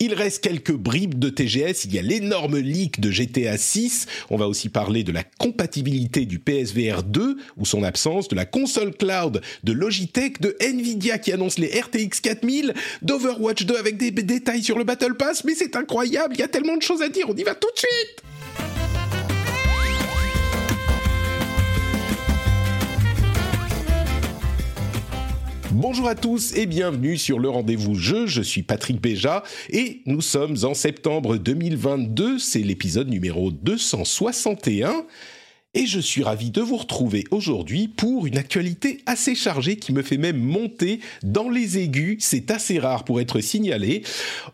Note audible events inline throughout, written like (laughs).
Il reste quelques bribes de TGS, il y a l'énorme leak de GTA 6, on va aussi parler de la compatibilité du PSVR 2 ou son absence, de la console cloud de Logitech, de Nvidia qui annonce les RTX 4000, d'Overwatch 2 avec des détails sur le Battle Pass, mais c'est incroyable, il y a tellement de choses à dire, on y va tout de suite Bonjour à tous et bienvenue sur le rendez-vous jeu. Je suis Patrick Béja et nous sommes en septembre 2022. C'est l'épisode numéro 261. Et je suis ravi de vous retrouver aujourd'hui pour une actualité assez chargée qui me fait même monter dans les aigus. C'est assez rare pour être signalé.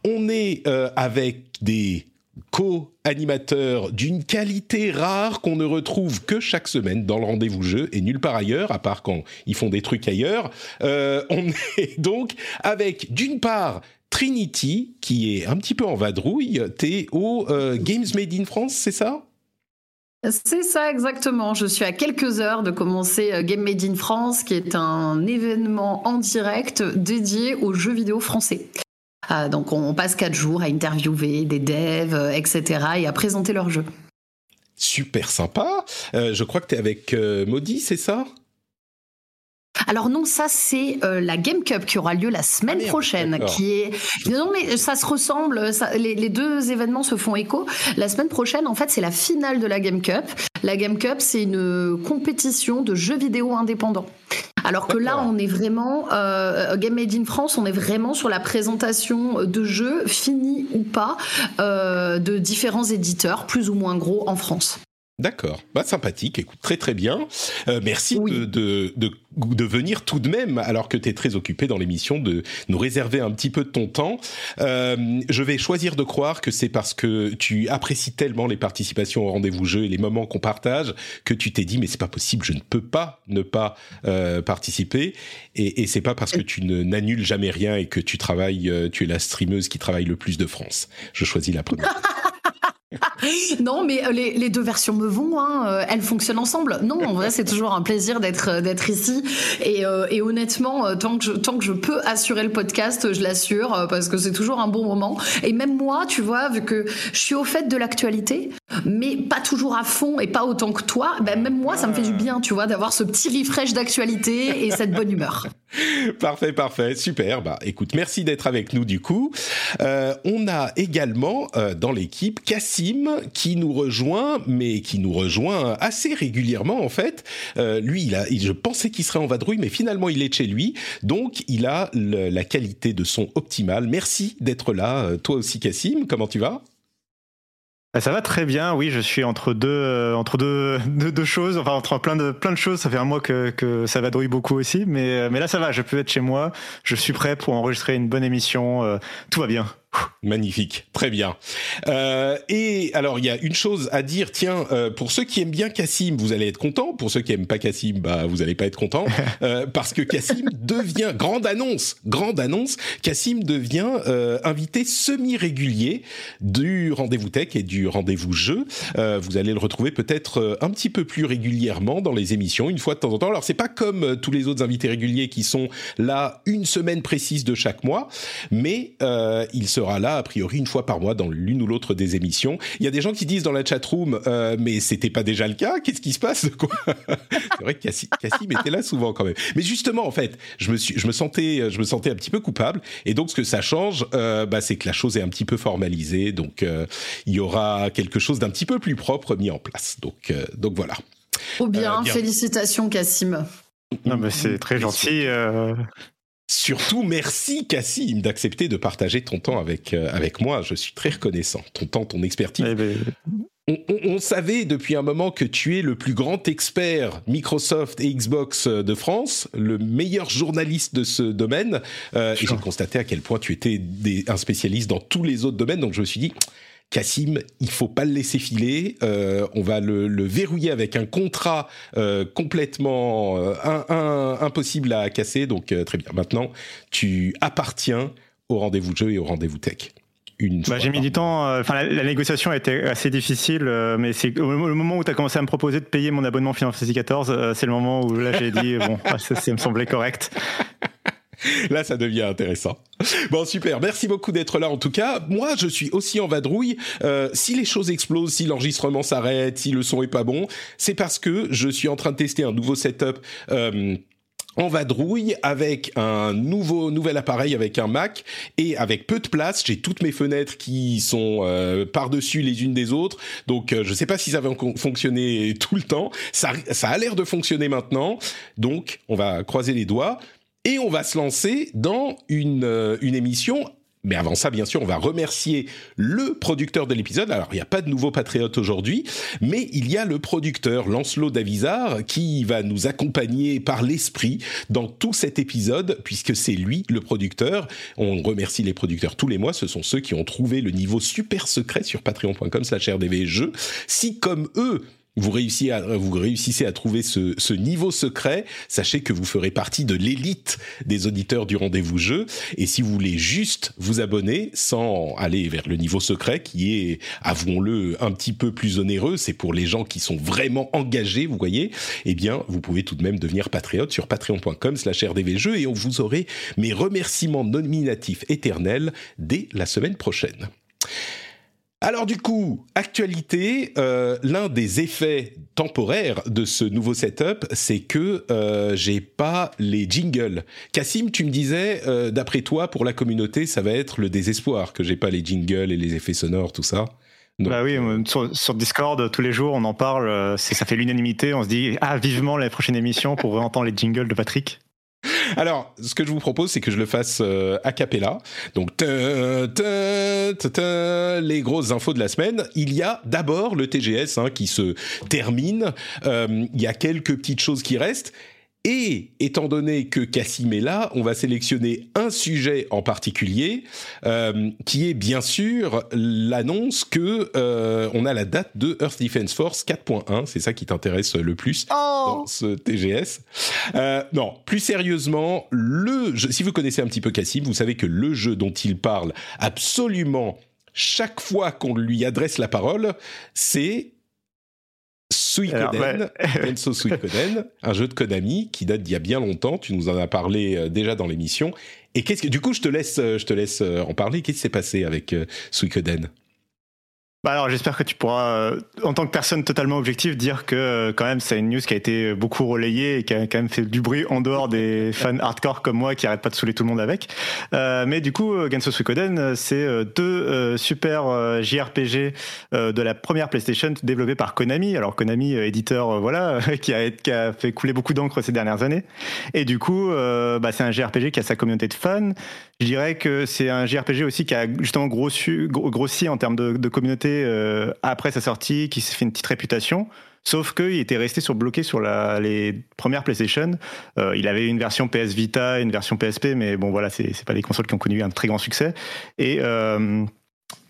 On est euh, avec des co-animateurs d'une qualité rare qu'on ne retrouve que chaque semaine dans le rendez-vous jeu et nulle part ailleurs, à part quand ils font des trucs ailleurs. Euh, on (laughs) est donc avec d'une part Trinity, qui est un petit peu en vadrouille. T'es au euh, Games Made in France, c'est ça? C'est ça exactement. Je suis à quelques heures de commencer euh, Game Made in France, qui est un événement en direct dédié aux jeux vidéo français. Euh, donc on passe quatre jours à interviewer des devs, euh, etc. et à présenter leurs jeux. Super sympa. Euh, je crois que tu es avec Maudit, c'est ça? Alors non, ça c'est la Game Cup qui aura lieu la semaine Ah, prochaine, qui est non mais ça se ressemble, ça- les, les deux événements se font écho. La semaine prochaine, en fait, c'est la finale de la Game Cup. La Game Cup, c'est une compétition de jeux vidéo indépendants. Alors que là, on est vraiment euh, Game Made in France, on est vraiment sur la présentation de jeux finis ou pas euh, de différents éditeurs, plus ou moins gros en France. D'accord, bah sympathique, écoute, très très bien. Euh, merci Oui. de, de, de, de venir tout de même, alors que tu es très occupé dans l'émission, de nous réserver un petit peu de ton temps. Euh, je vais choisir de croire que c'est parce que tu apprécies tellement les participations au rendez-vous jeu et les moments qu'on partage que tu t'es dit mais c'est pas possible, je ne peux pas ne pas euh, participer. Et, et c'est pas parce que tu n'annules jamais rien et que tu travailles, euh, tu es la streameuse qui travaille le plus de France. Je choisis la première. (laughs) (laughs) Non, mais euh, les, les deux versions me vont, hein, euh, elles fonctionnent ensemble. Non, en vrai, c'est toujours un plaisir d'être euh, d'être ici. Et, euh, et honnêtement, tant que, je, tant que je peux assurer le podcast, je l'assure, parce que c'est toujours un bon moment. Et même moi, tu vois, vu que je suis au fait de l'actualité, mais pas toujours à fond et pas autant que toi, ben même moi, ça me fait du bien, tu vois, d'avoir ce petit refresh d'actualité et cette bonne humeur. (laughs) Parfait, parfait, super. Bah, écoute, merci d'être avec nous du coup. Euh, on a également euh, dans l'équipe Cassim qui nous rejoint, mais qui nous rejoint assez régulièrement en fait. Euh, lui, il a, je pensais qu'il serait en vadrouille, mais finalement il est chez lui, donc il a le- la qualité de son optimale. Merci d'être là, euh, toi aussi Cassim. Comment tu vas? Ça va très bien, oui, je suis entre deux, euh, entre (laughs) deux, deux, choses, enfin entre plein de, plein de choses. Ça fait un mois que, que ça vadrouille beaucoup aussi, mais, euh, là ça va, je peux être chez moi, je suis prêt pour enregistrer une bonne émission, euh, tout va bien. Magnifique, très bien. Euh, et alors, il y a une chose à dire. Tiens, euh, pour ceux qui aiment bien Cassim, vous allez être contents. Pour ceux qui aiment pas Cassim, bah vous allez pas être contents (laughs) euh, parce que Cassim devient grande annonce, grande annonce. Cassim devient euh, invité semi-régulier du rendez-vous tech et du rendez-vous jeu. Euh, vous allez le retrouver peut-être euh, un petit peu plus régulièrement dans les émissions, une fois de temps en temps. Alors c'est pas comme tous les autres invités réguliers qui sont là une semaine précise de chaque mois, mais euh, il sera là a priori une fois par mois dans l'une ou l'autre des émissions. Il y a des gens qui disent dans la chatroom, euh, mais c'était pas déjà le cas. Qu'est-ce qui se passe quoi? C'est vrai que Cassim, était là souvent quand même. Mais justement, en fait, je me suis, je me sentais, je me sentais un petit peu coupable. Et donc, ce que ça change, euh, bah, c'est que la chose est un petit peu formalisée. Donc, euh, il y aura quelque chose d'un petit peu plus propre mis en place. Donc, euh, donc voilà. Trop bien, Euh, bien. félicitations Cassim. Non, mais c'est très gentil. euh, Surtout, merci Cassim d'accepter de partager ton temps avec, euh, avec moi. Je suis très reconnaissant. Ton temps, ton expertise. eh ben, on, savait depuis un moment que tu es le plus grand expert Microsoft et Xbox de France, le meilleur journaliste de ce domaine. et j'ai constaté à quel point tu étais un spécialiste dans tous les autres domaines. Donc je me suis dit, Cassim, il faut pas le laisser filer. Euh, on va le, verrouiller avec un contrat euh, complètement euh, impossible à casser. Donc très bien. Maintenant, tu appartiens au rendez-vous jeu et au rendez-vous tech. Bah, j'ai mis du temps. Enfin, la, négociation a été assez difficile, mais c'est le moment où tu as commencé à me proposer de payer mon abonnement Final Fantasy XIV, c'est le moment où là j'ai dit (laughs) bon, ça me semblait correct. Là, ça devient intéressant. Bon, super. Merci beaucoup d'être là. En tout cas, moi, je suis aussi en vadrouille. Euh, si les choses explosent, si l'enregistrement s'arrête, si le son est pas bon, c'est parce que je suis en train de tester un nouveau setup. Euh, en vadrouille avec un nouveau nouvel appareil avec un Mac et avec peu de place j'ai toutes mes fenêtres qui sont euh, par dessus les unes des autres donc euh, je ne sais pas si ça va fonctionner tout le temps ça ça a l'air de fonctionner maintenant donc on va croiser les doigts et on va se lancer dans une, euh, une émission mais avant ça, bien sûr, on va remercier le producteur de l'épisode. Alors, il n'y a pas de nouveau patriote aujourd'hui, mais il y a le producteur Lancelot Davizard qui va nous accompagner par l'esprit dans tout cet épisode, puisque c'est lui le producteur. On remercie les producteurs tous les mois. Ce sont ceux qui ont trouvé le niveau super secret sur patreon.com slash rdvjeux. Si, comme eux, vous réussissez à, vous réussissez à trouver ce, ce, niveau secret, sachez que vous ferez partie de l'élite des auditeurs du rendez-vous jeu. Et si vous voulez juste vous abonner sans aller vers le niveau secret, qui est, avouons-le, un petit peu plus onéreux, c'est pour les gens qui sont vraiment engagés, vous voyez, eh bien, vous pouvez tout de même devenir patriote sur patreon.com slash rdvjeux et on vous aurez mes remerciements nominatifs éternels dès la semaine prochaine. Alors du coup, actualité, euh, l'un des effets temporaires de ce nouveau setup, c'est que euh, j'ai pas les jingles. Cassim, tu me disais, euh, d'après toi, pour la communauté, ça va être le désespoir que j'ai pas les jingles et les effets sonores, tout ça. bah oui, sur, Discord, tous les jours, on en parle. ça fait l'unanimité. On se dit, ah, vivement la prochaine émission pour entendre les jingles de Patrick. Alors, ce que je vous propose, c'est que je le fasse euh, a cappella. Donc, les grosses infos de la semaine. Il y a d'abord le TGS hein, qui se termine. Euh, il y a quelques petites choses qui restent. Et étant donné que Cassim est là, on va sélectionner un sujet en particulier, euh, qui est bien sûr l'annonce que euh, on a la date de Earth Defense Force 4.1. C'est ça qui t'intéresse le plus oh. dans ce TGS. Euh, non, plus sérieusement, le si vous connaissez un petit peu Cassim, vous savez que le jeu dont il parle absolument chaque fois qu'on lui adresse la parole, c'est Suikoden, (laughs) Enso Suikoden, un jeu de Konami qui date d'il y a bien longtemps. Tu nous en as parlé euh, déjà dans l'émission. Et qu'est-ce que, du coup, je te laisse, euh, je te laisse euh, en parler. Qu'est-ce qui s'est passé avec Suikoden bah alors j'espère que tu pourras, euh, en tant que personne totalement objective, dire que euh, quand même c'est une news qui a été beaucoup relayée et qui a quand même fait du bruit en dehors des (laughs) fans hardcore comme moi qui arrêtent pas de saouler tout le monde avec. Euh, mais du coup, Genso Suikoden, c'est deux super JRPG de la première PlayStation développés par Konami. Alors Konami, éditeur, voilà, (laughs) qui a, qui a fait couler beaucoup d'encre ces dernières années. Et du coup, bah, c'est un JRPG qui a sa communauté de fans. Je dirais que c'est un JRPG aussi qui a justement grossi, grossi en termes de, de communauté euh, après sa sortie, qui s'est fait une petite réputation. Sauf qu'il était resté sur, bloqué sur les premières PlayStation. Euh, il avait une version PS Vita, une version PSP, mais bon voilà, c'est pas des consoles qui ont connu un très grand succès. Et euh,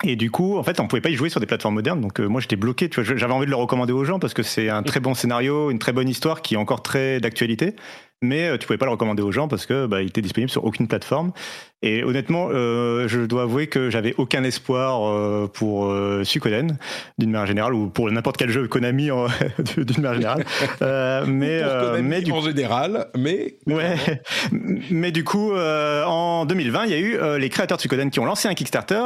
et du coup, en fait, on pouvait pas y jouer sur des plateformes modernes. Donc moi, j'étais bloqué. J'avais envie de le recommander aux gens parce que c'est un très bon scénario, une très bonne histoire qui est encore très d'actualité mais tu pouvais pas le recommander aux gens parce que bah, il était disponible sur aucune plateforme. Et honnêtement, euh, je dois avouer que j'avais aucun espoir euh, pour euh, Suikoden, d'une manière générale, ou pour n'importe quel jeu Konami (laughs) d'une manière générale. Euh, mais, mais du en général, mais ouais. (laughs) mais du coup, en 2020, il y a eu les créateurs de Suikoden qui ont lancé un Kickstarter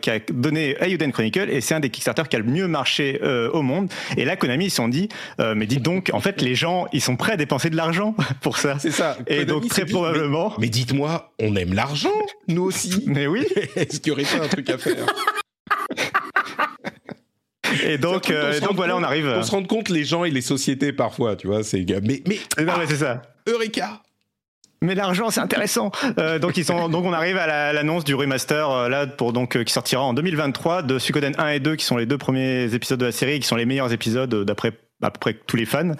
qui a donné Ayuden Chronicle, et c'est un des Kickstarter qui a le mieux marché au monde. Et là, Konami ils se sont dit, mais dites donc, en fait, les gens, ils sont prêts à dépenser de l'argent (laughs) pour ça. C'est ça. Et donc très probablement. mais dites-moi, on aime l'argent nous aussi. Mais oui. Est-ce qu'il y aurait pas un truc à faire? Et donc, euh, donc voilà, on arrive. On se rend compte les gens et les sociétés parfois, tu vois. C'est mais mais. Non, mais c'est ça. Eureka. mais l'argent c'est intéressant. Euh, donc ils sont, donc on arrive à l'annonce du remaster euh, là pour donc euh, qui sortira en 2023 de Suikoden 1 et 2 qui sont les deux premiers épisodes de la série, qui sont les meilleurs épisodes d'après à peu près tous les fans.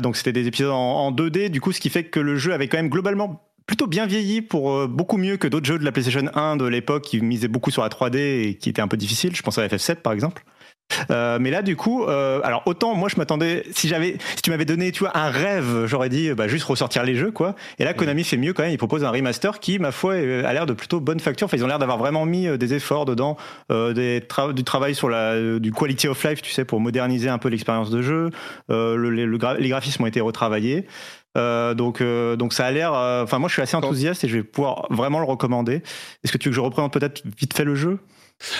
donc c'était des épisodes en, en 2D, du coup ce qui fait que le jeu avait quand même globalement plutôt bien vieilli pour beaucoup mieux que d'autres jeux de la PlayStation 1 de l'époque qui misaient beaucoup sur la 3D et qui étaient un peu difficiles. Je pense à FF7 par exemple. Euh, mais là, du coup, euh, alors autant moi je m'attendais, si j'avais, si tu m'avais donné, tu vois, un rêve, j'aurais dit bah, juste ressortir les jeux, quoi. Et là, Konami fait mieux quand même. Il propose un remaster qui, ma foi, a l'air de plutôt bonne facture. Enfin, ils ont l'air d'avoir vraiment mis euh, des efforts dedans, euh, des du travail sur la, euh, du quality of life, tu sais, pour moderniser un peu l'expérience de jeu. Euh, le, les graphismes ont été retravaillés. Euh, donc, euh, donc ça a l'air. Enfin, moi, je suis assez enthousiaste et je vais pouvoir vraiment le recommander. Est-ce que tu veux que je représente peut-être vite fait le jeu?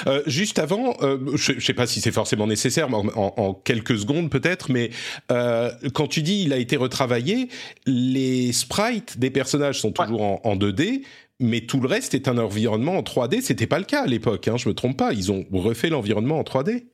Euh, juste avant, euh, je ne sais pas si c'est forcément nécessaire, en, en, quelques secondes peut-être, mais euh, quand tu dis il a été retravaillé, les sprites des personnages sont toujours en, en, 2D, mais tout le reste est un environnement en 3D. C'était pas le cas à l'époque, hein, je me trompe pas. Ils ont refait l'environnement en 3D.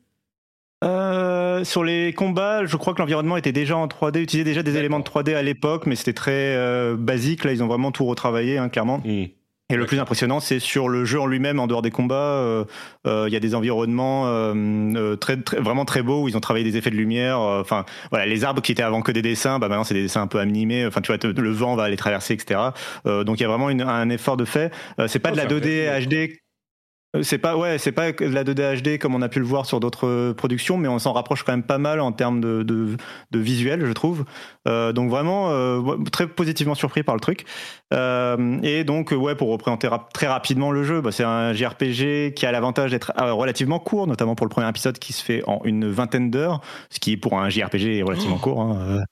Euh, sur les combats, je crois que l'environnement était déjà en 3D, utilisait déjà des éléments de 3D à l'époque, mais c'était très euh, basique. Là, ils ont vraiment tout retravaillé, hein, clairement. Mmh. Et le plus impressionnant, c'est sur le jeu en lui-même, en dehors des combats. Euh, euh, il y a des environnements euh, très, très, vraiment très beaux où ils ont travaillé des effets de lumière. Enfin, voilà, les arbres qui étaient avant que des dessins, bah maintenant c'est des dessins un peu animés. Enfin, tu vois, le vent va les traverser, etc. donc il y a vraiment une, un effort de fait. c'est pas de la 2D HD c'est pas ouais, c'est pas de la 2D HD comme on a pu le voir sur d'autres productions, mais on s'en rapproche quand même pas mal en termes de, de, de visuel, je trouve. Euh, donc vraiment euh, très positivement surpris par le truc. Euh, et donc ouais, pour représenter rap très rapidement le jeu, bah, c'est un JRPG qui a l'avantage d'être euh, relativement court, notamment pour le premier épisode qui se fait en une vingtaine d'heures, ce qui pour un JRPG est relativement oh. court. Hein.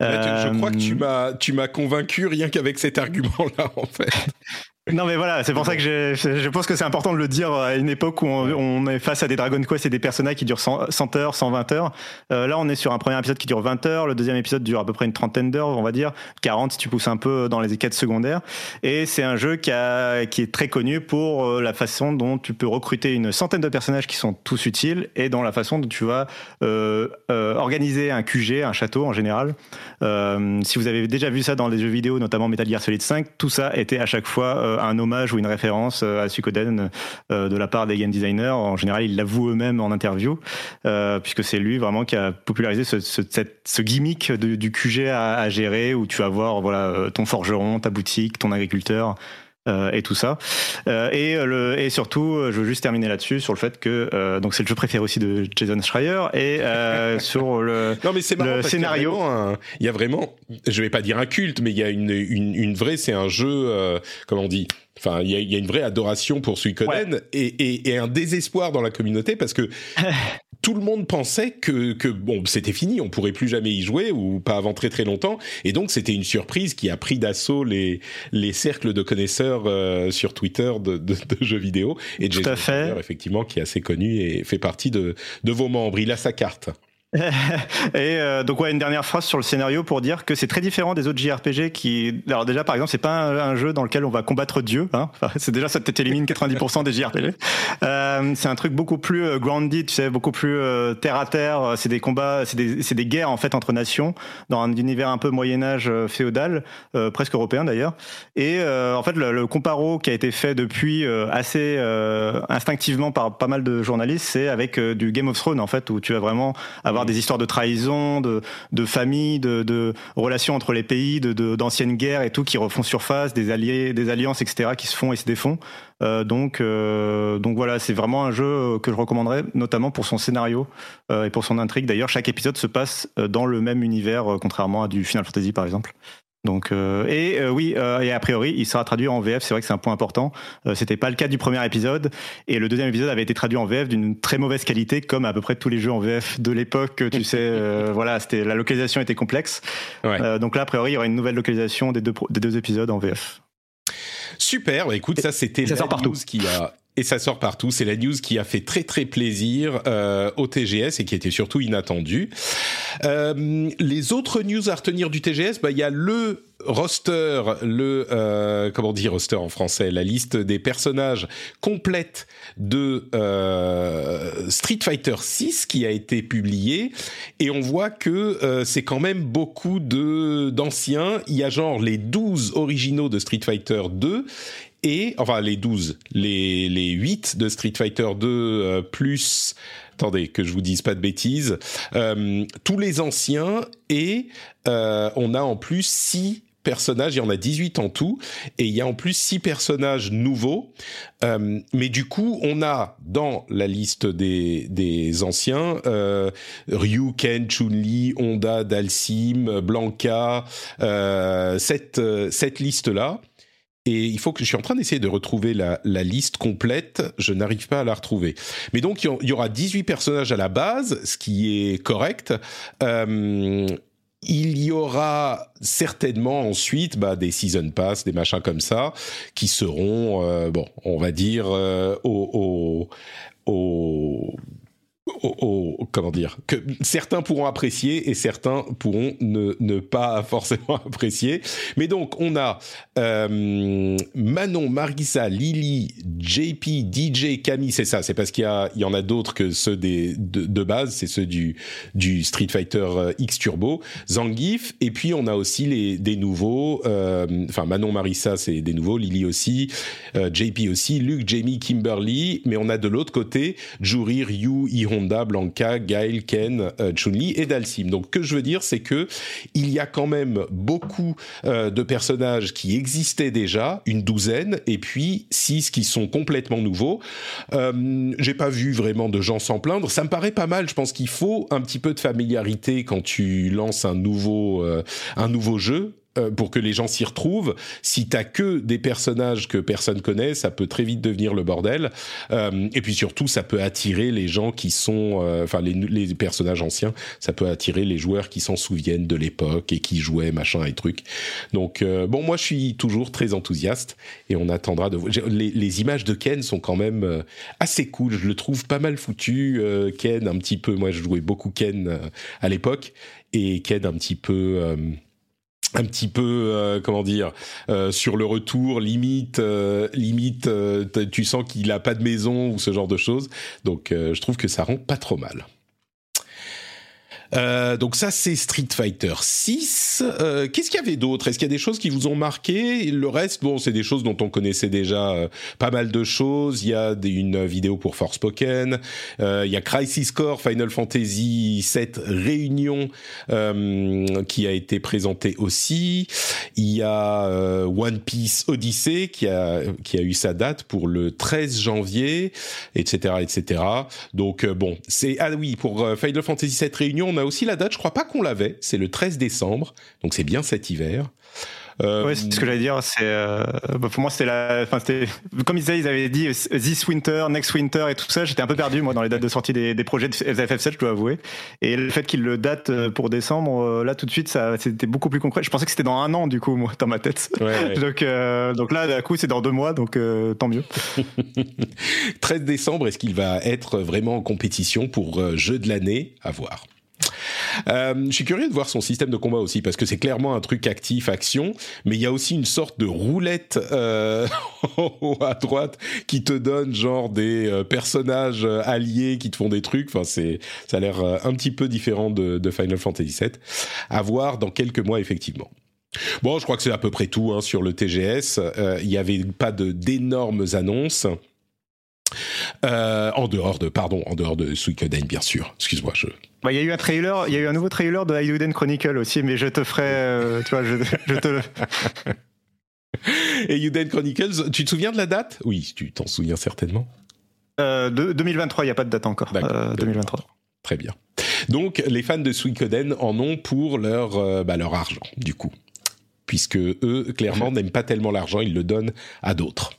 je crois que tu m'as tu m'as convaincu rien qu'avec cet argument-là en fait. (laughs) Non mais voilà, c'est pour ça que je, je pense que c'est important de le dire à une époque où on, est face à des Dragon Quest et des personnages qui durent 100, 100 heures, 120 heures. Euh, là, on est sur un premier épisode qui dure 20 heures, le deuxième épisode dure à peu près une trentaine d'heures, on va dire 40 si tu pousses un peu dans les quêtes secondaires. Et c'est un jeu qui, a, qui est très connu pour euh, la façon dont tu peux recruter une centaine de personnages qui sont tous utiles et dans la façon dont tu vas euh, euh, organiser un QG, un château en général. Si vous avez déjà vu ça dans les jeux vidéo, notamment Metal Gear Solid 5, tout ça était à chaque fois un hommage ou une référence euh, à Suikoden euh, de la part des game designers. En général, ils l'avouent eux-mêmes en interview, euh, puisque c'est lui vraiment qui a popularisé ce, gimmick du QG à, à, gérer, où tu vas voir voilà ton forgeron, ta boutique, ton agriculteur. Euh, et tout ça. Euh, et, le, et surtout, je veux juste terminer là-dessus sur le fait que euh, donc c'est le jeu préféré aussi de Jason Schreier et (laughs) sur le, non, mais c'est le scénario. Il y, a vraiment, je vais pas dire un culte, mais il y a une, une, une vraie, c'est un jeu, comment on dit, Enfin, il y a, y a, une vraie adoration pour Suikoden ouais. et, et, et, un désespoir dans la communauté parce que (laughs) tout le monde pensait que, que bon, c'était fini, on pourrait plus jamais y jouer ou pas avant très très longtemps. Et donc, c'était une surprise qui a pris d'assaut les, les cercles de connaisseurs euh, sur Twitter de, de, de, jeux vidéo. Et Tout Jason à fait. effectivement, qui est assez connu et fait partie de, de vos membres. Il a sa carte. (laughs) et euh, donc ouais une dernière phrase sur le scénario pour dire que c'est très différent des autres JRPG qui alors déjà par exemple c'est pas un, jeu dans lequel on va combattre Dieu hein. Enfin, (laughs) c'est déjà ça t'élimine 90% des JRPG euh, c'est un truc beaucoup plus euh, grounded tu sais beaucoup plus euh, terre à terre. C'est des combats c'est des c'est des guerres en fait entre nations dans un univers un peu Moyen Âge euh, féodal euh, presque européen d'ailleurs. Et en fait le, le, comparo qui a été fait depuis assez instinctivement par pas mal de journalistes c'est avec du Game of Thrones en fait où tu vas vraiment avoir des histoires de trahison, de, de famille, de, de, relations entre les pays, de, d'anciennes guerres et tout qui refont surface, des alliés, des alliances, etc. qui se font et se défont. Euh, donc, euh, donc voilà, c'est vraiment un jeu que je recommanderais, notamment pour son scénario euh, et pour son intrigue. D'ailleurs, chaque épisode se passe dans le même univers, contrairement à du Final Fantasy par exemple. Donc euh, et euh, oui euh, et a priori il sera traduit en VF c'est vrai que c'est un point important. Euh, c'était pas le cas du premier épisode. Et le deuxième épisode avait été traduit en VF d'une très mauvaise qualité comme à peu près tous les jeux en VF de l'époque tu sais (laughs) euh, voilà c'était la localisation était complexe. Ouais. Euh, donc là a priori il y aura une nouvelle localisation des deux des deux épisodes en VF super bah, écoute ça c'était sort partout qui a et ça sort partout. C'est la news qui a fait très très plaisir euh, au TGS et qui était surtout inattendue. Euh, les autres news à retenir du TGS, bah il y a le roster, le euh, comment dire roster en français, la liste des personnages complète de euh, Street Fighter 6 qui a été publiée et on voit que euh, c'est quand même beaucoup de d'anciens. Il y a genre les 12 originaux de Street Fighter 2 et enfin les 12, les les 8 de Street Fighter 2 euh, plus attendez que je vous dise pas de bêtises, euh, tous les anciens et euh, on a en plus 6 personnages, il y en a 18 en tout, et il y a en plus 6 personnages nouveaux. Euh, mais du coup, on a dans la liste des, des anciens euh, Ryu, Ken, Chun-Li, Honda, Dalsim, Blanca, euh, cette, cette liste-là. Et il faut que je suis en train d'essayer de retrouver la, la, liste complète. Je n'arrive pas à la retrouver. Mais donc il y aura 18 personnages à la base, ce qui est correct. Il y aura certainement ensuite bah, des season pass, des machins comme ça, qui seront, euh, bon, on va dire, euh, au, au, au comment dire que certains pourront apprécier et certains pourront ne, pas forcément (laughs) apprécier. Mais donc on a euh, Manon, Marissa, Lily, JP, DJ, Camille, c'est ça. C'est parce qu'il y, en a d'autres que ceux des, de, base, c'est ceux du, Street Fighter euh, X Turbo, Zangief, et puis on a aussi les, des nouveaux. Euh, enfin Manon, Marissa, c'est des nouveaux, Lily aussi, JP aussi, Luke, Jamie, Kimberly, mais on a de l'autre côté Juri, Ryu, Ihon Blanca, Gail, Ken, euh, Chun-Li et Dalsim. Donc, que je veux dire, c'est que il y a quand même beaucoup euh, de personnages qui existaient déjà, une douzaine, et puis six qui sont complètement nouveaux. Euh, J'ai pas vu vraiment de gens s'en plaindre. Ça me paraît pas mal. Je pense qu'il faut un petit peu de familiarité quand tu lances un nouveau, euh, un nouveau jeu euh, pour que les gens s'y retrouvent. Si t'as que des personnages que personne connaît, ça peut très vite devenir le bordel. Euh, et puis surtout, ça peut attirer les gens qui sont, euh, enfin les, personnages anciens, ça peut attirer les joueurs qui s'en souviennent de l'époque et qui jouaient machin et trucs. Donc bon, moi je suis toujours très enthousiaste et on attendra de les, les images de Ken sont quand même assez cool. Je le trouve pas mal foutu. Ken un petit peu, moi je jouais beaucoup Ken à l'époque et Ken un petit peu un petit peu euh, comment dire euh, sur le retour limite euh, limite euh, tu sens qu'il a pas de maison ou ce genre de choses. Donc euh, je trouve que ça rend pas trop mal euh, donc ça c'est Street Fighter 6. Euh, Qu'est-ce qu'il y avait d'autre? Est-ce qu'il y a des choses qui vous ont marqué? Le reste, bon, c'est des choses dont on connaissait déjà euh, pas mal de choses. Il y a une vidéo pour Forspoken. Euh, il y a Crisis Core Final Fantasy 7 Réunion qui a été présenté aussi. Il y a One Piece Odyssey qui a qui a eu sa date pour le 13 janvier, etc., etc. Donc bon, c'est ah oui pour Final Fantasy 7 Réunion a aussi la date, je crois pas qu'on l'avait, c'est le 13 décembre, donc c'est bien cet hiver. Euh, oui, c'est ce que j'allais dire. C'est euh, bah pour moi c'était la, comme ils avaient, ils avaient dit this winter, next winter et tout ça. J'étais un peu perdu moi dans les dates de sortie des, des projets de FF7, je dois avouer. Et le fait qu'ils le datent euh, pour décembre, euh, là tout de suite, ça c'était beaucoup plus concret. Je pensais que c'était dans un an du coup moi dans ma tête. Ouais, ouais. (laughs) donc euh, donc là d'un coup c'est dans deux mois, donc tant mieux. (laughs) 13 décembre, est-ce qu'il va être vraiment en compétition pour jeu de l'année? À voir. Euh, je suis curieux de voir son système de combat aussi parce que c'est clairement un truc actif, action, mais il y a aussi une sorte de roulette euh, (laughs) à droite qui te donne genre des euh, personnages alliés qui te font des trucs. Enfin, c'est ça a l'air un petit peu différent de, Final Fantasy VII. À voir dans quelques mois effectivement. Bon, je crois que c'est à peu près tout hein, sur le TGS. Euh, il n'y avait pas d'énormes annonces. Euh, en dehors de, pardon, en dehors de Suikoden, bien sûr. Excuse-moi, je. Bah, il y a eu un trailer, il y a eu un nouveau trailer de Ayuden Chronicle aussi, mais je te ferai, euh, tu vois, je, je te. (laughs) Et Chronicles, tu te souviens de la date? Oui, tu t'en souviens certainement. Euh, de, 2023, il n'y a pas de date encore. Euh, 2023. Très bien. Donc, les fans de Suikoden en ont pour leur, euh, bah, leur argent, du coup puisque eux, clairement, n'aiment pas tellement l'argent, ils le donnent à d'autres.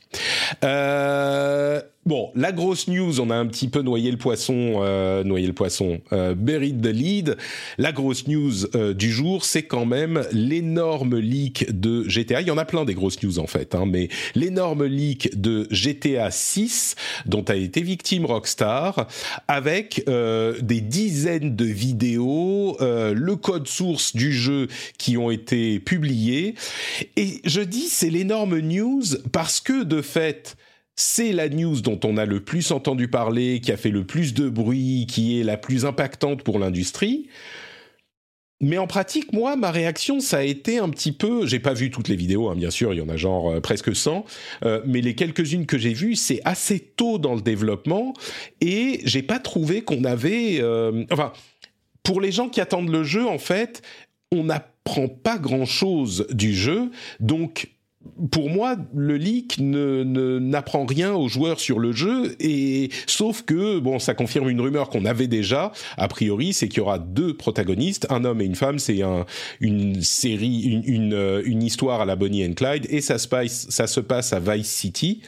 Euh, Bon, la grosse news, on a un petit peu noyé le poisson, euh, noyé le poisson, euh, buried the lead. La grosse news euh, du jour, c'est quand même l'énorme leak de GTA. Il y en a plein des grosses news en fait, hein, mais l'énorme leak de GTA 6 dont a été victime Rockstar, avec euh, des dizaines de vidéos, euh, le code source du jeu qui ont été publiés. Et je dis c'est l'énorme news parce que de fait c'est la news dont on a le plus entendu parler, qui a fait le plus de bruit, qui est la plus impactante pour l'industrie. Mais en pratique, moi, ma réaction, ça a été un petit peu. J'ai pas vu toutes les vidéos, hein, bien sûr, il y en a genre euh, presque 100, euh, mais les quelques-unes que j'ai vues, c'est assez tôt dans le développement et j'ai pas trouvé qu'on avait. Euh, enfin, pour les gens qui attendent le jeu, en fait, on n'apprend pas grand-chose du jeu, donc pour moi, le leak ne, n'apprend rien aux joueurs sur le jeu, et sauf que bon, ça confirme une rumeur qu'on avait déjà. A priori, c'est qu'il y aura deux protagonistes, un homme et une femme. C'est un, une série, une, une, euh, une, histoire à la Bonnie and Clyde, et ça se passe, ça se passe à Vice City.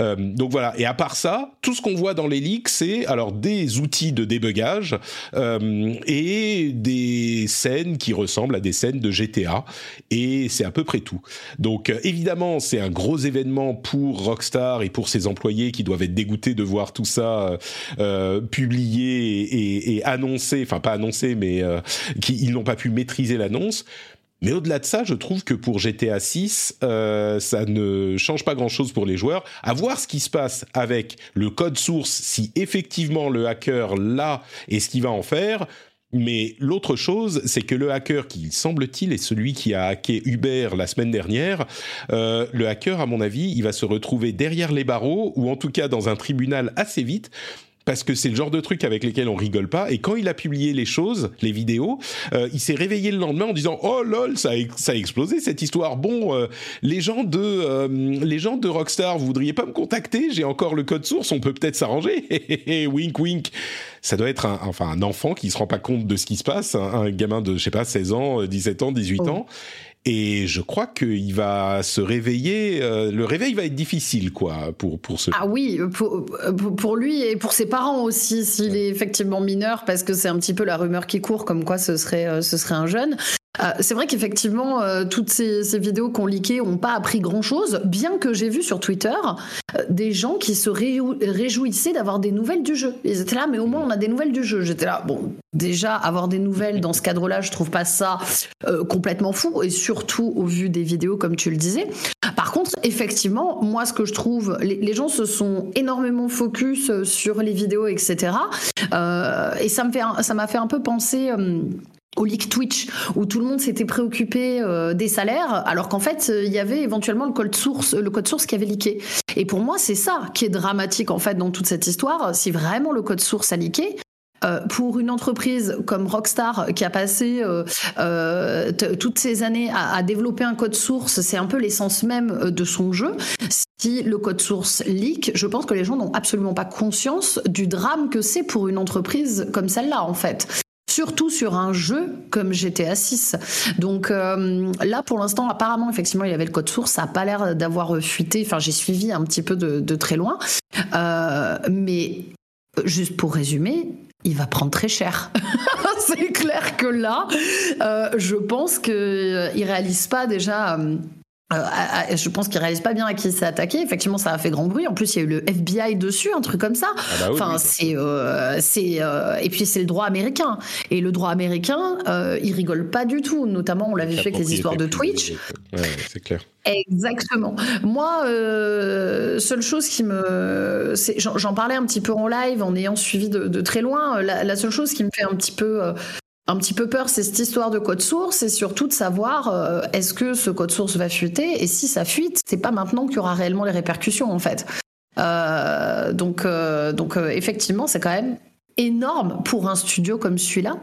Euh, donc voilà. Et à part ça, tout ce qu'on voit dans les leaks, c'est alors des outils de débugage euh, et des scènes qui ressemblent à des scènes de GTA, et c'est à peu près tout. Donc euh, évidemment, c'est un gros événement pour Rockstar et pour ses employés qui doivent être dégoûtés de voir tout ça euh, euh publié et, annoncé, enfin pas annoncé, mais euh, ils n'ont pas pu maîtriser l'annonce. Mais au-delà de ça, je trouve que pour GTA 6, euh, ça ne change pas grand-chose pour les joueurs. À voir ce qui se passe avec le code source, si effectivement le hacker l'a et ce qu'il va en faire. Mais l'autre chose, c'est que le hacker, qui semble-t-il est celui qui a hacké Uber la semaine dernière, euh, le hacker, à mon avis, il va se retrouver derrière les barreaux, ou en tout cas dans un tribunal assez vite, parce que c'est le genre de truc avec lesquels on rigole pas. Et quand il a publié les choses, les vidéos, euh, il s'est réveillé le lendemain en disant oh lol ça a, ça a explosé cette histoire. Bon, euh, les gens de euh, les gens de Rockstar, vous voudriez pas me contacter? J'ai encore le code source, on peut peut-être s'arranger. (laughs) wink wink. Ça doit être un, enfin un enfant qui se rend pas compte de ce qui se passe, un, un gamin de je sais pas 16 ans, 17 ans, 18 oh. ans. Et je crois qu'il va se réveiller. Euh, le réveil va être difficile, quoi, pour pour ce. Ah oui, pour, pour lui et pour ses parents aussi, s'il est effectivement mineur, parce que c'est un petit peu la rumeur qui court, comme quoi ce serait euh, ce serait un jeune. Euh, c'est vrai qu'effectivement, euh, toutes ces, vidéos qu'on liquées n'ont pas appris grand-chose, bien que j'ai vu sur Twitter euh, des gens qui se réjouissaient d'avoir des nouvelles du jeu. Ils étaient là, mais au moins on a des nouvelles du jeu. J'étais là, bon, déjà, avoir des nouvelles dans ce cadre-là, je trouve pas ça euh, complètement fou, et surtout au vu des vidéos, comme tu le disais. Par contre, effectivement, moi, ce que je trouve, les, gens se sont énormément focus sur les vidéos, etc. Et ça me fait, ça m'a fait un peu penser au leak Twitch où tout le monde s'était préoccupé euh, des salaires alors qu'en fait il y avait éventuellement le code source le code source qui avait leaké. Et pour moi c'est ça qui est dramatique en fait dans toute cette histoire. Si vraiment le code source a leaké euh, pour une entreprise comme Rockstar qui a passé euh, euh toutes ces années à, à, développer un code source, c'est un peu l'essence même euh, de son jeu. Si le code source leak, je pense que les gens n'ont absolument pas conscience du drame que c'est pour une entreprise comme celle-là en fait surtout sur un jeu comme GTA 6. Donc euh, là, pour l'instant, apparemment, effectivement, il y avait le code source. Ça n'a pas l'air d'avoir fuité. Enfin, j'ai suivi un petit peu de, très loin. Euh, mais juste pour résumer, il va prendre très cher. (laughs) C'est clair que là, euh, je pense qu'il ne réalise pas déjà euh, je pense qu'il réalise pas bien à qui s'est attaqué. Effectivement, ça a fait grand bruit. En plus, il y a eu le FBI dessus, un truc comme ça. Ah bah oui, enfin, oui, c'est, euh, c'est, euh, et puis c'est le droit américain. Et le droit américain, euh, il rigole pas du tout. Notamment, on l'avait vu avec les histoires de Twitch. Ouais, c'est clair. Exactement. Moi, euh, seule chose qui me, j'en parlais un petit peu en live en ayant suivi de, de très loin. La, la, seule chose qui me fait un petit peu euh, un petit peu peur, c'est cette histoire de code source et surtout de savoir euh, est-ce que ce code source va fuiter et si ça fuite, c'est pas maintenant qu'il y aura réellement les répercussions en fait. Euh, donc, euh, donc euh, effectivement, c'est quand même énorme pour un studio comme celui-là.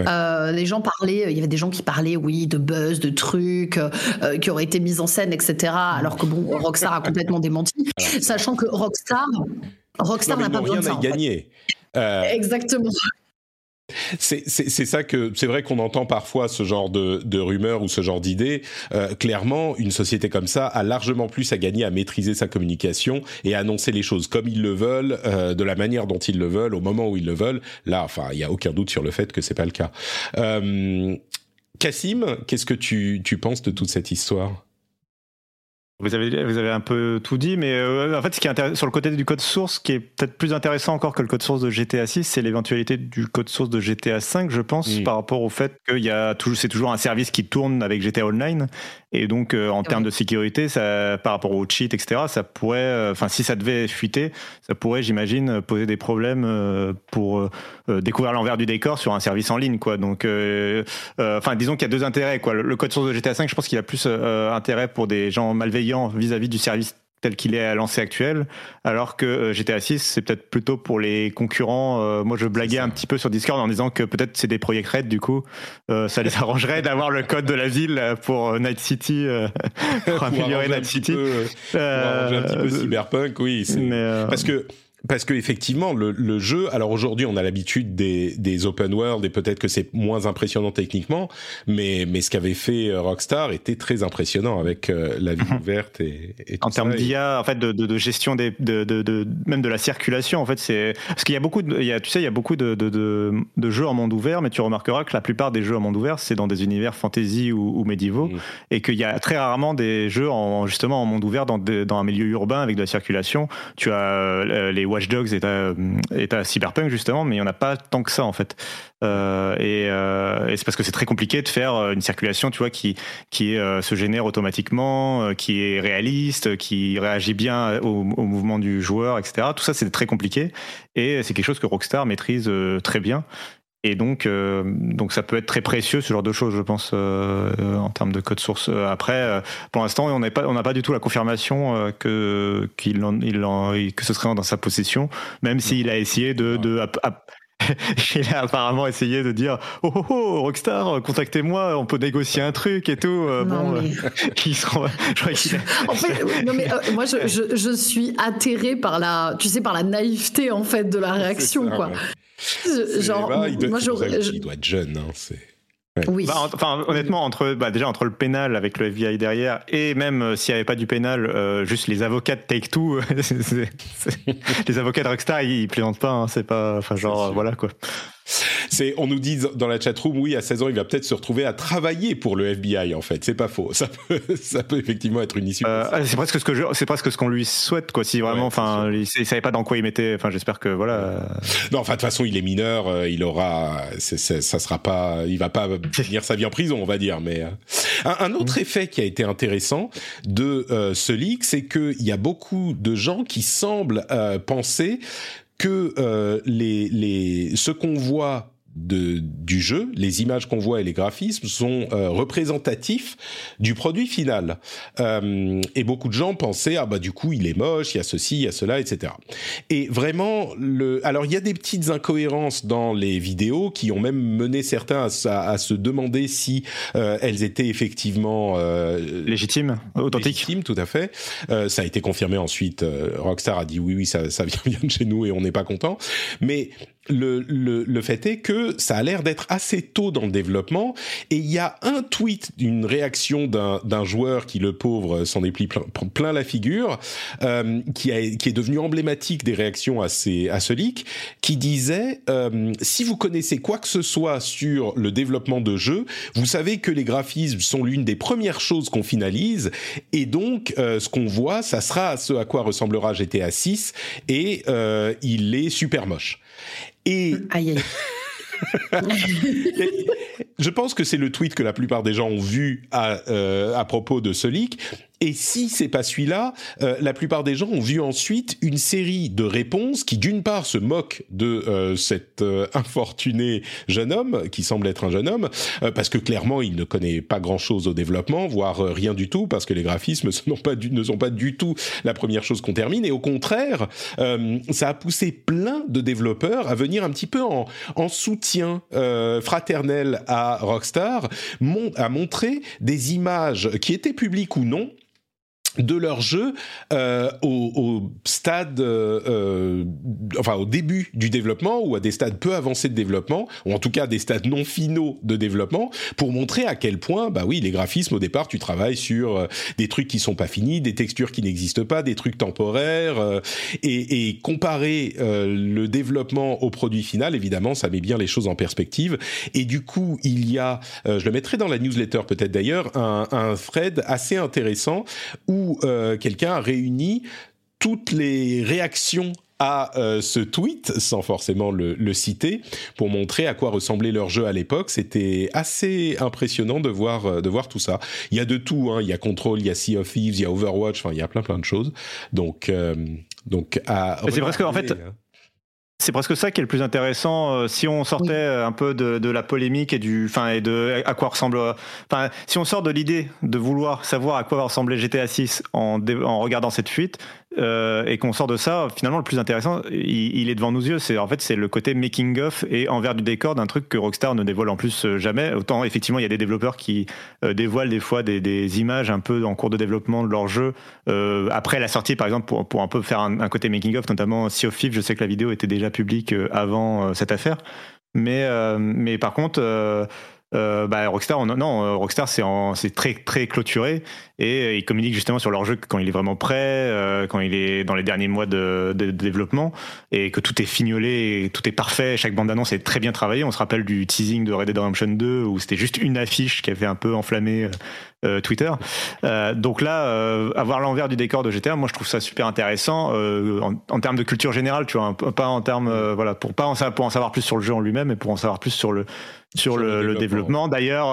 Ouais. Euh, les gens parlaient, il y avait des gens qui parlaient, oui, de buzz, de trucs euh, qui auraient été mis en scène, etc. Alors que bon, Rockstar a complètement démenti, sachant que Rockstar, Rockstar n'a pas besoin de ça. Rien à gagner. Exactement. C'est ça que c'est vrai qu'on entend parfois ce genre de, de rumeurs ou ce genre d'idées. Euh, clairement, une société comme ça a largement plus à gagner à maîtriser sa communication et à annoncer les choses comme ils le veulent, euh, de la manière dont ils le veulent, au moment où ils le veulent. Là, enfin, il y a aucun doute sur le fait que c'est pas le cas. Euh, Cassim, qu'est-ce que tu, tu penses de toute cette histoire? Vous avez, vous avez un peu tout dit, mais euh, en fait, ce qui est intéressant sur le côté du code source, qui est peut-être plus intéressant encore que le code source de GTA 6, c'est l'éventualité du code source de GTA 5, je pense, par rapport au fait qu'il y a toujours, c'est toujours un service qui tourne avec GTA Online, et donc euh, en termes de sécurité, ça, par rapport au cheat, etc., ça pourrait, euh, enfin, si ça devait fuiter, ça pourrait, j'imagine, poser des problèmes pour découvrir l'envers du décor sur un service en ligne, quoi. Donc, enfin, disons qu'il y a deux intérêts, quoi. Le, code source de GTA 5, je pense qu'il a plus intérêt pour des gens malveillants vis-à-vis du service tel qu'il est à lancé actuel, alors que euh, GTA 6, c'est peut-être plutôt pour les concurrents. Euh, moi, je blaguais un petit peu sur Discord en disant que peut-être c'est des Project Red, du coup, euh, ça les (laughs) arrangerait d'avoir le code de la ville pour Night City, (laughs) pour améliorer Night City. pour un petit peu cyberpunk, oui. Parce que parce que effectivement, le, le, jeu. Alors aujourd'hui, on a l'habitude des, des, open world et peut-être que c'est moins impressionnant techniquement, mais mais ce qu'avait fait euh, Rockstar était très impressionnant avec euh, la vie mhm. ouverte et, et en termes d'IA, en fait, de, de, de gestion des, de, de, même de la circulation. En fait, c'est parce qu'il y a beaucoup, de, il y a, tu sais, il y a beaucoup de, de, jeux en monde ouvert, mais tu remarqueras que la plupart des jeux en monde ouvert, c'est dans des univers fantasy ou, ou médiévaux, mhm. et qu'il y a très rarement des jeux en justement en monde ouvert dans, dans un milieu urbain avec de la circulation. Tu as euh, les Watch Dogs est à, Cyberpunk justement, mais il n'y en a pas tant que ça en fait. Euh, et, euh, et c'est parce que c'est très compliqué de faire euh, une circulation, tu vois, qui qui se génère automatiquement, qui est réaliste, qui réagit bien au, au mouvement du joueur, etc. Tout ça c'est très compliqué et c'est quelque chose que Rockstar maîtrise très bien. Et donc, euh, donc ça peut être très précieux ce genre de choses, je pense, euh, en termes de code source. Après, pour l'instant, on n'a pas, on n'a pas du tout la confirmation que qu'il il que ce serait dans sa possession, même s'il a essayé de, de (laughs) il a apparemment essayé de dire oh, oh, oh Rockstar contactez-moi on peut négocier un truc et tout bon mais... (laughs) je crois qu'il (laughs) en fait non mais moi je, je, je, suis atterré par la tu sais par la naïveté en fait de la réaction quoi Genre, il doit, moi, il doit être jeune. Hein, c'est... Oui. Bah, enfin, honnêtement, entre bah, déjà entre le pénal avec le FBI derrière et même euh, s'il n'y avait pas du pénal, euh, juste les avocats de Take Two, (laughs) les avocats de Rockstar, ils, ils plaisantent pas. Hein, c'est pas, enfin genre voilà quoi. C'est, on nous dit dans la chatroom, oui, à 16 ans, il va peut-être se retrouver à travailler pour le FBI, en fait. C'est pas faux. Ça peut, (laughs) ça peut effectivement être une issue. Euh, c'est presque ce que c'est presque ce qu'on lui souhaite, quoi. Si vraiment, enfin, il, savait pas dans quoi il mettait. Enfin, j'espère que voilà. Non, enfin, de toute façon, il est mineur. Euh, il aura, ça sera pas, il va pas (laughs) finir sa vie en prison, on va dire. Mais euh. un, autre effet qui a été intéressant de ce leak, c'est qu'il y a beaucoup de gens qui semblent penser que euh, les, les, ce qu'on voit de, du jeu, les images qu'on voit et les graphismes sont euh, représentatifs du produit final. Euh, et beaucoup de gens pensaient ah bah du coup il est moche, il y a ceci, il y a cela, etc. Et vraiment le, alors il y a des petites incohérences dans les vidéos qui ont même mené certains à, à se demander si euh, elles étaient effectivement euh, légitimes, authentiques. Légitimes, tout à fait. Euh, ça a été confirmé ensuite. Rockstar a dit oui oui ça, ça vient bien de chez nous et on n'est pas content. Mais le, le, le, fait est que ça a l'air d'être assez tôt dans le développement et il y a un tweet d'une réaction d'un joueur qui, le pauvre, s'en est plein, plein la figure, euh, qui, a, qui est devenu emblématique des réactions à, ces, à ce leak, qui disait euh, si vous connaissez quoi que ce soit sur le développement de jeux, vous savez que les graphismes sont l'une des premières choses qu'on finalise et donc euh, ce qu'on voit, ça sera ce à quoi ressemblera GTA 6 et euh, il est super moche. Et aïe, aïe. (laughs) je pense que c'est le tweet que la plupart des gens ont vu à, euh, à propos de ce leak. Et si c'est pas celui-là, euh, la plupart des gens ont vu ensuite une série de réponses qui, d'une part, se moquent de euh, cet euh, infortuné jeune homme qui semble être un jeune homme, euh, parce que clairement il ne connaît pas grand-chose au développement, voire euh, rien du tout, parce que les graphismes (laughs) ne sont pas du tout la première chose qu'on termine. Et au contraire, ça a poussé plein de développeurs à venir un petit peu en, en soutien fraternel à Rockstar, à montrer des images qui étaient publiques ou non de leur jeu euh, au, stades, enfin au début du développement ou à des stades peu avancés de développement, ou en tout cas des stades non finaux de développement, pour montrer à quel point, bah oui, les graphismes au départ, tu travailles sur des trucs qui sont pas finis, des textures qui n'existent pas, des trucs temporaires, et, et comparer le développement au produit final, évidemment, ça met bien les choses en perspective. Et du coup, il y a, je le mettrai dans la newsletter peut-être d'ailleurs, un, un, thread assez intéressant où euh, quelqu'un a réuni toutes les réactions à euh, ce tweet, sans forcément le, le, citer, pour montrer à quoi ressemblait leur jeu à l'époque. C'était assez impressionnant de voir, euh, de voir tout ça. Il y a de tout, hein. il y a Control, il y a Sea of Thieves, il y a Overwatch, enfin il y a plein plein de choses. Donc, euh, donc à c'est presque en fait. Hein. C'est presque ça qui est le plus intéressant. Euh, si on sortait oui. un peu de, de, la polémique et du, enfin, et de à quoi ressemble, enfin, si on sort de l'idée de vouloir savoir à quoi va ressembler GTA 6 en, en regardant cette fuite, euh, et qu'on sort de ça, finalement, le plus intéressant, il, il est devant nos yeux. C'est en fait c'est le côté making of et envers du décor d'un truc que Rockstar ne dévoile en plus euh, jamais. Autant effectivement, il y a des développeurs qui euh, dévoilent des fois des, des, images un peu en cours de développement de leur jeu euh, après la sortie, par exemple, pour, pour un peu faire un, un côté making of, notamment Sea of Thieves. Je sais que la vidéo était déjà publique euh, avant cette affaire, mais mais par contre euh, bah, Rockstar, non, euh, Rockstar c'est très très clôturé et euh, ils communiquent justement sur leur jeu quand il est vraiment prêt, euh, quand il est dans les derniers mois de, développement et que tout est fignolé, tout est parfait, chaque bande annonce est très bien travaillée. On se rappelle du teasing de Red Dead Redemption 2 où c'était juste une affiche qui avait un peu enflammé euh, Twitter. Euh, donc là, euh, avoir l'envers du décor de GTA, moi je trouve ça super intéressant en, en, termes de culture générale, tu vois, pas en termes, voilà, pour pas en, pour en savoir plus sur le jeu en lui-même, mais pour en savoir plus sur le sur, sur le, le, développement. développement. D'ailleurs,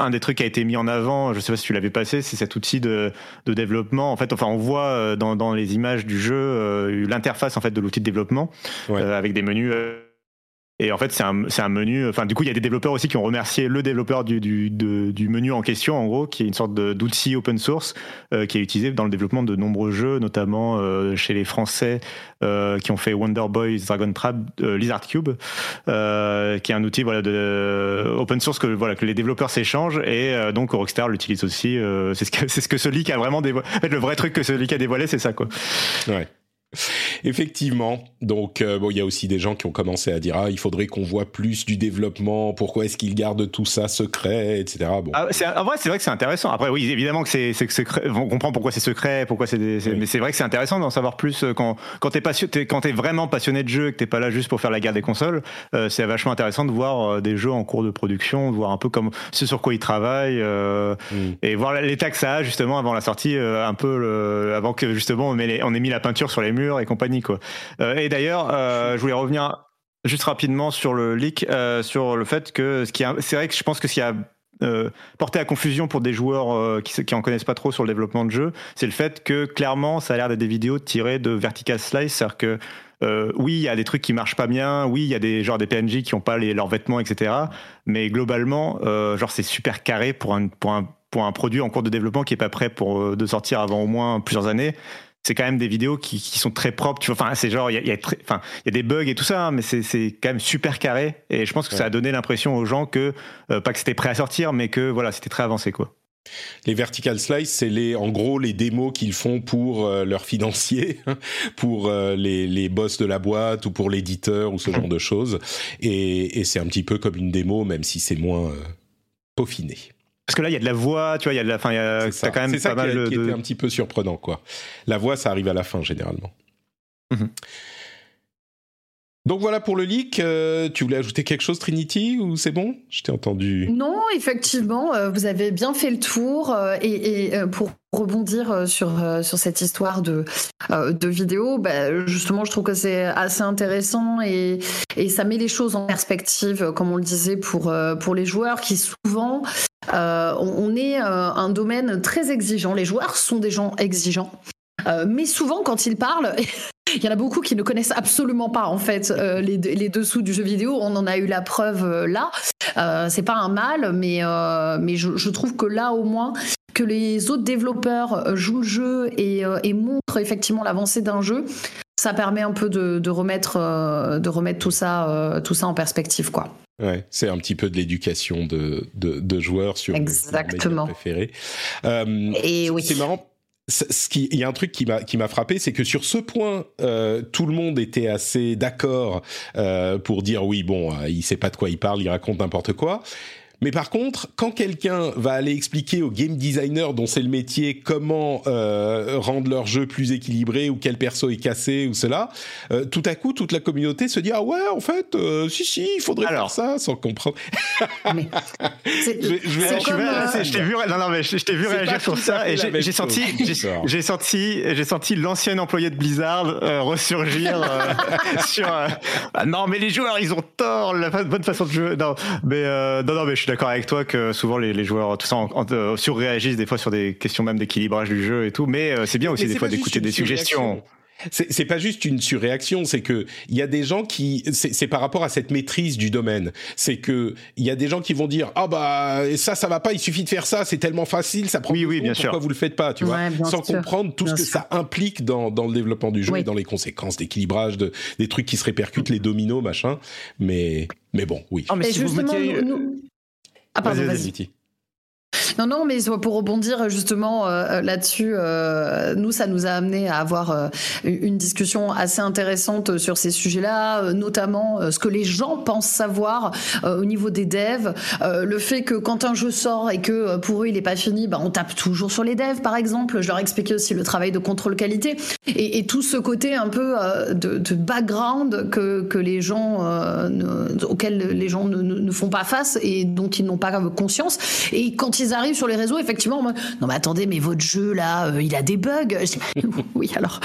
un des trucs qui a été mis en avant, je sais pas si tu l'avais passé, c'est cet outil de, de, développement. En fait, enfin, on voit dans, dans les images du jeu l'interface en fait de l'outil de développement ouais. avec des menus. Et en fait, c'est un, un, menu. Enfin, du coup, il y a des développeurs aussi qui ont remercié le développeur du, du, du menu en question, en gros, qui est une sorte d'outil open source euh, qui est utilisé dans le développement de nombreux jeux, notamment euh, chez les Français euh, qui ont fait Wonder Boys, Dragon Trap, euh, Lizard Cube, euh, qui est un outil voilà de open source que voilà que les développeurs s'échangent et donc Rockstar l'utilise aussi. c'est ce que (laughs) c'est ce que ce leak a vraiment dévoilé. Le vrai truc que ce leak a dévoilé, c'est ça, quoi. Ouais. Effectivement. Donc, euh, bon, il y a aussi des gens qui ont commencé à dire ah, il faudrait qu'on voit plus du développement. Pourquoi est-ce qu'ils gardent tout ça secret, etc. Bon. Ah, en vrai, c'est vrai que c'est intéressant. Après, oui, évidemment que c'est secret. On comprend pourquoi c'est secret, pourquoi c'est. Oui. Mais c'est vrai que c'est intéressant d'en savoir plus euh, quand quand t'es passionné, quand t'es vraiment passionné de jeu et que t'es pas là juste pour faire la guerre des consoles. Euh, c'est vachement intéressant de voir des jeux en cours de production, de voir un peu comme ce sur quoi ils travaillent euh, mm. et voir l'état que ça a justement avant la sortie, un peu le, avant que justement on, les, on ait mis la peinture sur les murs et compagnie quoi. Euh, et d'ailleurs, euh, je voulais revenir juste rapidement sur le leak, euh, sur le fait que ce qui c'est vrai que je pense que ce qui a porté à confusion pour des joueurs qui, en connaissent pas trop sur le développement de jeu, c'est le fait que clairement ça a l'air d'être des vidéos tirées de Vertical Slice, c'est-à-dire que oui, il y a des trucs qui marchent pas bien, oui, il y a des genre des PNJ qui ont pas les, leurs vêtements, etc. Mais globalement, genre c'est super carré pour un, pour pour un produit en cours de développement qui est pas prêt pour de sortir avant au moins plusieurs années c'est quand même des vidéos qui, qui, sont très propres. Tu vois, enfin, c'est genre, il y a, y, a enfin, y a des bugs et tout ça, hein, mais c'est quand même super carré. Et je pense que ouais. ça a donné l'impression aux gens que, euh, pas que c'était prêt à sortir, mais que voilà, c'était très avancé, quoi. Les vertical slice, c'est les, en gros les démos qu'ils font pour euh, leurs financiers, (laughs) pour euh, les, les boss de la boîte ou pour l'éditeur ou ce genre de choses. Et, et c'est un petit peu comme une démo, même si c'est moins peaufiné. Parce que là, il y a de la voix, tu vois, il y a de la, a, t'as quand même pas ça mal qui. Qui était un petit peu surprenant, quoi. La voix, ça arrive à la fin généralement. Mm -hmm. Donc voilà pour le leak. Euh, tu voulais ajouter quelque chose, Trinity, ou c'est bon? Je t'ai entendu. Non, effectivement, euh, vous avez bien fait le tour. Euh, et, pour rebondir sur, sur cette histoire de, de vidéo, bah, justement, je trouve que c'est assez intéressant et, et ça met les choses en perspective, comme on le disait, pour, pour les joueurs qui souvent, on est un domaine très exigeant. Les joueurs sont des gens exigeants. Mais souvent, quand ils parlent, il y en a beaucoup qui ne connaissent absolument pas en fait euh, les, les, dessous du jeu vidéo. On en a eu la preuve euh, là. c'est pas un mal, mais mais je, je, trouve que là au moins que les autres développeurs jouent le jeu et, et montrent effectivement l'avancée d'un jeu, ça permet un peu de, de remettre de remettre tout ça tout ça en perspective quoi. Ouais, c'est un petit peu de l'éducation de, de, de, joueurs sur Exactement. préféré. Euh, et oui. C'est marrant ce qui, il y a un truc qui m'a qui m'a frappé, c'est que sur ce point, euh, tout le monde était assez d'accord euh, pour dire oui, bon, euh, il sait pas de quoi il parle, il raconte n'importe quoi. Mais par contre, quand quelqu'un va aller expliquer aux game designers dont c'est le métier comment euh, rendre leur jeu plus équilibré ou quel perso est cassé ou cela, euh, tout à coup, toute la communauté se dit ah ouais, en fait, euh, si si, il faudrait faire ça sans comprendre. (laughs) Mais c'est- Je c'est t'ai vu, non, non, mais je, je t'ai vu C'est réagir sur ça et j'ai senti, j'ai senti, j'ai senti l'ancien employé de Blizzard euh, ressurgir euh, (laughs) sur. euh, Ah non, mais les joueurs, ils ont tort, la bonne façon de jouer. Non, mais euh, non, non, mais je suis d'accord avec toi que souvent les, les joueurs, tout ça, en- en- euh, surréagissent des fois sur des questions même d'équilibrage du jeu et tout. Mais euh, c'est bien aussi Mais des fois d'écouter des suggestions. C'est c'est pas juste une surréaction, c'est que il y a des gens qui, c'est c'est par rapport à cette maîtrise du domaine, c'est que il y a des gens qui vont dire ah bah ça ça va pas, il suffit de faire ça, c'est tellement facile, ça prend Oui, oui, bien pourquoi sûr. vous le faites pas, tu vois, Ouais, sans sûr. comprendre tout Bien ce que sûr. ça implique dans dans le développement du jeu Oui. et dans les conséquences d'équilibrage, de des trucs qui se répercutent, les dominos machin, mais mais bon oui. Mais Et si vous justement, mettiez- nous- nous- Ah pardon, Vas-y. Non, non, mais pour rebondir justement euh, là-dessus, euh, nous, ça nous a amené à avoir euh, une discussion assez intéressante sur ces sujets-là, euh, notamment euh, ce que les gens pensent savoir euh, au niveau des devs, euh, le fait que quand un jeu sort et que euh, pour eux il n'est pas fini, bah, on tape toujours sur les devs, par exemple. Je leur expliquais aussi le travail de contrôle qualité et, tout ce côté un peu euh, de, background que, que les gens euh, ne- les gens ne- ne font pas face et dont ils n'ont pas conscience. Et quand ils arrivent sur les réseaux, effectivement, non mais attendez, mais votre jeu là, euh, il a des bugs. (laughs) Oui, alors,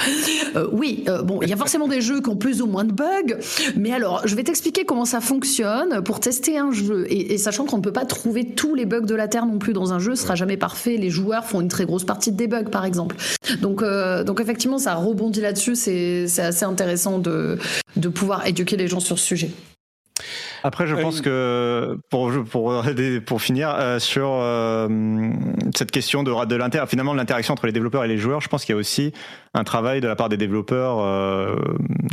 euh, oui, euh, bon, il y a forcément des jeux qui ont plus ou moins de bugs, mais alors, je vais t'expliquer comment ça fonctionne pour tester un jeu. Et, sachant qu'on ne peut pas trouver tous les bugs de la terre non plus dans un jeu, ce sera jamais parfait. Les joueurs font une très grosse partie de bugs, par exemple. Donc, donc effectivement, ça rebondit là-dessus. C'est c'est assez intéressant de, de pouvoir éduquer les gens sur ce sujet. Après, je Euh, pense que pour pour pour finir euh, sur euh, cette question de de l'inter finalement de l'interaction entre les développeurs et les joueurs, je pense qu'il y a aussi un travail de la part des développeurs. euh,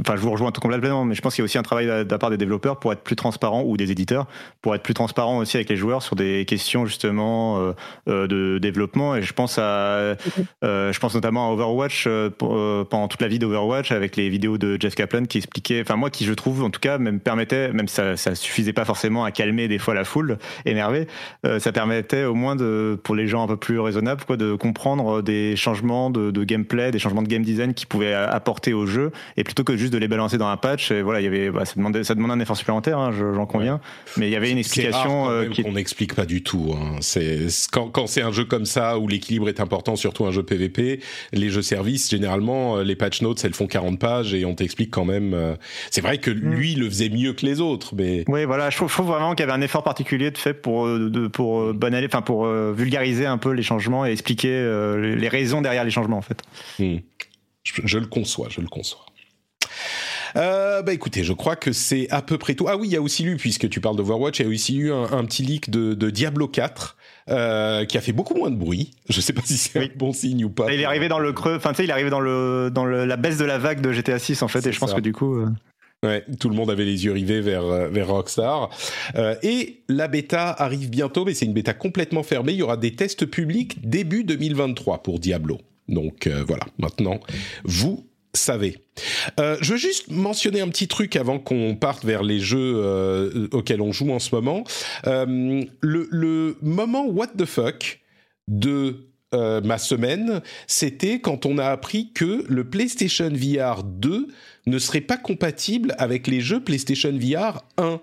Enfin, je vous rejoins complètement, mais je pense qu'il y a aussi un travail de la part des développeurs pour être plus transparent ou des éditeurs pour être plus transparent aussi avec les joueurs sur des questions justement euh, euh, de développement. Et je pense à (laughs) euh, je pense notamment à Overwatch euh, euh, pendant toute la vie d'Overwatch avec les vidéos de Jeff Kaplan qui expliquait, enfin moi qui je trouve en tout cas même permettait, même ça suffisait pas forcément à calmer des fois la foule énervée, euh, ça permettait au moins de pour les gens un peu plus raisonnables quoi de comprendre des changements de, de gameplay, des changements de game design qui pouvaient apporter au jeu et plutôt que juste de les balancer dans un patch. Et voilà, il y avait bah, ça demandait ça demandait un effort supplémentaire, hein, je- j'en conviens, mais il y avait une rare explication quand euh, qui qu'on n'explique pas du tout. hein. C'est quand, quand c'est un jeu comme ça où l'équilibre est important, surtout un jeu PVP, les jeux services généralement euh, les patch notes elles font 40 pages et on t'explique quand même. euh, C'est vrai que lui le faisait mieux que les autres, mais Oui, voilà, je trouve, je trouve vraiment qu'il y avait un effort particulier de fait pour euh, de, pour euh, banaler, enfin pour euh, vulgariser un peu les changements et expliquer euh, les- raisons derrière les changements en fait. Hmm. je, je le conçois, je le conçois. Euh, bah écoutez, je crois que c'est à peu près tout. Ah oui, il y a aussi eu, puisque tu parles d'Overwatch, il y a aussi eu un, un petit leak de, de Diablo 4 euh, qui a fait beaucoup moins de bruit. Je sais pas si c'est Oui. un bon signe ou pas. Il est arrivé dans le creux, enfin tu sais, il est arrivé dans le dans le, la baisse de la vague de GTA 6 en fait, et je pense que du coup. euh, Ouais, tout le monde avait les yeux rivés vers euh, vers Rockstar. Euh, et la bêta arrive bientôt, mais c'est une bêta complètement fermée. Il y aura des tests publics début 2023 pour Diablo. Donc euh, voilà, maintenant vous savez. Euh, je veux juste mentionner un petit truc avant qu'on parte vers les jeux euh, auxquels on joue en ce moment. Euh, le, le moment what the fuck de ma semaine, c'était quand on a appris que le PlayStation VR 2 ne serait pas compatible avec les jeux PlayStation VR 1.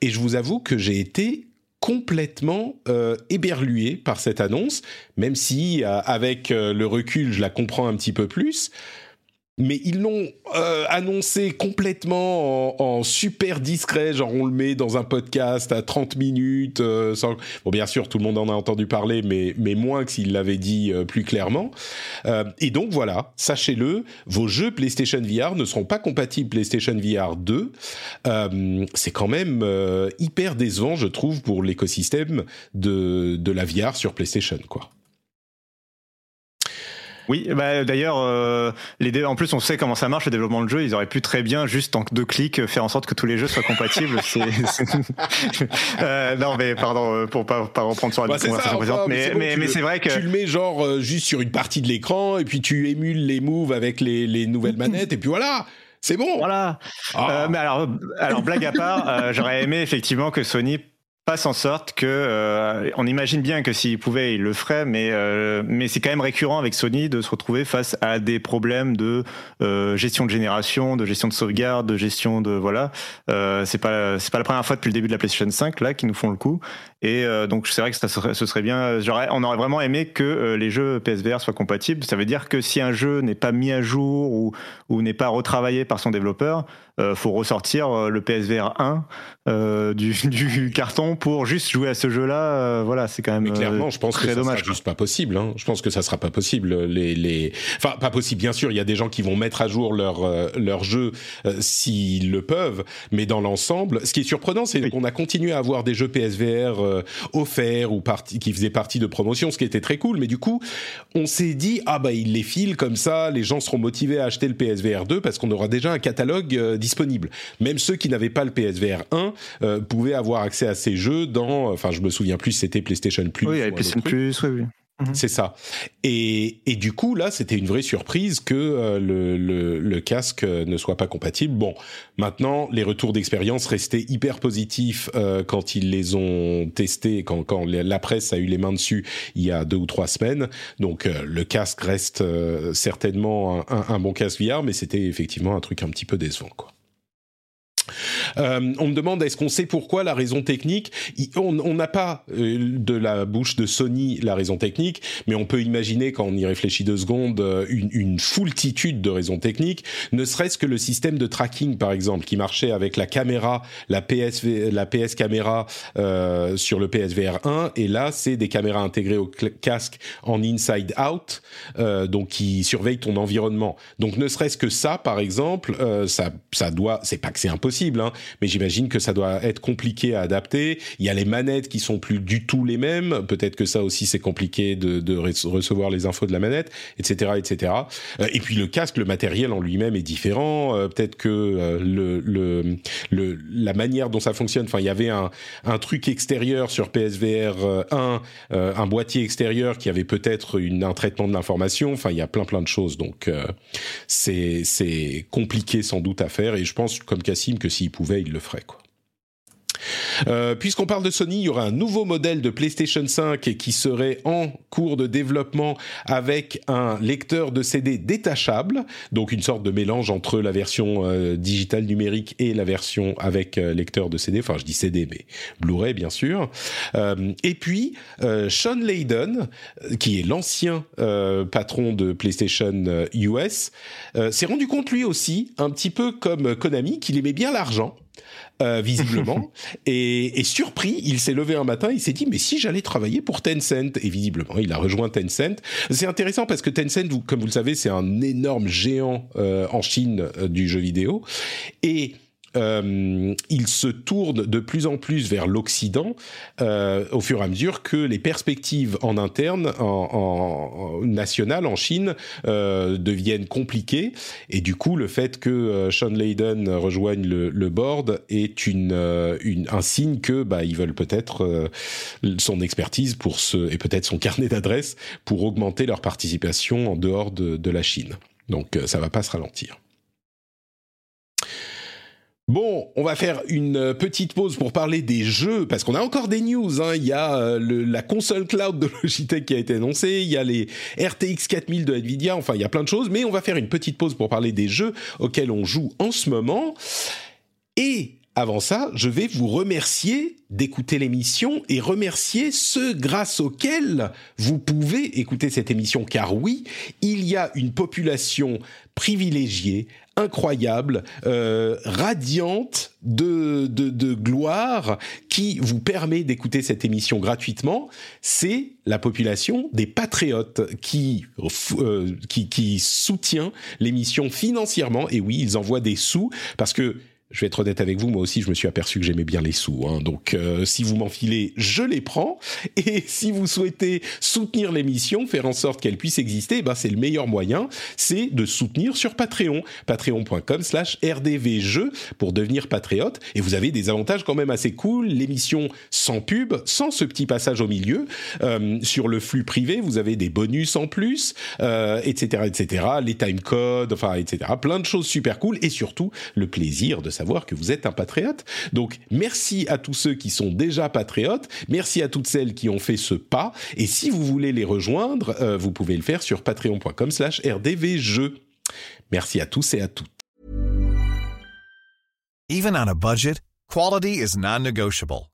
Et je vous avoue que j'ai été complètement euh, éberlué par cette annonce, même si euh, avec euh, le recul je la comprends un petit peu plus. Mais ils l'ont euh, annoncé complètement en, en super discret, genre on le met dans un podcast à 30 minutes. euh, sans... Bon, bien sûr, tout le monde en a entendu parler, mais, mais moins que s'il l'avait dit euh, plus clairement. Euh, et donc voilà, sachez-le, vos jeux PlayStation VR ne seront pas compatibles PlayStation VR 2. Euh, c'est quand même euh, hyper décevant, je trouve, pour l'écosystème de, de la VR sur PlayStation, quoi. Oui, bah, d'ailleurs, euh, les en plus on sait comment ça marche le développement de jeu. Ils auraient pu très bien juste en deux clics faire en sorte que tous les jeux soient compatibles. (laughs) euh, non, mais pardon euh, pour pas, pas reprendre sur la bah, conversation précédente, mais mais, mais, c'est vrai que tu le mets genre euh, juste sur une partie de l'écran et puis tu émules les moves avec les, les nouvelles manettes et puis voilà. C'est bon. Voilà. Ah. mais alors, alors blague à part, j'aurais aimé effectivement que Sony passe en sorte que euh, on imagine bien que s'il pouvait il le ferait mais euh, mais c'est quand même récurrent avec Sony de se retrouver face à des problèmes de euh, gestion de génération de gestion de sauvegarde de gestion de voilà. Euh, c'est pas c'est pas la première fois depuis le début de la PlayStation 5 là qui nous font le coup. Et euh, donc c'est vrai que ça ce serait bien j'aurais on aurait vraiment aimé que les jeux PSVR soient compatibles. Ça veut dire que si un jeu n'est pas mis à jour ou ou n'est pas retravaillé par son développeur euh, faut ressortir euh, le PSVR 1 euh, du, (laughs) du, carton pour juste jouer à ce jeu-là. Euh, voilà, c'est quand même. Mais clairement, je pense que ça dommage. Sera juste pas possible. Hein. Je pense que ça sera pas possible. Les, les, enfin, pas possible. Bien sûr, il y a des gens qui vont mettre à jour leur leur jeu s'ils le peuvent, mais dans l'ensemble, ce qui est surprenant, c'est qu'on a continué à avoir des jeux PSVR offerts ou partie, qui faisaient partie de promotion, ce qui était très cool. Mais du coup, on s'est dit ah bah ils les filent comme ça, les gens seront motivés à acheter le PSVR 2 parce qu'on aura déjà un catalogue disponible. Même ceux qui n'avaient pas le PSVR 1 euh, pouvaient avoir accès à ces jeux dans, enfin je me souviens plus, c'était PlayStation Plus. Oui, PlayStation Plus, oui, oui. Mhm. C'est ça. Et, et, du coup, là, c'était une vraie surprise que euh, le, le, le, casque ne soit pas compatible. Bon, maintenant, les retours d'expérience restaient hyper positifs euh, quand ils les ont testés, quand, quand la presse a eu les mains dessus il y a deux ou trois semaines. Donc, euh, le casque reste certainement un, un, bon casque VR, mais c'était effectivement un truc un petit peu décevant, quoi. Euh, on me demande est-ce qu'on sait pourquoi la raison technique On n'a pas euh, de la bouche de Sony la raison technique, mais on peut imaginer quand on y réfléchit deux secondes euh, une, une foultitude de raisons techniques. Ne serait-ce que le système de tracking par exemple qui marchait avec la caméra, la PS la PS caméra euh, sur le PSVR 1, et là c'est des caméras intégrées au casque en inside out, euh, donc qui surveillent ton environnement. Donc ne serait-ce que ça par exemple, ça ça doit, c'est pas que c'est impossible Hein. Mais j'imagine que ça doit être compliqué à adapter. Il y a les manettes qui sont plus du tout les mêmes. Peut-être que ça aussi c'est compliqué de, de, recevoir les infos de la manette, etc., etc. Euh, et puis le casque, le matériel en lui-même est différent. Euh, peut-être que euh, le, le, le, la manière dont ça fonctionne. Enfin, il y avait un, un truc extérieur sur PSVR 1, un boîtier extérieur qui avait peut-être un traitement de l'information. Enfin, il y a plein plein de choses. Donc c'est compliqué sans doute à faire. Et je pense comme Cassim que s'il pouvait, il le ferait, quoi. Euh, Puisqu'on parle de Sony, il y aura un nouveau modèle de PlayStation 5 qui serait en cours de développement avec un lecteur de CD détachable, donc une sorte de mélange entre la version euh, digitale numérique et la version avec euh, lecteur de CD. Enfin, je dis CD, mais Blu-ray bien sûr. Et puis Sean Layden, qui est l'ancien patron de PlayStation US, s'est rendu compte lui aussi, un petit peu comme Konami, qu'il aimait bien l'argent euh, visiblement. (laughs) et, et, surpris, il s'est levé un matin, il s'est dit mais si j'allais travailler pour Tencent? Et visiblement il a rejoint Tencent. C'est intéressant parce que Tencent, comme vous le savez, c'est un énorme géant euh, en Chine euh, du jeu vidéo et euh, il se tourne de plus en plus vers l'Occident euh, au fur et à mesure que les perspectives en interne, en, en, en national, en Chine, euh, deviennent compliquées. Et du coup, le fait que euh, Sean Layden rejoigne le, le board est une, euh, une, un signe que bah, ils veulent peut-être euh, son expertise pour et peut-être son carnet d'adresses pour augmenter leur participation en dehors de, de la Chine. Donc ça va pas se ralentir. Bon, on va faire une euh, petite pause pour parler des jeux, parce qu'on a encore des news. Hein. Il y a euh, la console cloud de (laughs) Logitech qui a été annoncée, il y a les RTX 4000 de Nvidia, enfin il y a plein de choses, mais on va faire une petite pause pour parler des jeux auxquels on joue en ce moment. Et avant ça, je vais vous remercier d'écouter l'émission et remercier ceux grâce auxquels vous pouvez écouter cette émission. Car oui, il y a une population privilégiée, incroyable, euh, radiante de, gloire qui vous permet d'écouter cette émission gratuitement, c'est la population des patriotes qui, euh, qui, qui soutient l'émission financièrement. Et oui, ils envoient des sous parce que je vais être honnête avec vous, moi aussi, je me suis aperçu que j'aimais bien les sous. Hein. Donc, euh, si vous m'enfilez, je les prends. (laughs) Et si vous souhaitez soutenir l'émission, faire en sorte qu'elle puisse exister, ben, c'est le meilleur moyen, c'est de soutenir sur Patreon. Patreon.com slash rdvjeux pour devenir patriote. Et vous avez des avantages quand même assez cool. L'émission sans pub, sans ce petit passage au milieu. Euh, sur le flux privé, vous avez des bonus en plus, euh, etc., etc. Les time codes, enfin, etc. Plein de choses super cool. Et surtout, le plaisir de savoir voir que vous êtes un patriote. Donc, merci à tous ceux qui sont déjà patriotes. Merci à toutes celles qui ont fait ce pas. Et si vous voulez les rejoindre, euh, vous pouvez le faire sur patreon.com slash rdvjeux. Merci à tous et à toutes. Even on a budget, quality is non-negotiable.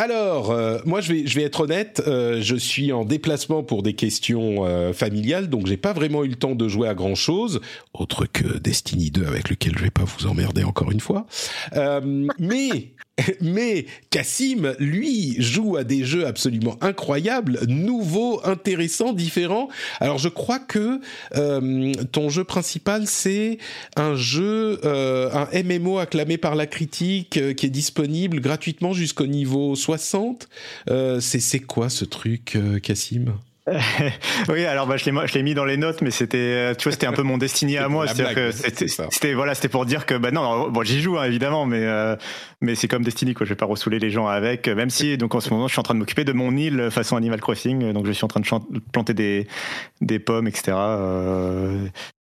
Alors, euh, moi, je vais, être honnête, euh, je suis en déplacement pour des questions euh, familiales, donc j'ai pas vraiment eu le temps de jouer à grand chose, autre que Destiny 2, avec lequel je vais pas vous emmerder encore une fois. Mais (laughs) mais Cassim, lui, joue à des jeux absolument incroyables, nouveaux, intéressants, différents. Alors, je crois que euh, ton jeu principal, c'est un jeu, euh, un MMO acclamé par la critique, euh, qui est disponible gratuitement jusqu'au niveau 60. Euh, c'est quoi ce truc, Cassim? (laughs) oui, alors bah, je l'ai je l'ai mis dans les notes, mais c'était euh, tu vois c'était un peu mon destiné à moi, c'était voilà c'était pour dire que bah non bon j'y joue hein, évidemment, mais euh, mais c'est comme Destiny quoi, je vais pas ressouler les gens avec, euh, même si donc en ce moment je suis en train de m'occuper de mon île façon Animal Crossing, donc je suis en train de planter des des pommes etc. euh,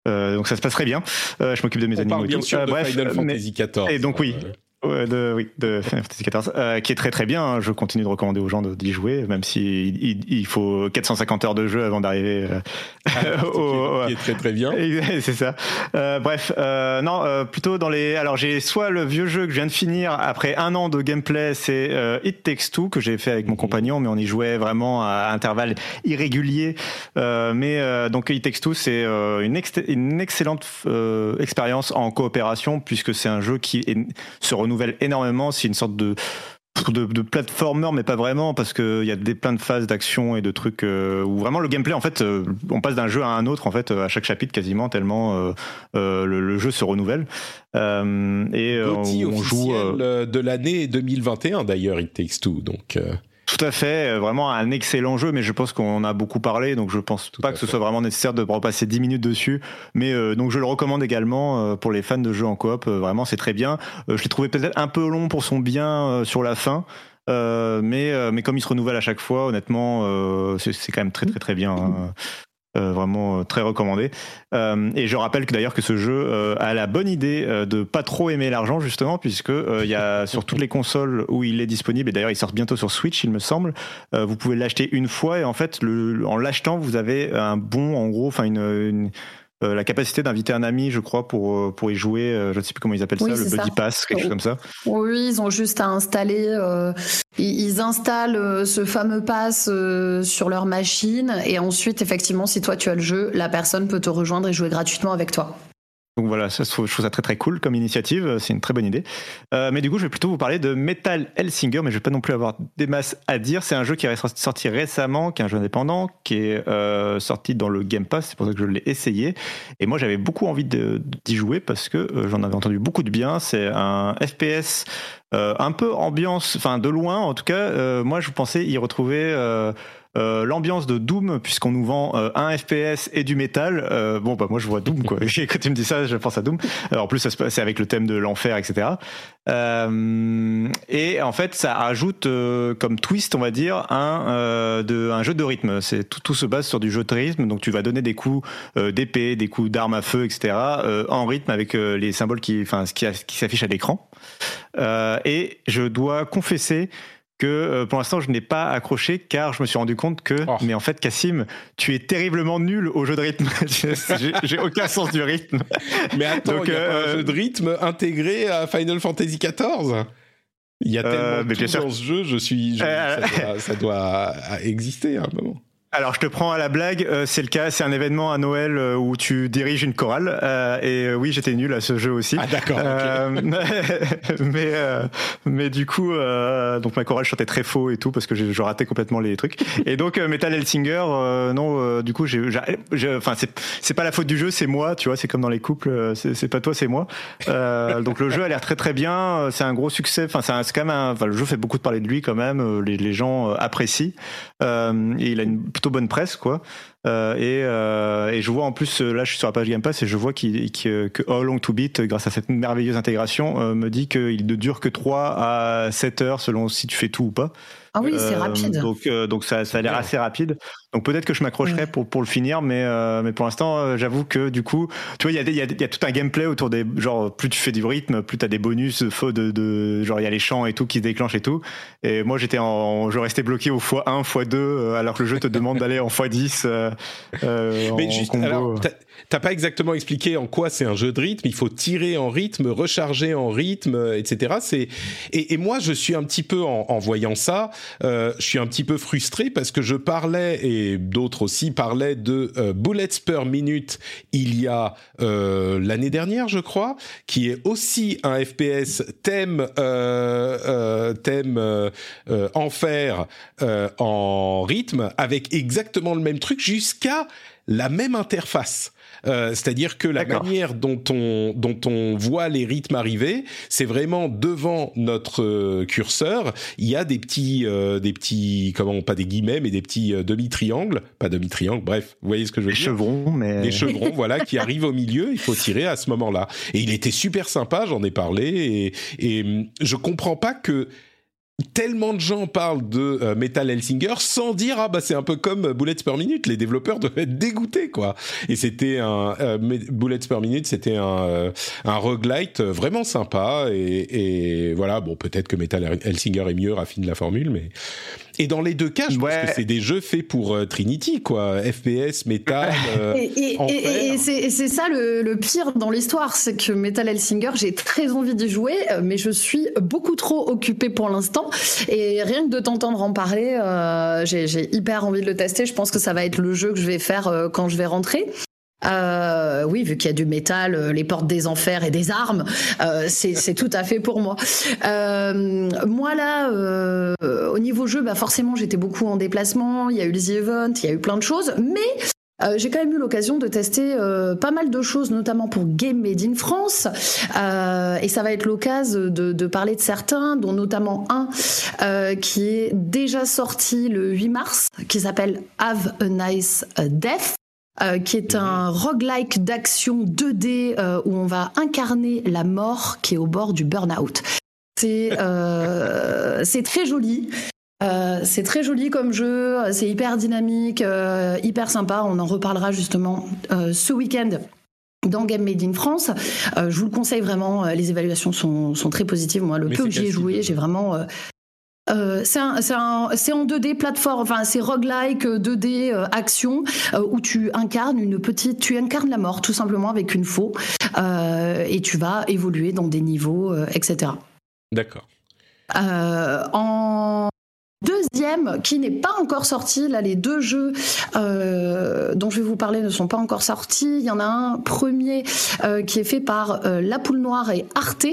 euh, donc ça se passe très bien. Euh, je m'occupe de mes On animaux parle bien sûr de bref, Final Fantasy XIV. et donc, oui. Ouais, de, oui, de (laughs) Final Fantasy XIV, euh, qui est très très bien. hein. Je continue de recommander aux gens d'y jouer, même si il, il faut 450 heures de jeu avant d'arriver euh, (laughs) au- qui est très très bien. (laughs) c'est ça. Euh, bref, euh, non, euh, plutôt dans les. Alors j'ai soit le vieux jeu que je viens de finir après un an de gameplay, c'est euh, It Takes Two que j'ai fait avec mon compagnon, mais on y jouait vraiment à intervalles irréguliers. Euh, mais euh, donc It Takes Two, c'est euh, une, ex- une excellente euh, expérience en coopération puisque c'est un jeu qui est- se renouvelle énormément. C'est une sorte de de, de platformer mais pas vraiment parce que il y a des plein de phases d'action et de trucs euh, où vraiment le gameplay en fait euh, on passe d'un jeu à un autre en fait euh, à chaque chapitre quasiment tellement euh, le, le jeu se renouvelle et on joue de l'année 2021 d'ailleurs, It Takes Two. Donc, tout à fait euh, vraiment un excellent jeu mais je pense qu'on en a beaucoup parlé donc je pense Tout pas que ce fait. soit vraiment nécessaire de repasser 10 minutes dessus mais euh, donc je le recommande également euh, pour les fans de jeux en coop Euh, vraiment c'est très bien je l'ai trouvé peut-être un peu long pour son bien sur la fin Euh, mais mais comme il se renouvelle à chaque fois honnêtement euh, c'est c'est quand même très très très bien hein. Euh, vraiment euh, très recommandé. Euh, et je rappelle que d'ailleurs que ce jeu euh, a la bonne idée euh, de pas trop aimer l'argent justement puisque euh, il y a (laughs) sur toutes les consoles où il est disponible et d'ailleurs il sort bientôt sur Switch il me semble. euh, vous pouvez l'acheter une fois et en fait le, en l'achetant vous avez un bon en gros enfin une, une- euh, la capacité d'inviter un ami je crois pour euh, pour y jouer euh, je ne sais plus comment ils appellent Oui, ça le buddy ça. pass quelque chose comme ça. Oui, ils ont juste à installer. euh, ils, ils installent euh, ce fameux pass euh, sur leur machine et ensuite, effectivement, si toi tu as le jeu, la personne peut te rejoindre et jouer gratuitement avec toi. Donc voilà, ça, je trouve ça très très cool comme initiative, euh, c'est une très bonne idée. Euh, mais du coup, je vais plutôt vous parler de Metal Hellsinger, mais je vais pas non plus avoir des masses à dire. C'est un jeu qui est sorti récemment, qui est un jeu indépendant, qui est euh, sorti dans le Game Pass, c'est pour ça que je l'ai essayé. Et moi, j'avais beaucoup envie d'y jouer parce que j'en avais entendu beaucoup de bien. C'est un FPS un peu ambiance, enfin de loin en tout cas. moi, je pensais y retrouver. Euh, l'ambiance de Doom, puisqu'on nous vend un FPS et du métal. bon, bah moi je vois Doom, quoi. (laughs) Quand tu me dis ça, je pense à Doom. en plus, c'est avec le thème de l'enfer, etc. et en fait, ça ajoute comme twist, on va dire, un, de, un jeu de rythme. C'est tout, se base sur du jeu de rythme. Donc tu vas donner des coups d'épée, des coups d'armes à feu, etc. en rythme avec les symboles qui, qui s'affichent à l'écran. et je dois confesser que euh, pour l'instant je n'ai pas accroché car je me suis rendu compte que oh. mais en fait Cassim tu es terriblement nul au jeu de rythme. (laughs) J'ai aucun sens du rythme. Mais attends Donc, il y a pas un euh, jeu de rythme intégré à Final Fantasy XIV il y a tellement de choses dans ce jeu je suis ça, doit, ça, doit, exister à un moment alors je te prends à la blague, euh, c'est le cas, c'est un événement à Noël euh, où tu diriges une chorale euh, et oui j'étais nul à ce jeu aussi. Ah d'accord. (laughs) mais mais du coup donc ma chorale chantait très faux et tout parce que je, je ratais complètement les trucs. Et donc Metal Hellsinger non du coup j'ai enfin c'est c'est pas la faute du jeu c'est moi tu vois c'est comme dans les couples c'est pas toi c'est moi. donc le jeu a l'air très très bien c'est un gros succès enfin c'est quand même un, enfin, le jeu fait beaucoup de parler de lui quand même les, les gens apprécient et il a une plutôt bonne presse, quoi. Euh, et, euh, et, je vois en plus, là je suis sur la page Game Pass et je vois que How Long to Beat, grâce à cette merveilleuse intégration, euh, me dit qu'il ne dure que 3 à 7 heures selon si tu fais tout ou pas. Ah oui, c'est rapide. Donc, donc ça, ça a l'air assez rapide. Donc peut-être que je m'accrocherai pour, pour le finir, mais, mais pour l'instant, j'avoue que du coup, tu vois, il y a, y, a, y a tout un gameplay autour des. Genre, plus tu fais du rythme, plus tu as des bonus faux de, de. Genre, il y a les champs et tout qui se déclenchent et tout. Et moi, j'étais en. Je restais bloqué au x1, x2, alors que le jeu te demande d'aller en x10. Euh, Mais juste, alors, t'as pas exactement expliqué en quoi c'est un jeu de rythme. Il faut tirer en rythme, recharger en rythme, etc. C'est et, et, moi je suis un petit peu en, en voyant ça, euh, je suis un petit peu frustré parce que je parlais et d'autres aussi parlaient de euh, bullets per minute il y a euh, l'année dernière, je crois, qui est aussi un FPS thème euh, thème enfer en rythme avec exactement le même truc jusqu'à la même interface. Euh, c'est-à-dire que la manière dont on dont on voit les rythmes arriver, c'est vraiment devant notre euh, curseur, il y a des petits euh, des petits comment pas des guillemets mais des petits demi-triangles, pas demi-triangles, bref, vous voyez ce que je veux des dire? chevrons mais des chevrons voilà qui arrivent au milieu, il faut tirer à ce moment-là. Et il était super sympa, j'en ai parlé et, et je comprends pas que tellement de gens parlent de euh, Metal Hellsinger sans dire ah bah c'est un peu comme Bullets per minute. Les développeurs (laughs) doivent être dégoûtés quoi. Et c'était un euh, Bullets per minute c'était un euh, un roguelite vraiment sympa. Et, voilà. Bon peut-être que Metal Hellsinger est mieux raffine la formule mais et dans les deux cas, je pense que c'est des jeux faits pour euh, Trinity, quoi. FPS, Metal. Euh, et, et, c'est ça le, le, pire dans l'histoire, c'est que Metal Hellsinger, j'ai très envie d'y jouer, euh, mais je suis beaucoup trop occupée pour l'instant. Et rien que de t'entendre en parler, euh, j'ai hyper envie de le tester. Je pense que ça va être le jeu que je vais faire quand je vais rentrer. Euh, oui, vu qu'il y a du métal, euh, les portes des enfers et des armes, euh, c'est tout à fait pour moi. Euh, moi là, euh, au niveau jeu, bah forcément j'étais beaucoup en déplacement. Il y a eu les events, il y a eu plein de choses, mais euh, j'ai quand même eu l'occasion de tester euh, pas mal de choses, notamment pour Game Made in France. Euh, et ça va être l'occasion de, de, parler de certains, dont notamment un qui est déjà sorti le 8 mars, qui s'appelle Have a Nice Death. Euh, qui est un roguelike d'action 2D euh, où on va incarner la mort qui est au bord du burn-out. C'est euh, (laughs) très joli. c'est très joli comme jeu, c'est hyper dynamique, hyper sympa. On en reparlera justement ce week-end dans Game Made in France. je vous le conseille vraiment, les évaluations sont, sont très positives. Moi, le peu que j'y ai joué, j'ai vraiment euh, c'est en 2D plateforme, enfin c'est roguelike 2D euh, action euh, où tu incarnes une petite, tu incarnes la mort tout simplement avec une faux et tu vas évoluer dans des niveaux, etc. D'accord. en deuxième qui n'est pas encore sorti, là les deux jeux dont je vais vous parler ne sont pas encore sortis. Il y en a un premier qui est fait par La Poule Noire et Arte.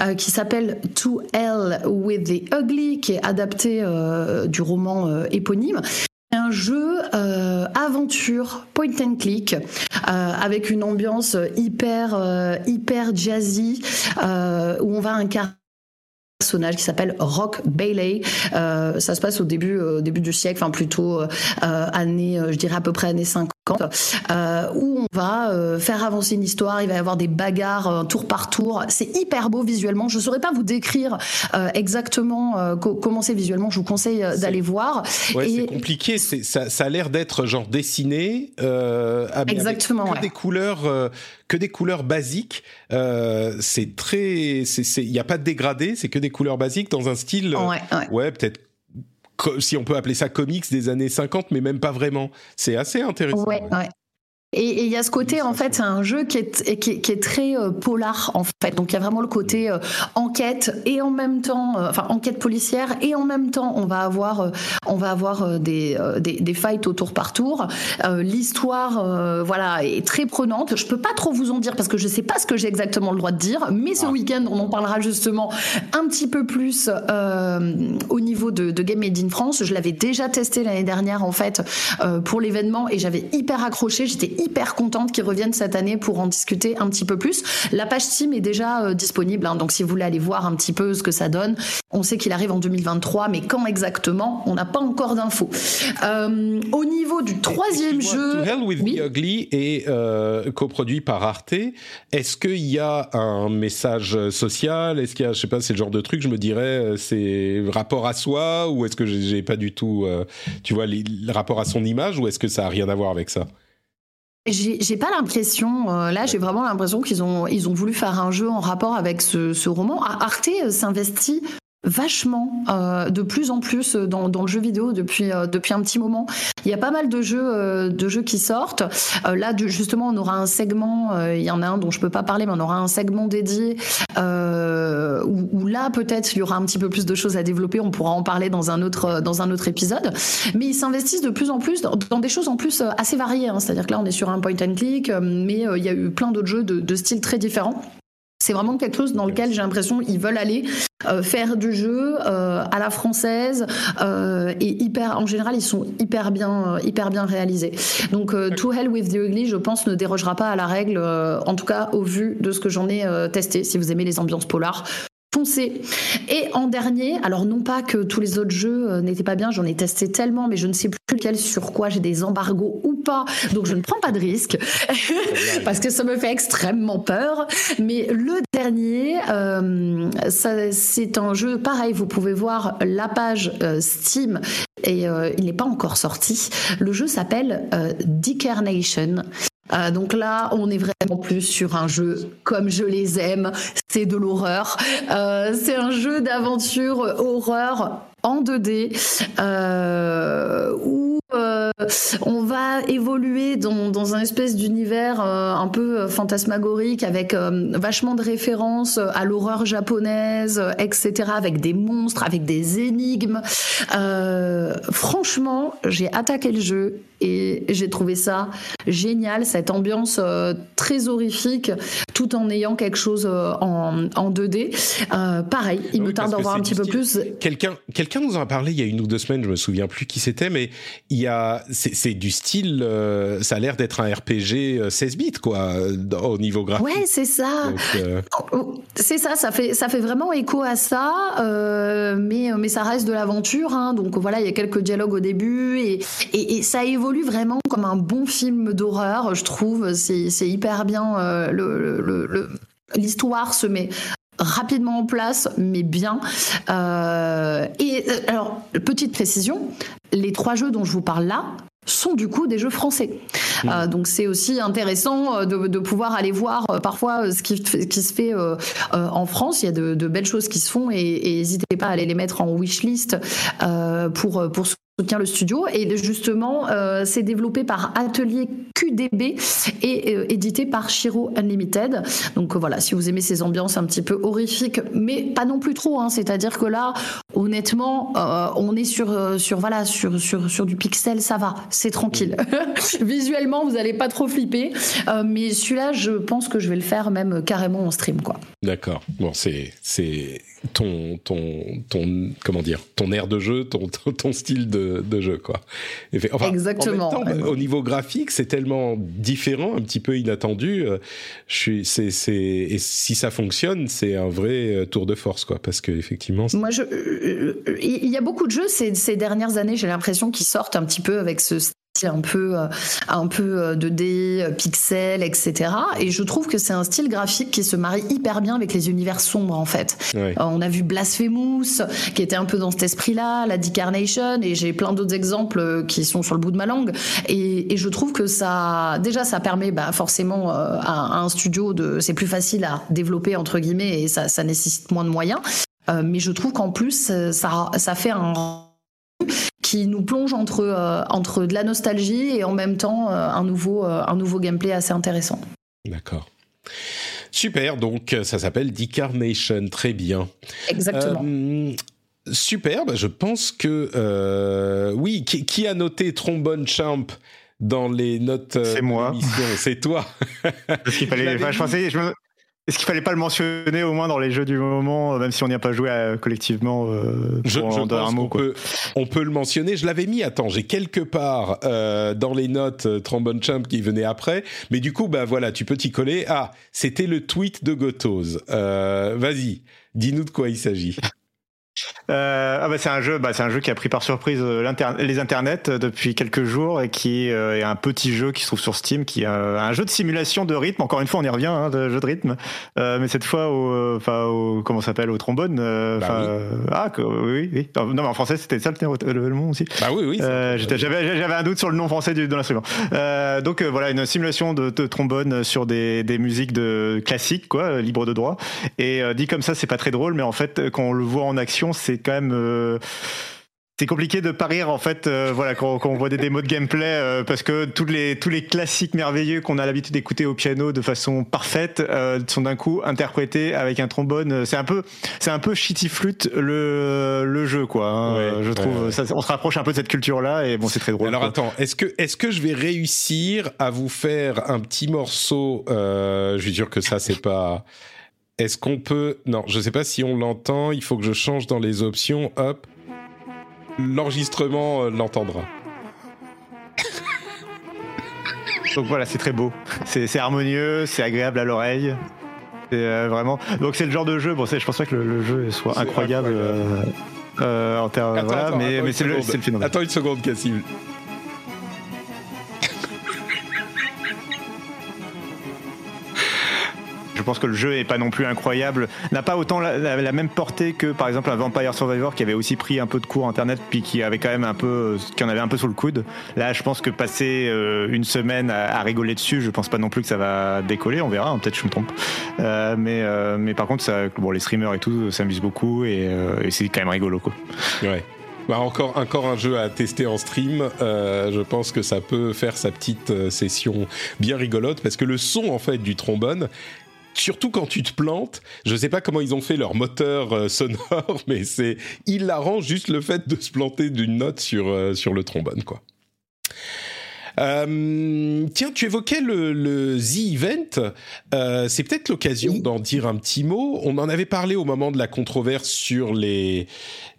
Euh, qui s'appelle To Hell with the Ugly, qui est adapté euh, du roman euh, éponyme. Un jeu aventure point and click avec une ambiance hyper hyper jazzy où on va incarner personnage qui s'appelle Rock Bailey. ça se passe au début, début du siècle, enfin plutôt année, je dirais à peu près années 50. Où on va faire avancer une histoire, il va y avoir des bagarres tour par tour. C'est hyper beau visuellement. Je ne saurais pas vous décrire exactement comment c'est visuellement. Je vous conseille d'aller voir. Ouais, c'est compliqué. Ça, ça, a l'air d'être genre dessiné avec Exactement, que des couleurs que des couleurs basiques. Euh, c'est très, il n'y a pas de dégradé, c'est que des couleurs basiques dans un style, ouais, peut-être si on peut appeler ça comics des années 50, mais même pas vraiment. C'est assez intéressant. Et il y a ce côté, en fait, c'est un jeu qui est, qui est, très euh, polar, en fait. Donc il y a vraiment le côté euh, enquête et en même temps, euh, enfin enquête policière et en même temps, on va avoir, on va avoir des, des, des, fights au tour par tour. L'histoire, voilà, est très prenante. Je peux pas trop vous en dire parce que je sais pas ce que j'ai exactement le droit de dire, mais ce ah. week-end, on en parlera justement un petit peu plus au niveau de, de, Game Made in France. Je l'avais déjà testé l'année dernière, en fait, pour l'événement et j'avais hyper accroché. J'étais hyper contente qu'ils reviennent cette année pour en discuter un petit peu plus. La page Steam est déjà euh, disponible, hein, donc si vous voulez aller voir un petit peu ce que ça donne, on sait qu'il arrive en 2023, mais quand exactement, on n'a pas encore d'infos. Euh, au niveau du troisième jeu, To Hell with the Ugly est euh, coproduit par Arte. Est-ce qu'il y a un message social? Est-ce qu'il y a, je sais pas, c'est le genre de truc, je me dirais, c'est rapport à soi ou est-ce que j'ai pas du tout, tu vois, le rapport à son image ou est-ce que ça a rien à voir avec ça? J'ai pas l'impression, euh, là j'ai vraiment l'impression qu'ils ont, ils ont voulu faire un jeu en rapport avec ce, ce roman. Arte euh, s'investit vachement euh, de plus en plus dans, dans, le jeu vidéo depuis euh, depuis un petit moment. Il y a pas mal de jeux euh, de jeux qui sortent. Euh, là justement on aura un segment, il y en a un dont je peux pas parler mais on aura un segment dédié où, où, là peut-être il y aura un petit peu plus de choses à développer, on pourra en parler dans un autre dans un autre épisode. Mais ils s'investissent de plus en plus dans, dans des choses en plus assez variées, hein. c'est-à-dire que là on est sur un point and click mais il y a eu plein d'autres jeux de, de styles très différents. C'est vraiment quelque chose dans lequel j'ai l'impression qu'ils veulent aller euh, faire du jeu euh, à la française euh, et hyper. En général, ils sont hyper bien, hyper bien réalisés. Donc, To Hell with the Ugly, je pense, ne dérogera pas à la règle, en tout cas au vu de ce que j'en ai testé. Si vous aimez les ambiances polars, foncez. Et en dernier, alors non pas que tous les autres jeux n'étaient pas bien, j'en ai testé tellement, mais je ne sais plus lequel sur quoi j'ai des embargos ou pas, donc je ne prends pas de risque (laughs) parce que ça me fait extrêmement peur. Mais le dernier, euh, c'est un jeu pareil. Vous pouvez voir la page euh, Steam et euh, il n'est pas encore sorti. Le jeu s'appelle Dicker Nation. donc là, on est vraiment plus sur un jeu comme je les aime. C'est de l'horreur. c'est un jeu d'aventure horreur en 2D où euh, on va évoluer dans, dans un espèce d'univers euh, un peu euh, fantasmagorique avec vachement de références à l'horreur japonaise, etc., avec des monstres, avec des énigmes. franchement, j'ai attaqué le jeu et j'ai trouvé ça génial, cette ambiance très horrifique, tout en ayant quelque chose en, en 2D. pareil, il me tarde d'en voir un petit peu plus. Quelqu'un, quelqu'un nous en a parlé il y a une ou deux semaines, je me souviens plus qui c'était, mais il y a, c'est du style, euh, ça a l'air d'être un RPG 16 euh, bits, quoi, au niveau graphique. Ouais, c'est ça. Euh, oh, oh, c'est ça, ça fait, ça fait vraiment écho à ça, mais, mais ça reste de l'aventure. Hein, donc voilà, il y a quelques dialogues au début et, et, ça évolue vraiment comme un bon film d'horreur, je trouve. C'est hyper bien. le, l'histoire se met rapidement en place, mais bien. Euh, et alors, petite précision, les trois jeux dont je vous parle là sont du coup des jeux français. Mmh. Euh, donc c'est aussi intéressant euh, de, de, pouvoir aller voir euh, parfois ce qui, qui se fait euh, en France. Il y a de, de, belles choses qui se font et n'hésitez pas à aller les mettre en wishlist pour, pour soutient le studio et justement euh, c'est développé par Atelier QDB et euh, édité par Shiro Unlimited. Donc euh, voilà, si vous aimez ces ambiances un petit peu horrifiques, mais pas non plus trop. Hein, C'est-à-dire que là, honnêtement, on est sur sur voilà sur sur sur du pixel, ça va, c'est tranquille. (laughs) Visuellement, vous n'allez pas trop flipper, mais celui-là, je pense que je vais le faire même carrément en stream quoi. D'accord. Bon, c'est c'est ton, ton, ton, comment dire, ton air de jeu, ton, ton, style de, de, jeu, quoi. Enfin, Exactement. En même temps, au niveau graphique, c'est tellement différent, un petit peu inattendu. Euh, je suis, c'est, c'est, et si ça fonctionne, c'est un vrai euh, tour de force, quoi, parce que effectivement. Moi, je, il y a beaucoup de jeux ces, ces dernières années, j'ai l'impression qu'ils sortent un petit peu avec ce un peu euh, un peu 2D euh, euh, pixel etc et je trouve que c'est un style graphique qui se marie hyper bien avec les univers sombres en fait. On a vu Blasphemous qui était un peu dans cet esprit là la Decarnation et j'ai plein d'autres exemples qui sont sur le bout de ma langue. Et, et je trouve que ça déjà ça permet bah, forcément à, un studio de c'est plus facile à développer entre guillemets et ça, ça nécessite moins de moyens. Mais je trouve qu'en plus ça ça fait un qui nous plonge entre, euh, entre de la nostalgie et en même temps euh, un, nouveau, euh, un nouveau gameplay assez intéressant. D'accord. Super, donc ça s'appelle Decarnation, très bien. Exactement. super, bah, je pense que oui, qui, a noté Trombone Champ dans les notes C'est moi. C'est toi. Parce qu'il fallait. je pensais, je est-ce qu'il fallait pas le mentionner au moins dans les jeux du moment, même si on n'y a pas joué euh, collectivement euh, Je, je un mot, Peut, on peut le mentionner. Je l'avais mis. Attends, j'ai quelque part euh, dans les notes euh, Trombone Champ qui venait après, mais du coup, bah voilà, tu peux t'y coller. Ah, c'était le tweet de Gotos. Euh, Vas-y, dis-nous de quoi il s'agit. Euh, ah bah c'est un jeu, bah c'est un jeu qui a pris par surprise euh, les internets euh, depuis quelques jours et qui euh, est un petit jeu qui se trouve sur Steam, qui est un jeu de simulation de rythme. Encore une fois, on y revient, hein, de jeu de rythme, euh, mais cette fois au, enfin au, comment s'appelle, au trombone. Bah oui. Ah oui, oui. Non, mais en français c'était ça le, le, nom aussi. Bah oui, oui. j'avais j'avais un doute sur le nom français du, de l'instrument. donc voilà, une simulation de, de, trombone sur des, des musiques de classiques, quoi, libre de droit. Et dit comme ça, c'est pas très drôle, mais en fait, quand on le voit en action c'est quand même euh, c'est compliqué de parier en fait euh, voilà quand, on voit des démos de gameplay euh, parce que tous les tous les classiques merveilleux qu'on a l'habitude d'écouter au piano de façon parfaite sont d'un coup interprétés avec un trombone. C'est un peu c'est un peu shitty flute le le jeu quoi hein, je trouve. Ça, on se rapproche un peu de cette culture là et bon c'est très drôle alors attends est-ce que est-ce que je vais réussir à vous faire un petit morceau je suis sûr que ça c'est pas est-ce qu'on peut... Non, je ne sais pas si on l'entend. Il faut que je change dans les options. Hop. L'enregistrement euh, l'entendra. (laughs) Donc voilà, c'est très beau. C'est harmonieux, c'est agréable à l'oreille. Euh, vraiment. Donc c'est le genre de jeu. Bon, je pense pas que le, jeu soit incroyable, euh, en termes. Voilà, mais, mais c'est le, le, phénomène. Attends une seconde, Cassim. Je pense que le jeu est pas non plus incroyable, n'a pas autant la, même portée que par exemple un Vampire Survivor qui avait aussi pris un peu de cours internet puis qui avait quand même un peu, qui en avait un peu sous le coude. Là, je pense que passer euh, une semaine à, rigoler dessus, je pense pas non plus que ça va décoller. On verra, hein, peut-être je me trompe. Euh, mais euh, mais par contre, bon, les streamers et tout s'amusent beaucoup et, c'est quand même rigolo. Ouais. Bah encore, encore un jeu à tester en stream. Je pense que ça peut faire sa petite session bien rigolote parce que le son en fait du trombone surtout quand tu te plantes, je sais pas comment ils ont fait leur moteur euh, sonore, (laughs) mais c'est hilarant juste le fait de se planter d'une note sur, euh, sur le trombone, quoi. Euh, tiens, tu évoquais le, le The Event. Euh, c'est peut-être l'occasion d'en dire un petit mot. On en avait parlé au moment de la controverse sur les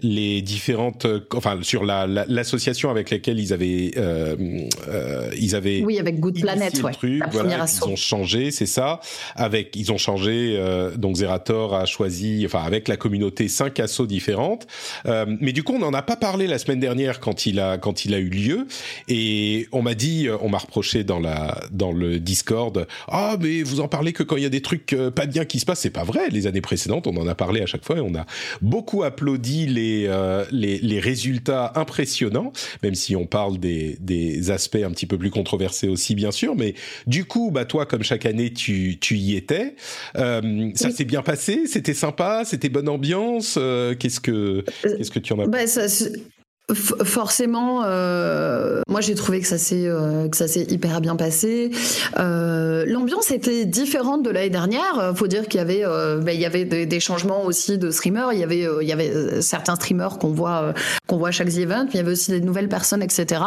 les différentes, enfin sur la, l'association avec laquelle ils avaient euh, euh ils avaient oui avec Good Planet, ouais, truc, la voilà, ils ont changé, c'est ça. Avec ils ont changé, euh, donc Zerator a choisi, enfin avec la communauté cinq assauts différentes. Euh, mais du coup, on n'en a pas parlé la semaine dernière quand il a quand il a eu lieu et on m'a dit euh, on m'a reproché dans la dans le Discord, ah mais vous en parlez que quand il y a des trucs euh, pas bien qui se passent, c'est pas vrai. Les années précédentes, on en a parlé à chaque fois et on a beaucoup applaudi les euh, les, les, résultats impressionnants, même si on parle des des aspects un petit peu plus controversés aussi bien sûr. Mais du coup, bah toi comme chaque année tu tu y étais, ça s'est bien passé, c'était sympa, c'était bonne ambiance? qu'est-ce que qu'est-ce que tu en as bah, ça, Forcément, euh, moi j'ai trouvé que ça s'est euh, que ça s'est hyper bien passé. Euh, L'ambiance était différente de l'année dernière. Faut dire qu'il y avait ben, il y avait des, des, changements aussi de streamers. Il y avait il y avait certains streamers qu'on voit qu'on voit à chaque event. Mais il y avait aussi des nouvelles personnes, etc.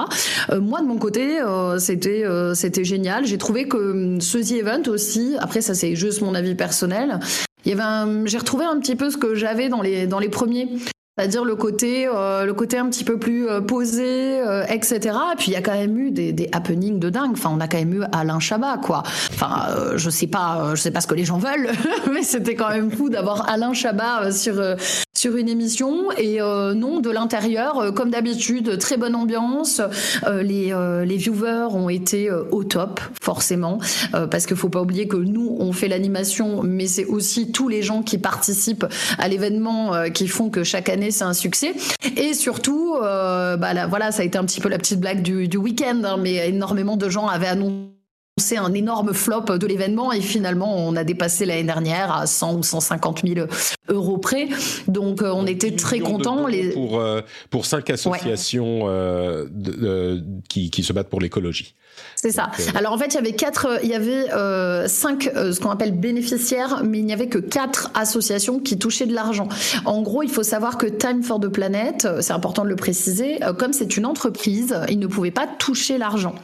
moi de mon côté, c'était c'était génial. J'ai trouvé que ce event aussi. Après ça c'est juste mon avis personnel il y avait j'ai retrouvé un petit peu ce que j'avais dans les dans les premiers c'est-à-dire le côté, euh, le côté un petit peu plus euh, posé, euh, etc. Et puis il y a quand même eu des, des, happenings de dingue. Enfin, on a quand même eu Alain Chabat, quoi. Enfin, je sais pas, je sais pas ce que les gens veulent, (laughs) mais c'était quand même fou d'avoir Alain Chabat sur sur une émission. Et non, de l'intérieur, comme d'habitude, très bonne ambiance. les les viewers ont été au top, forcément, parce qu'il faut pas oublier que nous on fait l'animation, mais c'est aussi tous les gens qui participent à l'événement qui font que chaque année c'est un succès. Et surtout, euh, bah voilà, ça a été un petit peu la petite blague du, du week-end, hein, mais énormément de gens avaient annoncé un énorme flop de l'événement et finalement on a dépassé l'année dernière à 100 ou 150 000 euros près. Donc euh, on était très contents. Les... Pour, euh, pour cinq associations qui, qui, se battent pour l'écologie. C'est ça. Euh, Alors en fait, il y avait quatre, il y avait euh, cinq, euh, ce qu'on appelle bénéficiaires, mais il n'y avait que quatre associations qui touchaient de l'argent. En gros, il faut savoir que Time for the Planet, c'est important de le préciser, comme c'est une entreprise, ils ne pouvaient pas toucher l'argent.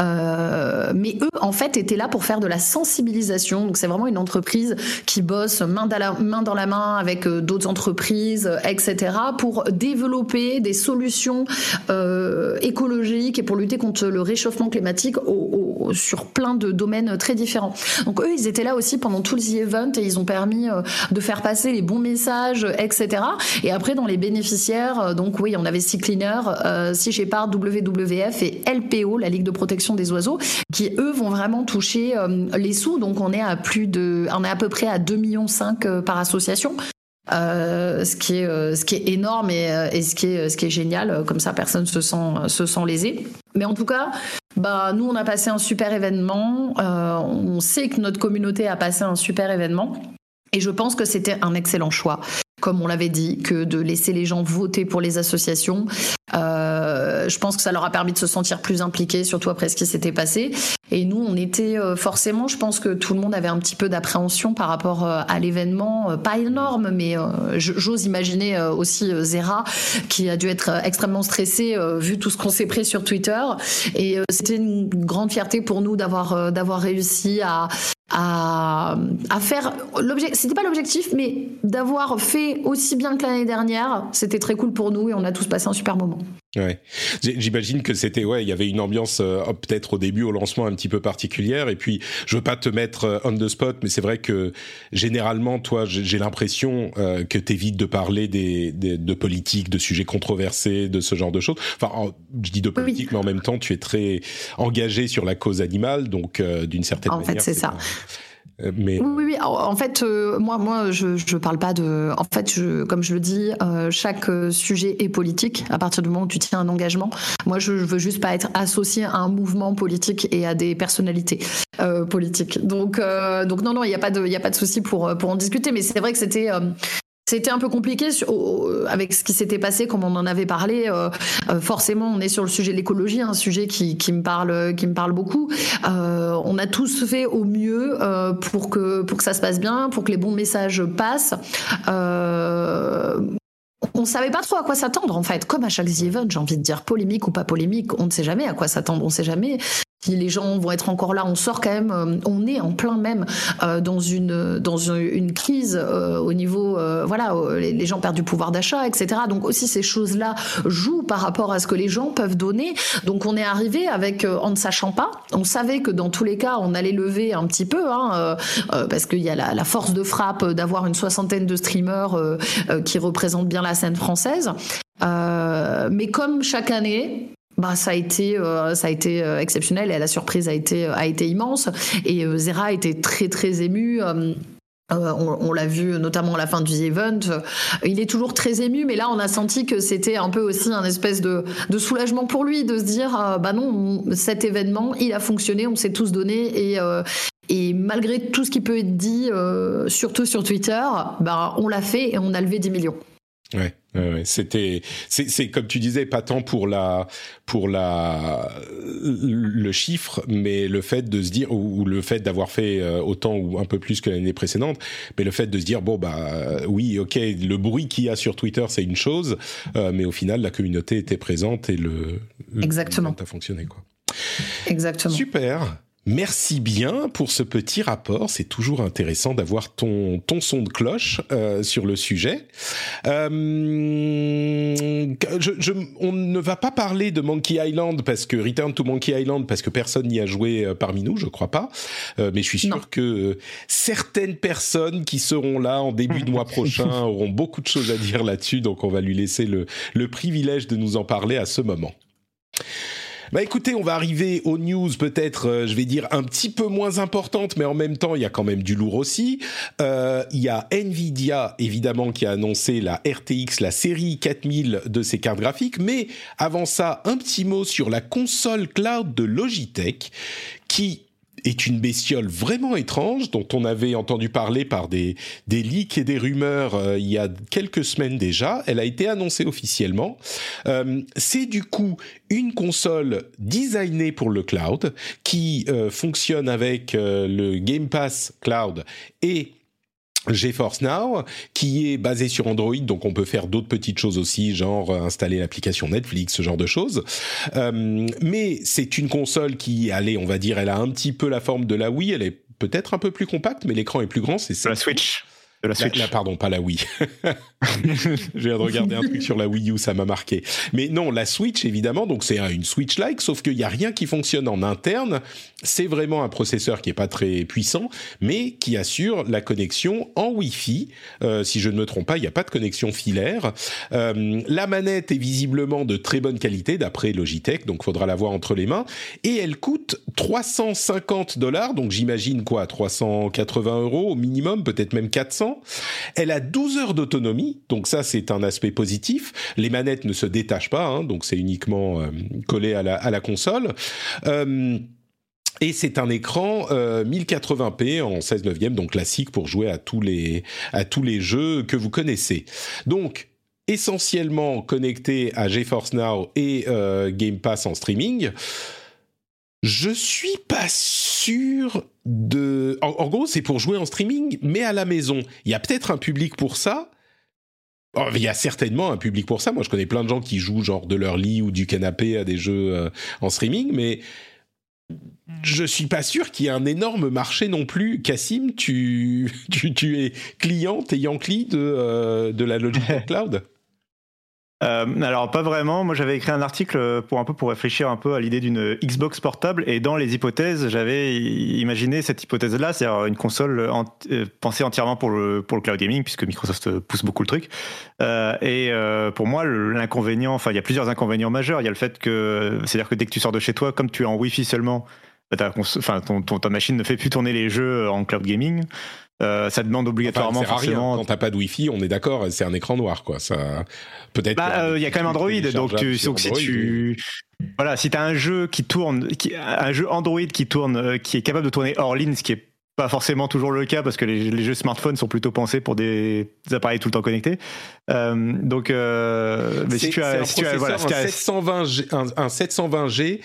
Euh, mais eux, en fait, étaient là pour faire de la sensibilisation. Donc, c'est vraiment une entreprise qui bosse main dans la main, dans la main avec euh, d'autres entreprises, etc., pour développer des solutions euh, écologiques et pour lutter contre le réchauffement climatique au, au, sur plein de domaines très différents. Donc, eux, ils étaient là aussi pendant tout le event et ils ont permis de faire passer les bons messages, etc. Et après, dans les bénéficiaires, donc oui, on avait Sea Cleaner, Sea Shepherd, WWF et LPO, la Ligue de protection des oiseaux, qui eux vont vraiment toucher euh, les sous. Donc on est à plus de, on est à peu près à 2 millions 5 euh, par association. Euh, ce qui est ce qui est énorme et, et, ce qui est ce qui est génial. Comme ça personne se sent se sent lésé. Mais en tout cas bah nous on a passé un super événement. On sait que notre communauté a passé un super événement. Et je pense que c'était un excellent choix comme on l'avait dit, que de laisser les gens voter pour les associations. Euh, je pense que ça leur a permis de se sentir plus impliqués, surtout après ce qui s'était passé. Et nous, on était euh, forcément, je pense que tout le monde avait un petit peu d'appréhension par rapport euh, à l'événement, pas énorme, mais j'ose imaginer aussi Zera, qui a dû être extrêmement stressé vu tout ce qu'on s'est pris sur Twitter. Et c'était une grande fierté pour nous d'avoir d'avoir réussi à à, à faire l'objectif c'était pas l'objectif mais d'avoir fait aussi bien que l'année dernière c'était très cool pour nous et on a tous passé un super moment Ouais, j'imagine que c'était ouais, il y avait une ambiance euh, peut-être au début au lancement un petit peu particulière et puis je veux pas te mettre euh, on the spot mais c'est vrai que généralement toi j'ai l'impression euh, que tu évites de parler des, des, de politique, de sujets controversés, de ce genre de choses. Enfin, je dis de politique mais en même temps tu es très engagé sur la cause animale donc d'une certaine manière. En fait, c'est ça. Euh, mais... Oui, oui, En fait, euh, moi, moi, je, je parle pas de. En fait, je, comme je le dis, euh, chaque sujet est politique. À partir du moment où tu tiens un engagement, moi, je, veux juste pas être associé à un mouvement politique et à des personnalités politiques. Donc, donc non, non, il n'y a pas de, il a pas de souci pour pour en discuter. Mais c'est vrai que c'était c'était un peu compliqué avec ce qui s'était passé, comme on en avait parlé. Euh, euh, forcément, on est sur le sujet de l'écologie, un sujet qui, me parle, beaucoup. Euh, on a tous fait au mieux pour que ça se passe bien, pour que les bons messages passent. On savait pas trop à quoi s'attendre en fait. Comme à chaque The Event, j'ai envie de dire polémique ou pas polémique, on ne sait jamais à quoi s'attendre, on ne sait jamais si les gens vont être encore là, on sort quand même, euh, on est en plein même euh, dans une dans une, crise euh, au niveau, voilà, les, gens perdent du pouvoir d'achat, etc. Donc aussi ces choses-là jouent par rapport à ce que les gens peuvent donner. Donc on est arrivé avec en ne sachant pas, on savait que dans tous les cas on allait lever un petit peu, hein, parce qu'il y a la, la, force de frappe d'avoir une soixantaine de streamers qui représentent bien la scène française. mais comme chaque année, bah ça a été euh, ça a été euh, exceptionnel et la surprise a été a été immense et euh, Zera a été très très ému on, l'a vu notamment à la fin du event. Il est toujours très ému, mais là on a senti que c'était un peu aussi un espèce de, soulagement pour lui de se dire bah non cet événement il a fonctionné, on s'est tous donné et et malgré tout ce qui peut être dit, surtout sur Twitter, bah on l'a fait et on a levé 10 millions. Ouais, ouais, c'était, c'est comme tu disais, pas tant pour la, pour la, le chiffre, mais le fait de se dire, ou, le fait d'avoir fait euh, autant ou un peu plus que l'année précédente, mais le fait de se dire, bon bah oui, ok, le bruit qu'il y a sur Twitter, c'est une chose, euh, mais au final, la communauté était présente et le, exactement, a fonctionné quoi. Exactement. Super. Merci bien pour ce petit rapport. C'est toujours intéressant d'avoir ton, ton son de cloche euh, sur le sujet. Euh, je, on ne va pas parler de Monkey Island parce que Return to Monkey Island parce que personne n'y a joué euh, parmi nous, je crois pas. Euh, mais je suis sûr que certaines personnes qui seront là en début de mois (laughs) prochain auront beaucoup de choses à dire là-dessus. Donc on va lui laisser le, le privilège de nous en parler à ce moment. Bah écoutez, on va arriver aux news peut-être, euh, je vais dire un petit peu moins importantes, mais en même temps, il y a quand même du lourd aussi. Euh, il y a Nvidia évidemment qui a annoncé la RTX, la série 4000 de ses cartes graphiques, mais avant ça, un petit mot sur la console cloud de Logitech qui est une bestiole vraiment étrange dont on avait entendu parler par des, des leaks et des rumeurs euh, il y a quelques semaines déjà. Elle a été annoncée officiellement. Euh, c'est du coup une console designée pour le cloud qui euh, fonctionne avec le Game Pass Cloud et GeForce Now, qui est basé sur Android, donc on peut faire d'autres petites choses aussi, genre euh, installer l'application Netflix, ce genre de choses. Euh, mais c'est une console qui, allez, on va dire, elle a un petit peu la forme de la Wii, elle est peut-être un peu plus compacte, mais l'écran est plus grand. C'est la Switch de la Switch. pardon, pas la Wii. (laughs) Je viens de regarder un truc sur la Wii U, ça m'a marqué. Mais non, la Switch, évidemment, donc c'est une Switch-like, sauf qu'il n'y a rien qui fonctionne en interne. C'est vraiment un processeur qui est pas très puissant, mais qui assure la connexion en Wi-Fi. Euh, si je ne me trompe pas, il n'y a pas de connexion filaire. Euh, la manette est visiblement de très bonne qualité, d'après Logitech, donc faudra la voir entre les mains. Et elle coûte 350 dollars, donc j'imagine quoi, 380 euros au minimum, peut-être même 400. Elle a 12 heures d'autonomie, donc ça c'est un aspect positif. Les manettes ne se détachent pas, hein, donc c'est uniquement euh, collé à la, console. Euh, et c'est un écran euh, 1080p en 16 neuvième, donc classique pour jouer à tous les à tous les jeux que vous connaissez. Donc essentiellement connecté à GeForce Now et euh, Game Pass en streaming. Je suis pas sûr de. En, en gros, c'est pour jouer en streaming, mais à la maison. Il y a peut-être un public pour ça. Oh, il y a certainement un public pour ça. Moi, je connais plein de gens qui jouent genre de leur lit ou du canapé à des jeux euh, en streaming, mais je suis pas sûr qu'il y ait un énorme marché non plus. Cassim, tu, (laughs) tu, tu es client, t'es Yankee de, euh, de la Logitech (laughs) Cloud? Euh, alors pas vraiment. Moi j'avais écrit un article pour un peu pour réfléchir un peu à l'idée d'une Xbox portable et dans les hypothèses j'avais imaginé cette hypothèse-là, c'est-à-dire une console euh, pensée entièrement pour le pour le cloud gaming puisque Microsoft pousse beaucoup le truc. Euh, et pour moi l'inconvénient, enfin il y a plusieurs inconvénients majeurs. Il y a le fait que c'est-à-dire que dès que tu sors de chez toi, comme tu es en Wi-Fi seulement, ton, ton, ta machine ne fait plus tourner les jeux en cloud gaming. Euh, ça demande obligatoirement enfin, forcément. Rien. Quand t'as pas de Wi-Fi, on est d'accord, c'est un écran noir, quoi. Ça, peut-être. Bah, il euh, y a quand même Android, donc, tu, donc si tu, voilà, si t'as un jeu qui tourne, qui, un jeu Android qui tourne, euh, qui est capable de tourner hors ligne, ce qui est pas forcément toujours le cas parce que les, les, jeux smartphones sont plutôt pensés pour des, des appareils tout le temps connectés. Euh, donc, euh, mais si tu as, si tu as, voilà, un, 720G, un, un 720G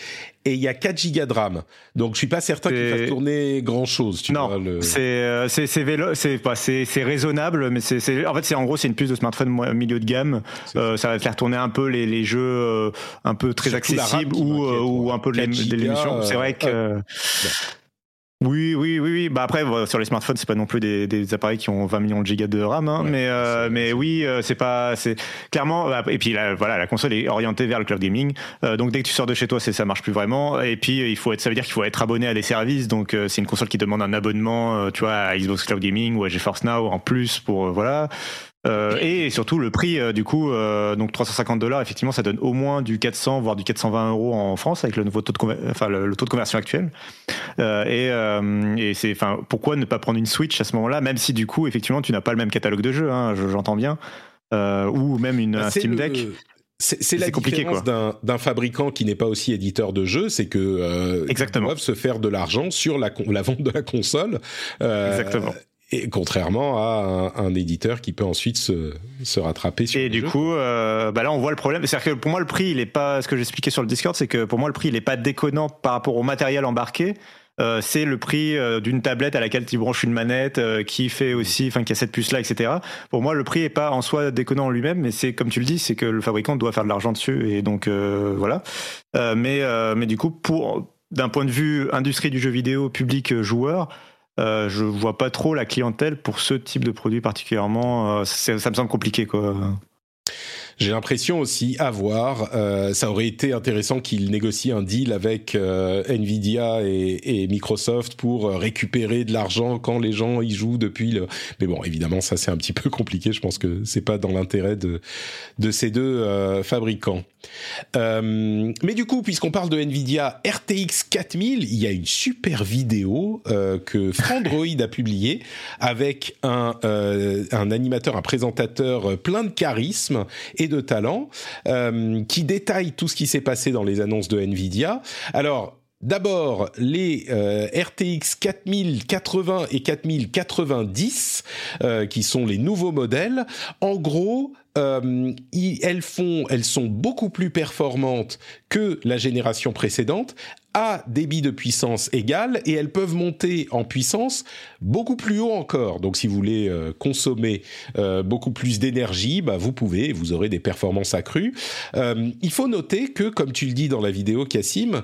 et il y a 4 gigas de RAM. Donc je suis pas certain qu'il fasse tourner grand chose. Tu non, le... c'est c'est c'est c'est pas c'est c'est raisonnable, mais c'est en fait c'est en gros c'est une puce de smartphone milieu de gamme. Euh, ça va faire tourner un peu les les jeux euh, un peu très Surtout accessibles ou ou un peu de l'émission. C'est vrai que euh, oui, oui, oui, oui. Bah après, sur les smartphones, c'est pas non plus des, des, appareils qui ont 20 millions de gigas de RAM, hein, ouais, mais euh, mais oui, euh, c'est pas, c'est clairement. Bah, et puis là, voilà, la console est orientée vers le cloud gaming. Euh, donc dès que tu sors de chez toi, c'est ça marche plus vraiment. Et puis il faut être, ça veut dire qu'il faut être abonné à des services. Donc c'est une console qui demande un abonnement, tu vois, à Xbox Cloud Gaming ou à GeForce Now en plus pour voilà. Euh, et surtout le prix euh, du coup euh, donc 350 dollars effectivement ça donne au moins du 400 voire du 420 euros en France avec le nouveau taux de enfin le, le, taux de conversion actuel euh, et, euh, et c'est enfin pourquoi ne pas prendre une Switch à ce moment-là même si du coup effectivement tu n'as pas le même catalogue de jeux hein, j'entends bien ou même une bah, un Steam Deck le... C'est la différence d'un fabricant qui n'est pas aussi éditeur de jeux, c'est que euh, Exactement. ils doivent se faire de l'argent sur la, la, vente de la console. Euh, Exactement. Et contrairement à un, un, éditeur qui peut ensuite se, se rattraper sur Et du coup, euh, bah là, on voit le problème. C'est-à-dire que pour moi, le prix, il est pas. Ce que j'expliquais sur le Discord, c'est que pour moi, le prix, il est pas déconnant par rapport au matériel embarqué. Euh, c'est le prix euh, d'une tablette à laquelle tu branches une manette euh, qui fait aussi, enfin qui a cette puce là, etc. Pour moi, le prix est pas en soi déconnant en lui-même, mais c'est comme tu le dis, c'est que le fabricant doit faire de l'argent dessus et donc voilà. mais mais du coup pour d'un point de vue industrie du jeu vidéo, public, joueur, euh, je vois pas trop la clientèle pour ce type de produit particulièrement. ça, ça me semble compliqué, quoi. J'ai l'impression aussi à voir, euh, ça aurait été intéressant qu'ils négocient un deal avec euh, Nvidia et, et, Microsoft pour euh, récupérer de l'argent quand les gens y jouent depuis le. Mais bon, évidemment, ça c'est un petit peu compliqué. Je pense que c'est pas dans l'intérêt de de ces deux euh, fabricants. Euh, mais du coup, puisqu'on parle de Nvidia RTX 4000, il y a une super vidéo euh, que Frandroid a publiée avec un, euh, un animateur, un présentateur plein de charisme et de talent qui détaille tout ce qui s'est passé dans les annonces de Nvidia. Alors, D'abord, les RTX 4080 et 4090, qui sont les nouveaux modèles. En gros, euh, elles sont beaucoup plus performantes que la génération précédente à débit de puissance égal et elles peuvent monter en puissance beaucoup plus haut encore. Donc si vous voulez euh, consommer euh, beaucoup plus d'énergie, bah, vous pouvez, vous aurez des performances accrues. Euh, il faut noter que, comme tu le dis dans la vidéo, Cassim,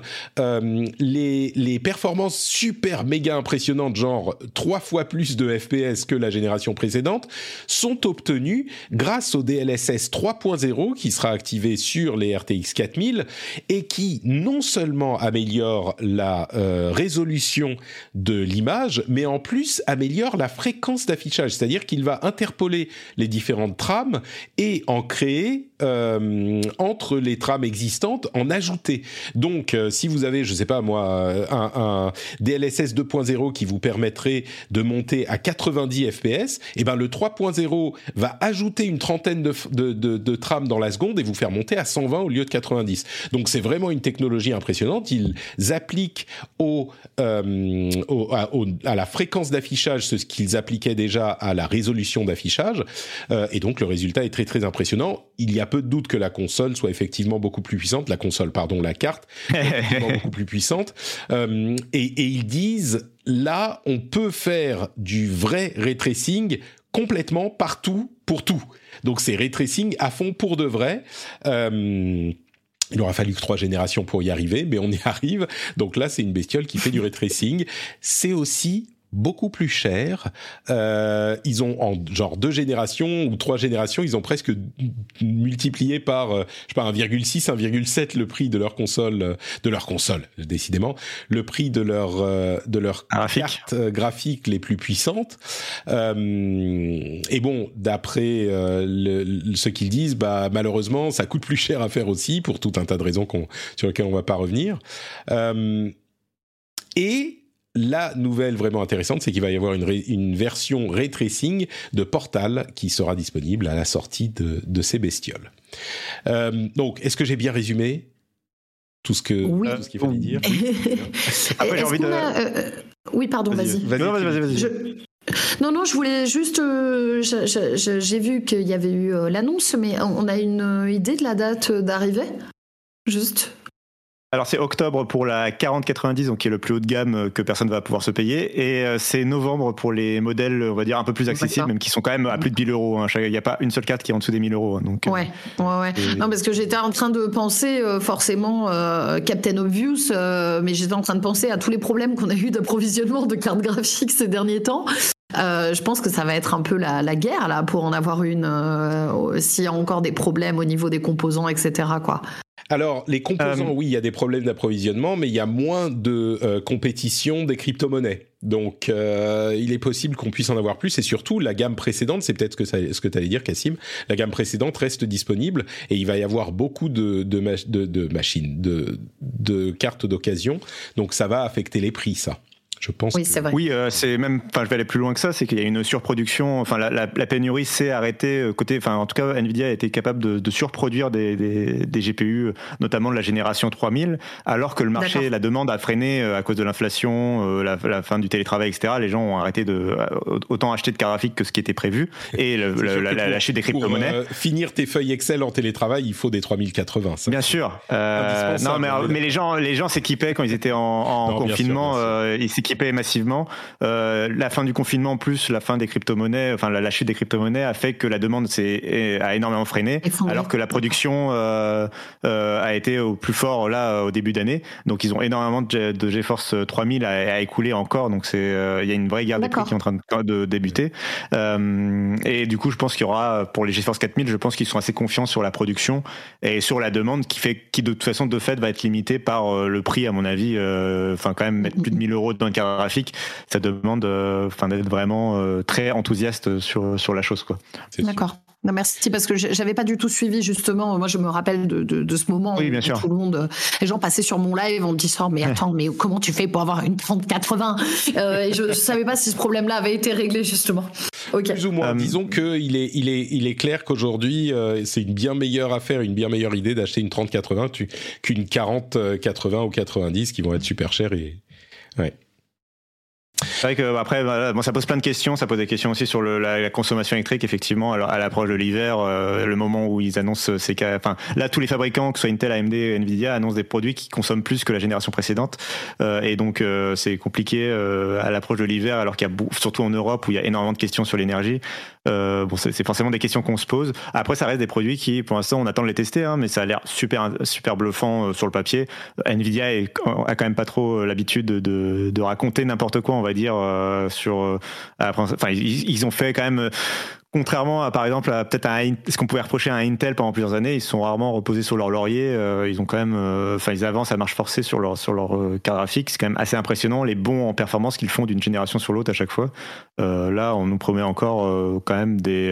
les performances super méga impressionnantes, genre trois fois plus de FPS que la génération précédente, sont obtenues grâce au DLSS 3.0 qui sera activé sur les RTX 4000 et qui non seulement améliore la euh, résolution de l'image, mais en plus améliore la fréquence d'affichage, c'est-à-dire qu'il va interpoler les différentes trames et en créer euh, entre les trames existantes, en ajouter. Donc, euh, si vous avez, je sais pas moi, un, DLSS 2.0 qui vous permettrait de monter à 90 FPS, et ben le 3.0 va ajouter une trentaine de, trames dans la seconde et vous faire monter à 120 au lieu de 90. Donc, c'est vraiment une technologie impressionnante. Appliquent au, euh, au, à, au, à, la fréquence d'affichage ce qu'ils appliquaient déjà à la résolution d'affichage, euh, et donc le résultat est très très impressionnant. Il y a peu de doute que la console soit effectivement beaucoup plus puissante, la console, pardon, la carte, (laughs) beaucoup plus puissante. Euh, et, et ils disent, là, on peut faire du vrai ray tracing complètement partout pour tout. Donc c'est ray tracing à fond pour de vrai. Euh, il aura fallu que trois générations pour y arriver, mais on y (laughs) arrive. Donc là, c'est une bestiole qui fait du ray tracing. C'est aussi beaucoup plus cher. Euh, ils ont en genre deux générations ou trois générations, ils ont presque multiplié par euh, je sais pas 1,6, 1,7 le prix de leur console, euh, de leur console décidément, le prix de leur euh, de leur Graphique. cartes euh, graphiques les plus puissantes. Euh, et bon, d'après le, ce qu'ils disent, bah malheureusement, ça coûte plus cher à faire aussi pour tout un tas de raisons qu'on sur lesquelles on va pas revenir. et la nouvelle vraiment intéressante, c'est qu'il va y avoir une, une, version ray tracing de Portal qui sera disponible à la sortie de, de ces bestioles. Euh, donc, est-ce que j'ai bien résumé tout ce que oui. tout ce qu'il fallait dire? (laughs) Après, j'ai envie de. A, euh, oui, pardon, vas-y. Vas-y, vas-y, vas-y. Vas je... Non, non, je voulais juste. Euh, j'ai vu qu'il y avait eu euh, l'annonce, mais on a une idée de la date d'arrivée? Juste alors c'est octobre pour la 4090, donc qui est le plus haut de gamme que personne va pouvoir se payer, et euh, c'est novembre pour les modèles, on va dire un peu plus accessibles, même qui sont quand même à plus de 1000 euros. Hein. Il n'y a pas une seule carte qui est en dessous des 1000 euros. Donc, ouais, ouais, ouais. Et... Non, parce que j'étais en train de penser euh, forcément euh, Captain Obvious, euh, mais j'étais en train de penser à tous les problèmes qu'on a eu d'approvisionnement de cartes graphiques ces derniers temps. Euh, je pense que ça va être un peu la, la guerre là pour en avoir une euh, s'il y a encore des problèmes au niveau des composants, etc. Quoi. Alors, les composants, euh... oui, il y a des problèmes d'approvisionnement, mais il y a moins de euh, compétition des crypto-monnaies. Donc, euh, il est possible qu'on puisse en avoir plus. Et surtout, la gamme précédente, c'est peut-être ce que, tu allais dire, Cassim, la gamme précédente reste disponible et il va y avoir beaucoup de, de, ma de, de machines, de, de cartes d'occasion. Donc, ça va affecter les prix, ça. Je pense. Oui, c'est vrai. Oui, euh, c'est même. Enfin, je vais aller plus loin que ça. C'est qu'il y a une surproduction. Enfin, la, la, la pénurie s'est arrêtée euh, côté. Enfin, en tout cas, Nvidia a été capable de, de surproduire des, des, des, GPU, notamment de la génération 3000, alors que le marché, la demande a freiné euh, à cause de l'inflation, la, la, fin du télétravail, etc. Les gens ont arrêté de autant acheter de cartes graphiques que ce qui était prévu et le, la, la, chute des crypto-monnaies. Euh, finir tes feuilles Excel en télétravail, il faut des 3080. Ça, bien sûr. Euh, non, mais, mais les gens, les gens s'équipaient quand ils étaient en, en non, confinement. Sûr, ils équipés massivement. la fin du confinement plus la fin des crypto-monnaies, enfin la, chute des crypto-monnaies a fait que la demande s'est a énormément freiné, alors que la production a été au plus fort là au début d'année. Donc ils ont énormément de, GeForce 3000 à, à écouler encore. Donc c'est il y a une vraie guerre des prix qui est en train de, débuter. et du coup, je pense qu'il y aura pour les GeForce 4000, je pense qu'ils sont assez confiants sur la production et sur la demande qui fait qui de toute façon de fait va être limitée par euh, le prix à mon avis euh, enfin quand même mettre plus de 1000 euros dans une graphique ça demande euh, enfin d'être vraiment très enthousiaste sur sur la chose quoi d'accord merci parce que j'avais pas du tout suivi justement. Moi, je me rappelle de, de, ce moment oui, bien sûr. tout le monde, les gens passaient sur mon live en me disant mais attends, mais comment tu fais pour avoir une 3080 euh, Et je, ne savais pas si ce problème-là avait été réglé justement. Plus ou moins. Disons que il est, il est, il est clair qu'aujourd'hui, euh, c'est une bien meilleure affaire, une bien meilleure idée d'acheter une 3080 qu'une 4080 ou 90 qui vont être super chères et ouais. C'est vrai que après, bon, ça pose plein de questions. Ça pose des questions aussi sur la, consommation électrique. Effectivement, alors, à l'approche de l'hiver, euh, le moment où ils annoncent ces cas, enfin là, tous les fabricants, que ce soit Intel, AMD, Nvidia, annoncent des produits qui consomment plus que la génération précédente, euh, et donc euh, c'est compliqué euh, à l'approche de l'hiver, alors qu'il y a surtout en Europe où il y a énormément de questions sur l'énergie. Euh, bon, c'est forcément des questions qu'on se pose. Après, ça reste des produits qui, pour l'instant, on attend de les tester, hein, mais ça a l'air super, super bluffant sur le papier. Nvidia est, a quand même pas trop l'habitude de, de, raconter n'importe quoi, on va dire euh, sur. Euh, enfin, ils, ont fait quand même contrairement à par exemple peut-être ce qu'on pouvait reprocher à Intel pendant plusieurs années, ils sont rarement reposés sur leur laurier. Euh, ils ont quand même, euh, enfin ils avancent à marche forcée sur leur sur leur euh, carte graphique. C'est quand même assez impressionnant les bons en performance qu'ils font d'une génération sur l'autre à chaque fois. là, on nous promet encore quand même des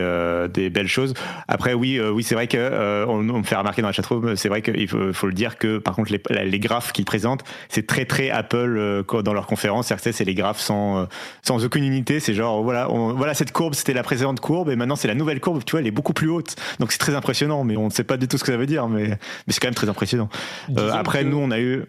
des belles choses. Après, oui, oui, c'est vrai que on, me fait remarquer dans la chatroom, c'est vrai qu'il faut, le dire que par contre les, les graphes qu'ils présentent, c'est très très Apple dans leur conférence. C'est les graphes sans sans aucune unité. C'est genre voilà, voilà cette courbe, c'était la précédente courbe et maintenant c'est la nouvelle courbe, tu vois, elle est beaucoup plus haute. Donc c'est très impressionnant, mais on ne sait pas du tout ce que ça veut dire, mais, mais c'est quand même très impressionnant. Euh, après, nous, on a eu.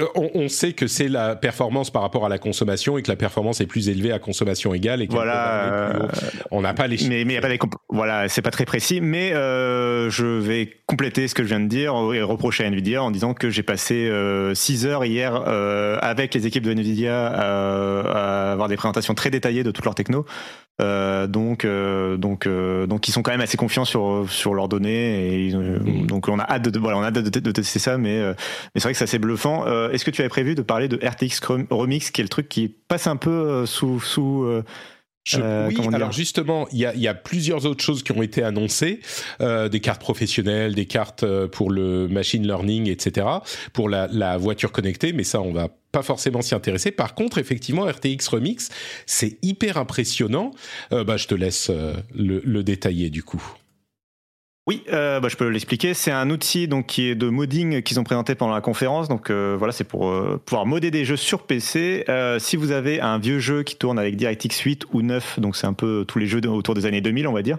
Euh, on, sait que c'est la performance par rapport à la consommation et que la performance est plus élevée à consommation égale et voilà. on n'a pas les chiffres. Mais, mais y a pas des voilà, c'est pas très précis. Mais euh, je vais compléter ce que je viens de dire et reprocher à Nvidia en disant que j'ai passé 6 heures hier avec les équipes de Nvidia à avoir des présentations très détaillées de toutes leurs techno. Euh, donc, euh, donc, euh, donc, ils sont quand même assez confiants sur sur leurs données et mm. donc on a hâte de voilà, on a hâte de, tester ça, mais, mais c'est vrai que c'est assez bluffant. Est-ce que tu avais prévu de parler de RTX Remix, qui est le truc qui passe un peu sous sous oui, alors justement, il y a, y a, plusieurs autres choses qui ont été annoncées, euh, des cartes professionnelles, des cartes pour le machine learning, etc., pour la, la voiture connectée, mais ça, on va pas forcément s'y intéresser. Par contre, effectivement, RTX Remix, c'est hyper impressionnant. Euh, bah, je te laisse euh, le, détailler du coup. Oui, euh, bah, je peux l'expliquer. C'est un outil donc qui est de modding qu'ils ont présenté pendant la conférence. Donc voilà, c'est pour pouvoir modder des jeux sur PC. si vous avez un vieux jeu qui tourne avec DirectX 8 ou 9, donc c'est un peu tous les jeux autour des années 2000, on va dire,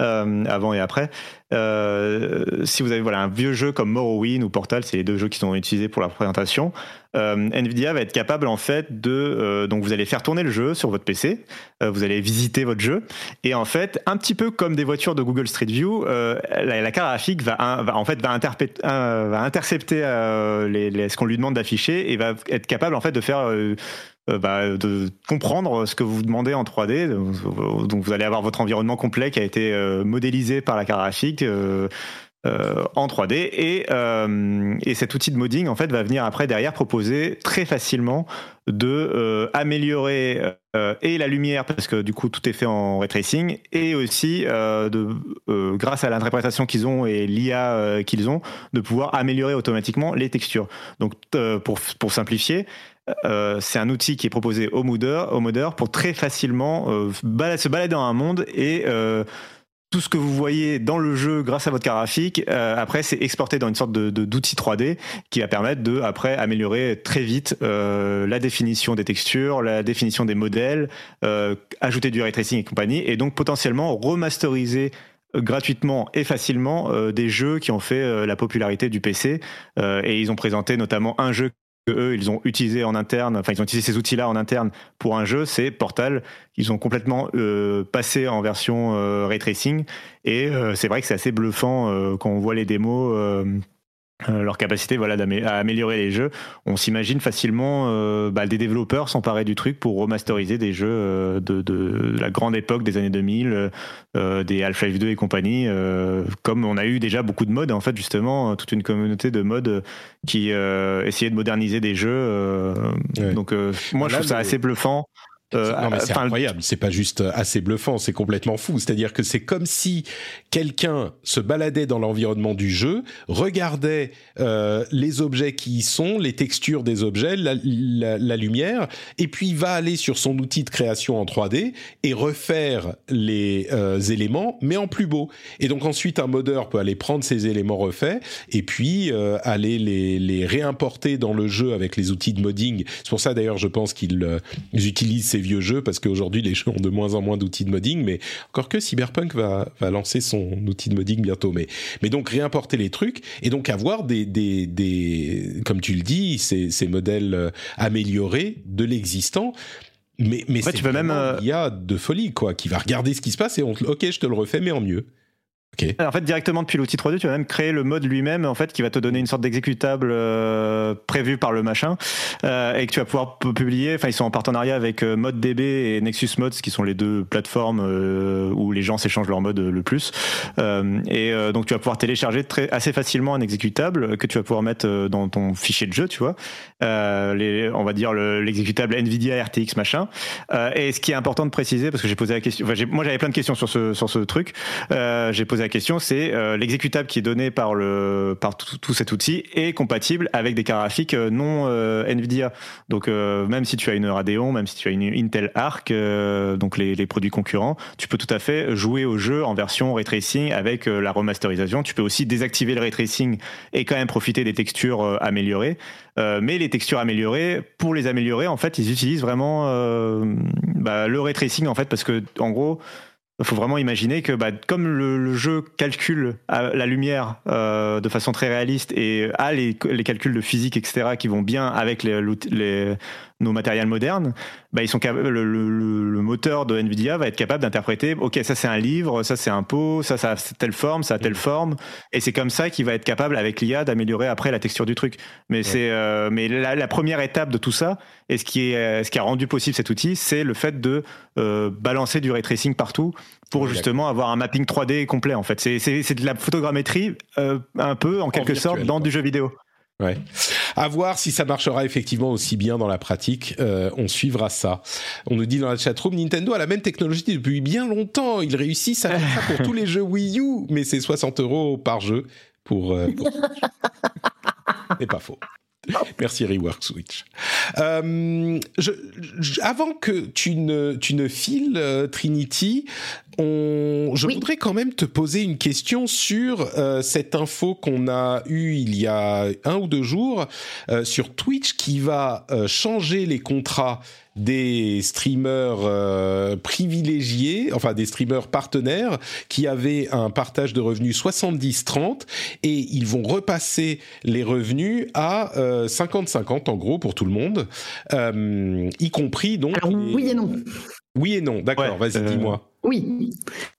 euh, avant et après. Euh, si vous avez voilà un vieux jeu comme Morrowind ou Portal, c'est les deux jeux qui sont utilisés pour la présentation. Euh, Nvidia va être capable en fait de donc vous allez faire tourner le jeu sur votre PC, vous allez visiter votre jeu et en fait un petit peu comme des voitures de Google Street View, la, carte graphique va, en fait va, va intercepter ce qu'on lui demande d'afficher et va être capable en fait de faire euh, bah, de comprendre ce que vous demandez en 3D. Donc vous allez avoir votre environnement complet qui a été euh, modélisé par la carte graphique. Euh, en 3D et, et cet outil de modding en fait va venir après derrière proposer très facilement de améliorer et la lumière parce que du coup tout est fait en ray tracing et aussi de grâce à l'interprétation qu'ils ont et l'IA qu'ils ont de pouvoir améliorer automatiquement les textures donc pour, pour simplifier euh, c'est un outil qui est proposé au modeur, pour très facilement euh, se balader dans un monde et euh, tout ce que vous voyez dans le jeu grâce à votre carte graphique, après c'est exporté dans une sorte de d'outil 3D qui va permettre de après améliorer très vite la définition des textures, la définition des modèles, ajouter du ray tracing et compagnie, et donc potentiellement remasteriser gratuitement et facilement des jeux qui ont fait la popularité du PC. et ils ont présenté notamment un jeu eux ils ont utilisé en interne, enfin ils ont utilisé ces outils-là en interne pour un jeu, c'est Portal. Ils ont complètement euh, passé en version euh, ray tracing et euh, c'est vrai que c'est assez bluffant quand on voit les démos euh, leur capacité voilà à améliorer les jeux. On s'imagine facilement euh, bah, des développeurs s'emparer du truc pour remasteriser des jeux euh, de, de, la grande époque des années 2000, des Half-Life 2 et compagnie, comme on a eu déjà beaucoup de modes en fait justement toute une communauté de modes qui essayait de moderniser des jeux. Donc moi je trouve ça assez bluffant. Euh, non, mais c'est incroyable. C'est pas juste assez bluffant, c'est complètement fou. C'est-à-dire que c'est comme si quelqu'un se baladait dans l'environnement du jeu, regardait euh, les objets qui y sont, les textures des objets, la, la, la, lumière, et puis va aller sur son outil de création en 3D et refaire les euh, éléments, mais en plus beau. Et donc ensuite, un modeur peut aller prendre ces éléments refaits et puis euh, aller les, les réimporter dans le jeu avec les outils de modding. C'est pour ça d'ailleurs, je pense qu'ils euh, utilisent ces vieux jeux parce qu'aujourd'hui les jeux ont de moins en moins d'outils de modding, mais encore que Cyberpunk va, va lancer son outil de modding bientôt. Mais, mais donc réimporter les trucs et donc avoir des, des, des comme tu le dis, ces, ces modèles euh, améliorés de l'existant. Mais, mais c'est tu même euh, il y a de folie quoi, qui va regarder ce qui se passe et on ok je te le refais mais en mieux. En fait, directement depuis l'outil 3D, tu vas même créer le mode lui-même, en fait, qui va te donner une sorte d'exécutable euh, prévu par le machin, euh, et que tu vas pouvoir publier. Enfin, ils sont en partenariat avec euh, ModDB et Nexus Mods, qui sont les deux plateformes euh, où les gens s'échangent leur mode le plus. Euh, et donc, tu vas pouvoir télécharger très, assez facilement un exécutable que tu vas pouvoir mettre dans ton fichier de jeu, tu vois. les, on va dire l'exécutable NVIDIA RTX machin. et ce qui est important de préciser, parce que j'ai posé la question, moi j'avais plein de questions sur ce sur ce truc. j'ai posé la question, c'est euh, l'exécutable qui est donné par le par tout, cet outil est compatible avec des cartes graphiques euh, non euh, Nvidia. Donc même si tu as une Radeon, même si tu as une Intel Arc, donc les, produits concurrents, tu peux tout à fait jouer au jeu en version ray tracing avec la remasterisation. Tu peux aussi désactiver le ray tracing et quand même profiter des textures améliorées. mais les textures améliorées, pour les améliorer, en fait, ils utilisent vraiment bah, le ray tracing en fait parce que en gros il faut vraiment imaginer que, bah, comme le, jeu calcule euh, la lumière euh, de façon très réaliste et a les, les, calculs de physique, etc., qui vont bien avec les, les, nos matériels modernes, bah, ils sont le, le, moteur de Nvidia va être capable d'interpréter, ok, ça c'est un livre, ça c'est un pot, ça ça a telle forme, ça a telle forme, et c'est comme ça qu'il va être capable avec l'IA d'améliorer après la texture du truc. Mais c'est, euh, mais la, première étape de tout ça, et ce qui est, ce qui a rendu possible cet outil, c'est le fait de euh, balancer du ray tracing partout pour justement avoir un mapping 3D complet. En fait, c'est, c'est, de la photogrammétrie euh, un peu en quelque sorte dans du jeu vidéo. Ouais. À voir si ça marchera effectivement aussi bien dans la pratique. Euh, on suivra ça. On nous dit dans la chatroom, Nintendo a la même technologie depuis bien longtemps. Ils réussissent à faire ça pour tous les jeux Wii U, mais c'est 60 euros par jeu pour. Euh, pour... (laughs) c'est pas faux. (laughs) Merci Rework Switch. Euh, je, avant que tu ne, tu ne files euh, Trinity, on, je voudrais quand même te poser une question sur euh, cette info qu'on a eue il y a un ou deux jours euh, sur Twitch qui va changer les contrats des streamers euh, privilégiés, enfin des streamers partenaires qui avaient un partage de revenus 70-30 et ils vont repasser les revenus à 50-50 euh, en gros pour tout le monde, euh, y compris donc... oui et non. Oui et non, d'accord, vas-y dis-moi. (laughs) Oui.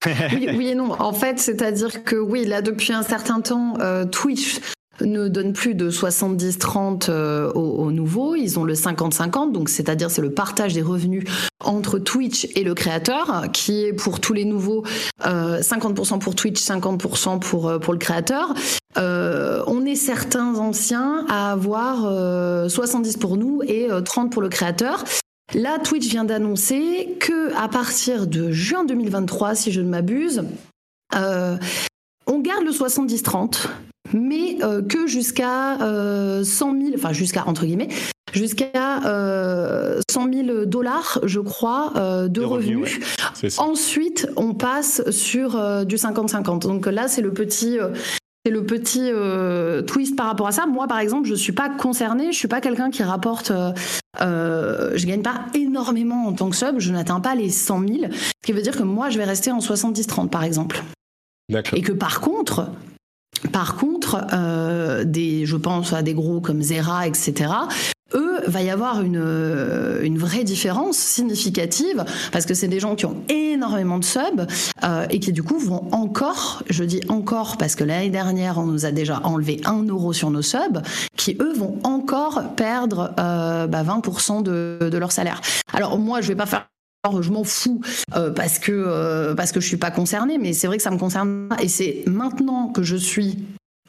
oui. et non. En fait, c'est-à-dire que oui, là depuis un certain temps, Twitch ne donne plus de 70-30 euh, aux, nouveaux, ils ont le 50-50, donc c'est-à-dire c'est le partage des revenus entre Twitch et le créateur, qui est pour tous les nouveaux 50% euh, pour Twitch, 50% pour, euh, pour le créateur. on est certains anciens à avoir 70 pour nous et 30 pour le créateur. Là, Twitch vient d'annoncer que à partir de juin 2023, si je ne m'abuse, on garde le 70-30, mais euh, que jusqu'à 100 euh, 000, enfin jusqu'à entre guillemets, jusqu'à euh, 100 000 dollars, je crois, euh, de, revenus. Ensuite, on passe sur du 50-50. Donc là, c'est le petit. c'est le petit twist par rapport à ça. Moi, par exemple, je suis pas concernée. Je suis pas quelqu'un qui rapporte. Euh, je gagne pas énormément en tant que sub. Je n'atteins pas les 100 000. Ce qui veut dire que moi, je vais rester en 70-30, par exemple. Et que par contre, par contre, euh, des, je pense à des gros comme Zera, etc., eux, va y avoir une, euh, une vraie différence significative parce que c'est des gens qui ont énormément de subs euh, et qui du coup vont encore, je dis encore parce que l'année dernière on nous a déjà enlevé un euro sur nos subs, qui eux vont encore perdre euh, bah, 20% de, de leur salaire. Alors moi je vais pas faire je m'en fous euh, parce que euh, parce que je suis pas concernée, mais c'est vrai que ça me concerne et c'est maintenant que je suis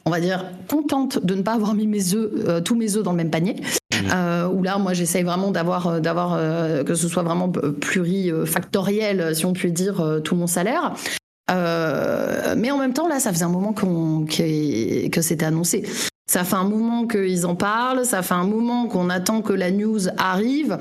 on va dire, contente de ne pas avoir mis mes œufs, euh, tous mes œufs dans le même panier. Mmh. Euh, où là, moi, j'essaye vraiment d'avoir, euh, d'avoir euh, que ce soit vraiment plurifactoriel, si on peut dire, tout mon salaire. mais en même temps, là, ça faisait un moment qu'on, que c'était annoncé. Ça fait un moment qu'ils en parlent, ça fait un moment qu'on attend que la news arrive.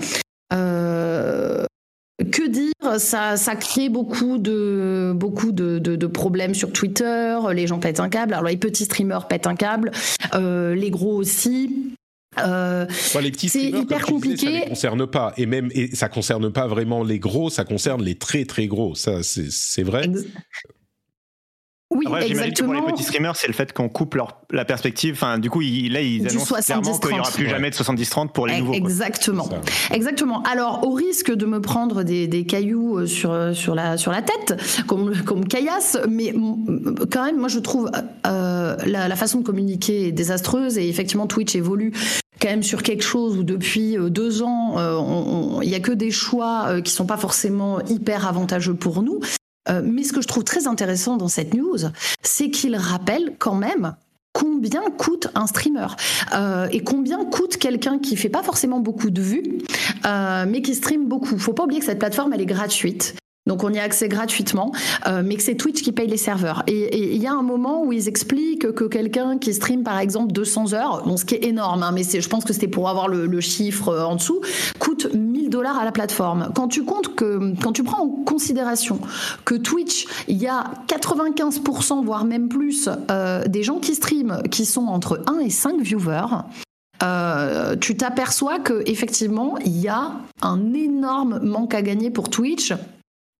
Ça, ça crée beaucoup de beaucoup de, de, de, problèmes sur Twitter. Les gens pètent un câble. Alors les petits streamers pètent un câble, euh, les gros aussi. Euh, les petits c'est hyper compliqué. Disais, ça ne concerne pas, et même et ça concerne pas vraiment les gros, ça concerne les très très gros. Ça, c'est vrai. Ex oui, Après, exactement. Que pour les petits streamers, c'est le fait qu'on coupe leur, la perspective. Enfin, du coup, il, là, ils du annoncent clairement qu'il n'y aura plus ouais. jamais de 70-30 pour les nouveaux. Exactement. Exactement. Alors, au risque de me prendre des, des cailloux euh, sur, euh, sur, la, sur la tête, comme, comme caillasse, mais quand même, moi, je trouve euh, la, la façon de communiquer est désastreuse et effectivement, Twitch évolue quand même sur quelque chose où depuis euh, deux ans, il n'y a que des choix qui sont pas forcément hyper avantageux pour nous. Euh, mais ce que je trouve très intéressant dans cette news, c'est qu'il rappelle quand même combien coûte un streamer euh, et combien coûte quelqu'un qui fait pas forcément beaucoup de vues, euh, mais qui stream beaucoup. Faut pas oublier que cette plateforme elle est gratuite. Donc on y a accès gratuitement, euh, mais que c'est Twitch qui paye les serveurs. Et il y a un moment où ils expliquent que quelqu'un qui stream par exemple 200 heures, ce qui est énorme, hein, mais je pense que c'était pour avoir le, chiffre euh, en dessous, coûte 1000 dollars à la plateforme. Quand tu comptes que, quand tu prends en considération que Twitch, il y a 95% voire même plus euh, des gens qui streament qui sont entre 1 et 5 viewers. Tu t'aperçois que effectivement il y a un énorme manque à gagner pour Twitch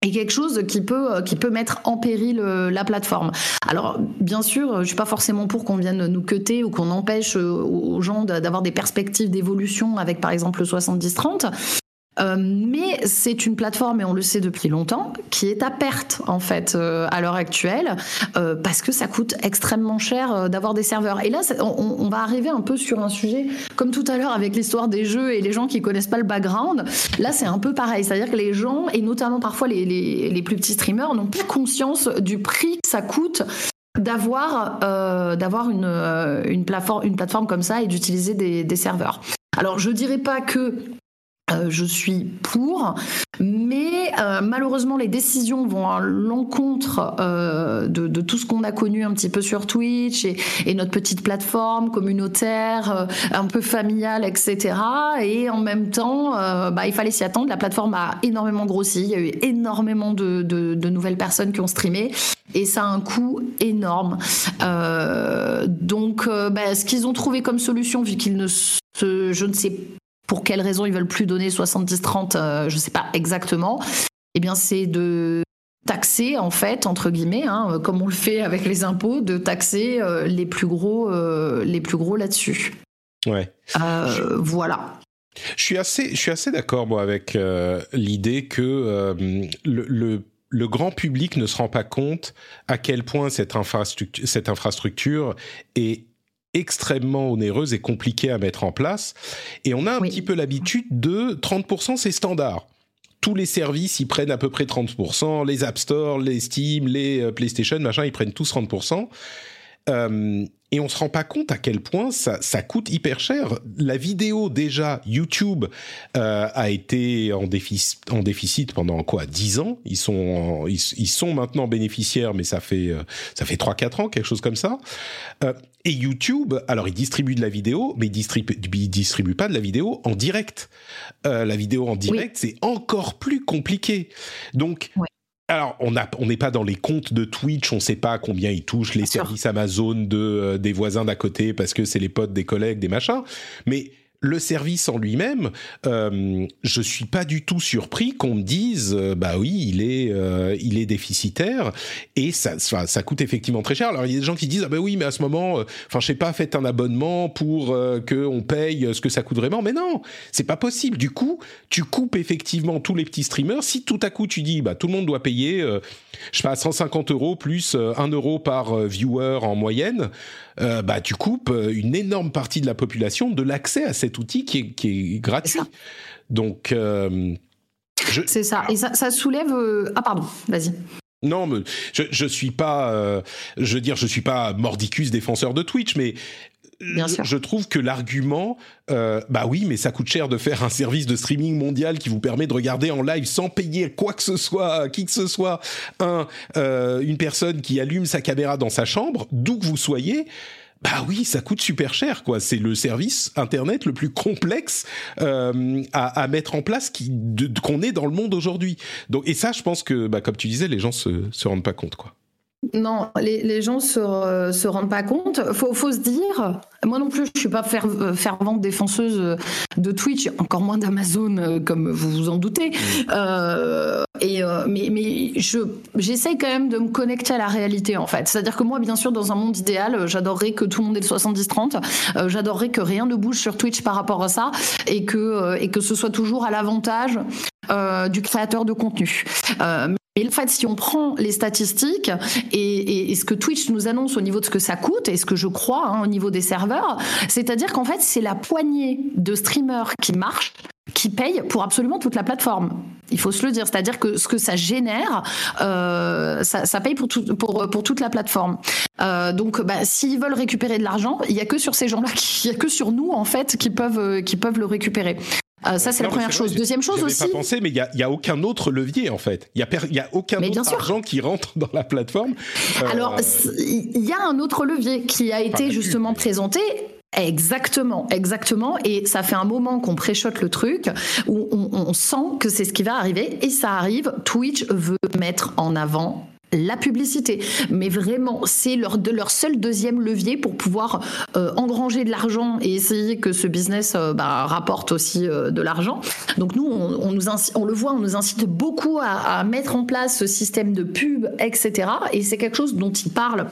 et quelque chose qui peut euh, qui peut mettre en péril euh, la plateforme. Alors bien sûr, je suis pas forcément pour qu'on vienne nous cuter ou qu'on empêche euh, aux gens d'avoir des perspectives d'évolution avec par exemple le 70-30. Euh, mais c'est une plateforme, et on le sait depuis longtemps, qui est à perte en fait euh, à l'heure actuelle, euh, parce que ça coûte extrêmement cher d'avoir des serveurs. Et là, on, va arriver un peu sur un sujet, comme tout à l'heure avec l'histoire des jeux et les gens qui connaissent pas le background. Là, c'est un peu pareil, c'est-à-dire que les gens, et notamment parfois les, plus petits streamers, n'ont pas conscience du prix que ça coûte d'avoir d'avoir une, une plateforme comme ça et d'utiliser des, des serveurs. Alors je dirais pas que euh, je suis pour, mais euh, malheureusement les décisions vont à l'encontre euh, de, de, tout ce qu'on a connu un petit peu sur Twitch et, et notre petite plateforme communautaire, euh, un peu familiale, etc. Et en même temps, euh, bah, il fallait s'y attendre. La plateforme a énormément grossi, il y a eu énormément de, de, de nouvelles personnes qui ont streamé et ça a un coût énorme. donc, bah, ce qu'ils ont trouvé comme solution, vu qu'ils ne se, je ne sais pour quelles raisons ils veulent plus donner 70-30, euh, je ne sais pas exactement, eh bien c'est de taxer en fait entre guillemets, hein, comme on le fait avec les impôts, de taxer euh, les plus gros, euh, les plus gros là-dessus. Ouais. Euh, voilà. Je suis assez, je suis assez d'accord moi avec euh, l'idée que euh, le, le, le, grand public ne se rend pas compte à quel point cette infrastructure, cette infrastructure est extrêmement onéreuse et compliquée à mettre en place. Et on a un oui. petit peu l'habitude de 30%, c'est standard. Tous les services, ils prennent à peu près 30%. Les App Store, les Steam, les euh, PlayStation, machin, ils prennent tous 30%. Euh, et on se rend pas compte à quel point ça, ça coûte hyper cher. La vidéo déjà YouTube euh, a été en déficit, en déficit pendant quoi 10 ans? Ils sont ils, ils, sont maintenant bénéficiaires, mais ça fait euh, ça fait 3-4 ans, quelque chose comme ça. Euh, et YouTube, alors ils distribuent de la vidéo, mais ils distribuent, ils distribuent pas de la vidéo en direct. Euh, la vidéo en direct, oui. c'est encore plus compliqué. Donc ouais. Alors, on n'est on pas dans les comptes de Twitch, on ne sait pas combien ils touchent les services Amazon de, euh, des voisins d'à côté parce que c'est les potes des collègues, des machins. Mais le service en lui-même, euh, je suis pas du tout surpris qu'on me dise, euh, bah oui, il est, euh, il est déficitaire et ça, ça, coûte effectivement très cher. Alors il y a des gens qui disent, ah bah oui, mais à ce moment, euh, enfin je sais pas, faites un abonnement pour euh, que on paye ce que ça coûte vraiment. Mais non, c'est pas possible. Du coup, tu coupes effectivement tous les petits streamers. Si tout à coup tu dis, bah tout le monde doit payer, je sais pas, 150 euros plus 1 euro par viewer en moyenne. Euh, bah, tu coupes une énorme partie de la population de l'accès à cet outil qui est, qui est gratuit. Donc, euh, c'est ça. Et ça, ça soulève. Euh... Ah, pardon, vas-y. Non, mais je, je suis pas, euh, je veux dire, je suis pas mordicus défenseur de Twitch, mais Bien sûr. je trouve que l'argument, euh, bah oui, mais ça coûte cher de faire un service de streaming mondial qui vous permet de regarder en live sans payer quoi que ce soit, qui que ce soit, un, euh, une personne qui allume sa caméra dans sa chambre, d'où que vous soyez. Bah oui, ça coûte super cher, quoi. C'est le service internet le plus complexe euh, à, à, mettre en place qui, qu'on ait dans le monde aujourd'hui. Donc, et ça, je pense que, bah, comme tu disais, les gens se se rendent pas compte, quoi. Non, les, gens se, euh, se rendent pas compte. Faut, faut se dire, moi non plus, je suis pas fer, fervente défenseuse de Twitch, encore moins d'Amazon, euh, comme vous vous en doutez. Euh, et euh, mais je j'essaye quand même de me connecter à la réalité en fait. C'est-à-dire que moi, bien sûr, dans un monde idéal, j'adorerais que tout le monde ait le 70-30. Euh, j'adorerais que rien ne bouge sur Twitch par rapport à ça euh, et que ce soit toujours à l'avantage du créateur de contenu. Mais en fait, si on prend les statistiques et, et, et, ce que Twitch nous annonce au niveau de ce que ça coûte et ce que je crois hein, au niveau des serveurs, c'est-à-dire qu'en fait, c'est la poignée de streamers qui marchent qui payent pour absolument toute la plateforme. Il faut se le dire, c'est-à-dire que ce que ça génère, euh, ça, ça, paye pour, tout, pour, pour toute la plateforme. Euh, donc, bah, s'ils veulent récupérer de l'argent, il y a que sur ces gens-là, il y a que sur nous en fait qui peuvent qui peuvent le récérer. Euh, ça, c'est la première chose. Deuxième chose aussi. pas pensé, mais il y, y a, aucun autre levier en fait. Il y a, aucun mais autre argent qui rentre dans la plateforme. Euh... Alors, il y a un autre levier qui a été justement présenté. Exactement, exactement. Et ça fait un moment qu'on préchote le truc, où on, on sent que c'est ce qui va arriver, et ça arrive. Twitch veut mettre en avant la publicité. Mais vraiment, c'est leur, de leur seul deuxième levier pour pouvoir euh, engranger de l'argent et essayer que ce business euh, bah, rapporte aussi euh, de l'argent. Donc nous, on, on, nous incite, on le voit, on nous incite beaucoup à, à mettre en place ce système de pub, etc. Et c'est quelque chose dont ils parlent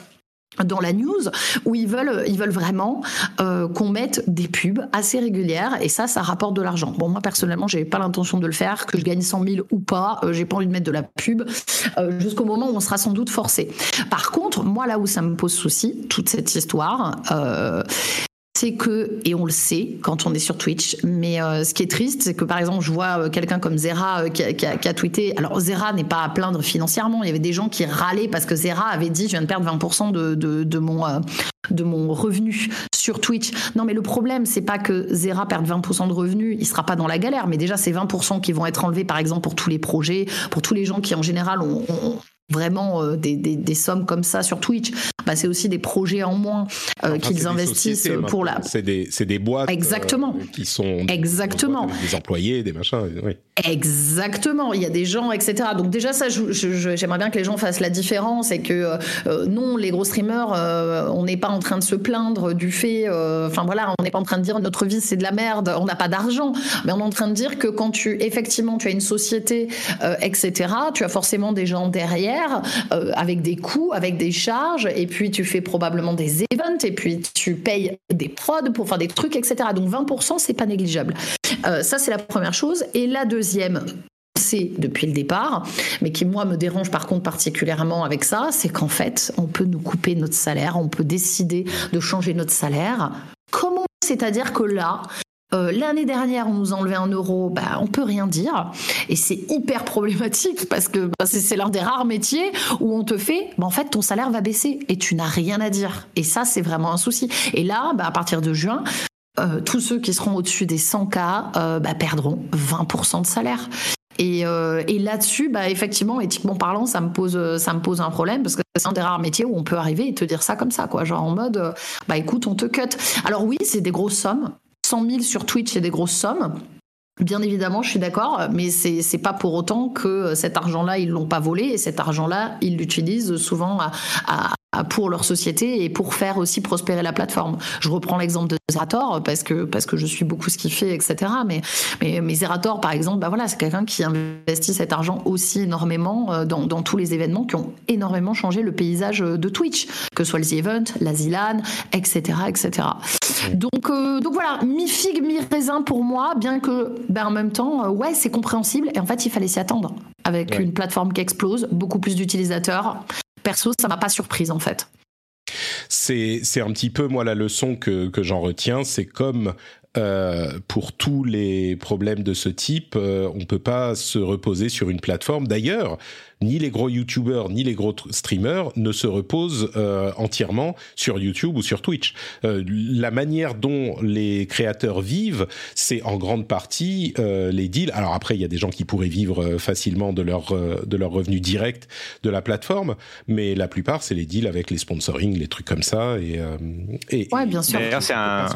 dans la news où ils veulent ils veulent vraiment euh, qu'on mette des pubs assez régulières et ça ça rapporte de l'argent. Bon moi personnellement j'ai pas l'intention de le faire que je gagne 100 000 ou pas euh, j'ai pas envie de mettre de la pub euh, jusqu'au moment où on sera sans doute forcé. Par contre moi là où ça me pose souci toute cette histoire c'est que, et on le sait quand on est sur Twitch, mais euh, ce qui est triste, c'est que par exemple, je vois euh, quelqu'un comme Zera euh, qui, a, qui, tweeté. Alors, Zera n'est pas à plaindre financièrement. Il y avait des gens qui râlaient parce que Zera avait dit Je viens de perdre 20% de, de, mon. De mon revenu sur Twitch. Non, mais le problème, c'est pas que Zera perde 20% de revenus, il sera pas dans la galère, mais déjà, c'est 20% qui vont être enlevés, par exemple, pour tous les projets, pour tous les gens qui, en général, ont vraiment euh, des, des, des, sommes comme ça sur Twitch, bah, c'est aussi des projets en moins euh, enfin, qu'ils investissent pour la. C'est des, des boîtes Exactement. Euh, qui sont Exactement. des employés, des machins. Oui. Exactement. Il y a des gens, etc. Donc déjà ça, j'aimerais bien que les gens fassent la différence et que euh, non, les gros streamers, euh, on n'est pas en train de se plaindre du fait, enfin voilà, on n'est pas en train de dire notre vie c'est de la merde, on n'a pas d'argent, mais on est en train de dire que quand tu effectivement tu as une société, etc. Tu as forcément des gens derrière euh, avec des coûts, avec des charges, et puis tu fais probablement des events, et puis tu payes des prods pour faire des trucs, etc. Donc 20%, c'est pas négligeable. Euh, ça, c'est la première chose. Et la deuxième, c'est depuis le départ, mais qui moi me dérange par contre particulièrement avec ça, c'est qu'en fait, on peut nous couper notre salaire, on peut décider de changer notre salaire. Comment? C'est-à-dire que là, euh, L'année dernière, on nous a enlevé un euro, bah, on peut rien dire. Et c'est hyper problématique parce que bah, c'est l'un des rares métiers où on te fait, bah, en fait, ton salaire va baisser et tu n'as rien à dire. Et ça, c'est vraiment un souci. Et là, bah, à partir de juin, euh, tous ceux qui seront au-dessus des 100K euh, bah, perdront 20% de salaire. Et, et là-dessus, bah, effectivement, éthiquement parlant, ça me pose, ça me pose un problème parce que c'est un des rares métiers où on peut arriver et te dire ça comme ça, quoi, genre en mode, bah écoute, on te cut. Alors oui, c'est des grosses sommes. 100 000 sur Twitch, c'est des grosses sommes. Bien évidemment, je suis d'accord, mais c'est c'est pas pour autant que cet argent-là ils l'ont pas volé et cet argent-là ils l'utilisent souvent à, à, pour leur société et pour faire aussi prospérer la plateforme. Je reprends l'exemple de Zerator parce que parce que je suis beaucoup ce qu'il fait, etc. Mais mais, mais Zerator, par exemple, bah voilà, c'est quelqu'un qui investit cet argent aussi énormément euh, dans, dans tous les événements qui ont énormément changé le paysage de Twitch, que ce soit le The Event, la Zilan, etc., etc. Donc euh, donc voilà, mi figue mi raisin pour moi, bien que ben, en même temps, euh, ouais, c'est compréhensible et en fait, il fallait s'y attendre avec une plateforme qui explose, beaucoup plus d'utilisateurs perso, ça m'a pas surprise en fait. C'est un petit peu moi la leçon que, que j'en retiens, c'est comme euh, pour tous les problèmes de ce type, euh, on peut pas se reposer sur une plateforme. D'ailleurs, ni les gros YouTubers ni les gros streamers ne se reposent euh, entièrement sur YouTube ou sur Twitch. Euh, la manière dont les créateurs vivent, c'est en grande partie euh, les deals. Alors après, il y a des gens qui pourraient vivre facilement de leur de leur revenu direct de la plateforme, mais la plupart, c'est les deals avec les sponsoring, les trucs comme ça. Et, et ouais, bien sûr. C'est un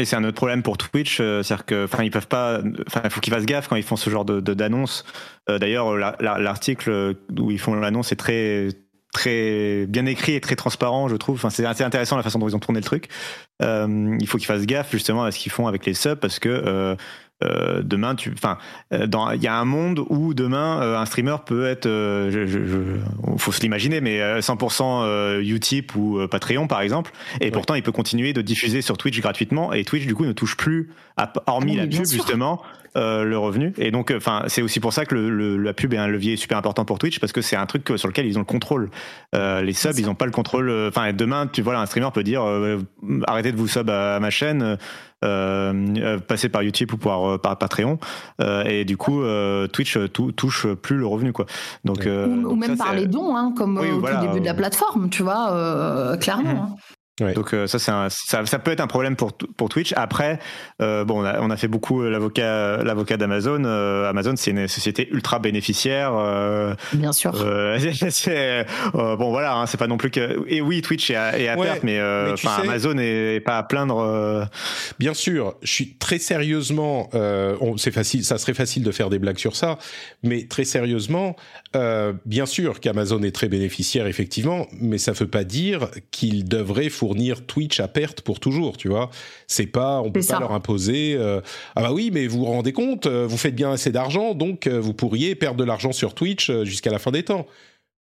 et c'est un autre problème pour Twitch, euh, c'est-à-dire que, enfin, ils peuvent pas, enfin, il faut qu'ils fassent gaffe quand ils font ce genre de d'annonce. Euh, d'ailleurs, l'article où ils font l'annonce est très très bien écrit et très transparent, je trouve. Enfin, c'est assez intéressant la façon dont ils ont tourné le truc. Euh, il faut qu'ils fassent gaffe justement à ce qu'ils font avec les subs parce que euh, demain, tu, enfin, euh, il y a un monde où demain euh, un streamer peut être, je, je, faut se l'imaginer, mais 100% Utip ou Patreon par exemple, et pourtant il peut continuer de diffuser sur Twitch gratuitement, et Twitch du coup ne touche plus, hormis la pub justement, le revenu. Et donc, enfin, c'est aussi pour ça que le, la pub est un levier super important pour Twitch parce que c'est un truc sur lequel ils ont le contrôle. les subs, ils n'ont pas le contrôle. Enfin, demain, tu vois, un streamer peut dire arrêtez de vous sub à ma chaîne. Euh, passer par YouTube ou par, euh, par Patreon. Euh, et du coup, Twitch touche plus le revenu. Quoi. Donc, ou, même par les dons, hein, comme au début de la plateforme, tu vois, clairement. Mhm. Donc euh, ça, ça, ça, peut être un problème pour, pour Twitch. Après, euh, bon, on a, on a, fait beaucoup euh, l'avocat l'avocat d'Amazon. Amazon, c'est une société ultra bénéficiaire. Bien sûr. (laughs) bon, voilà, hein, c'est pas non plus que. Et oui, Twitch est à, est à perte, mais, Amazon est pas à plaindre. Bien sûr, je suis très sérieusement. c'est facile, ça serait facile de faire des blagues sur ça, mais très sérieusement, bien sûr qu'Amazon est très bénéficiaire effectivement, mais ça veut pas dire qu'il devrait fournir fournir Twitch à perte pour toujours, tu vois. C'est pas, on peut pas leur imposer. Euh, ah bah oui, mais vous vous rendez compte, euh, vous faites bien assez d'argent, donc euh, vous pourriez perdre de l'argent sur Twitch jusqu'à la fin des temps.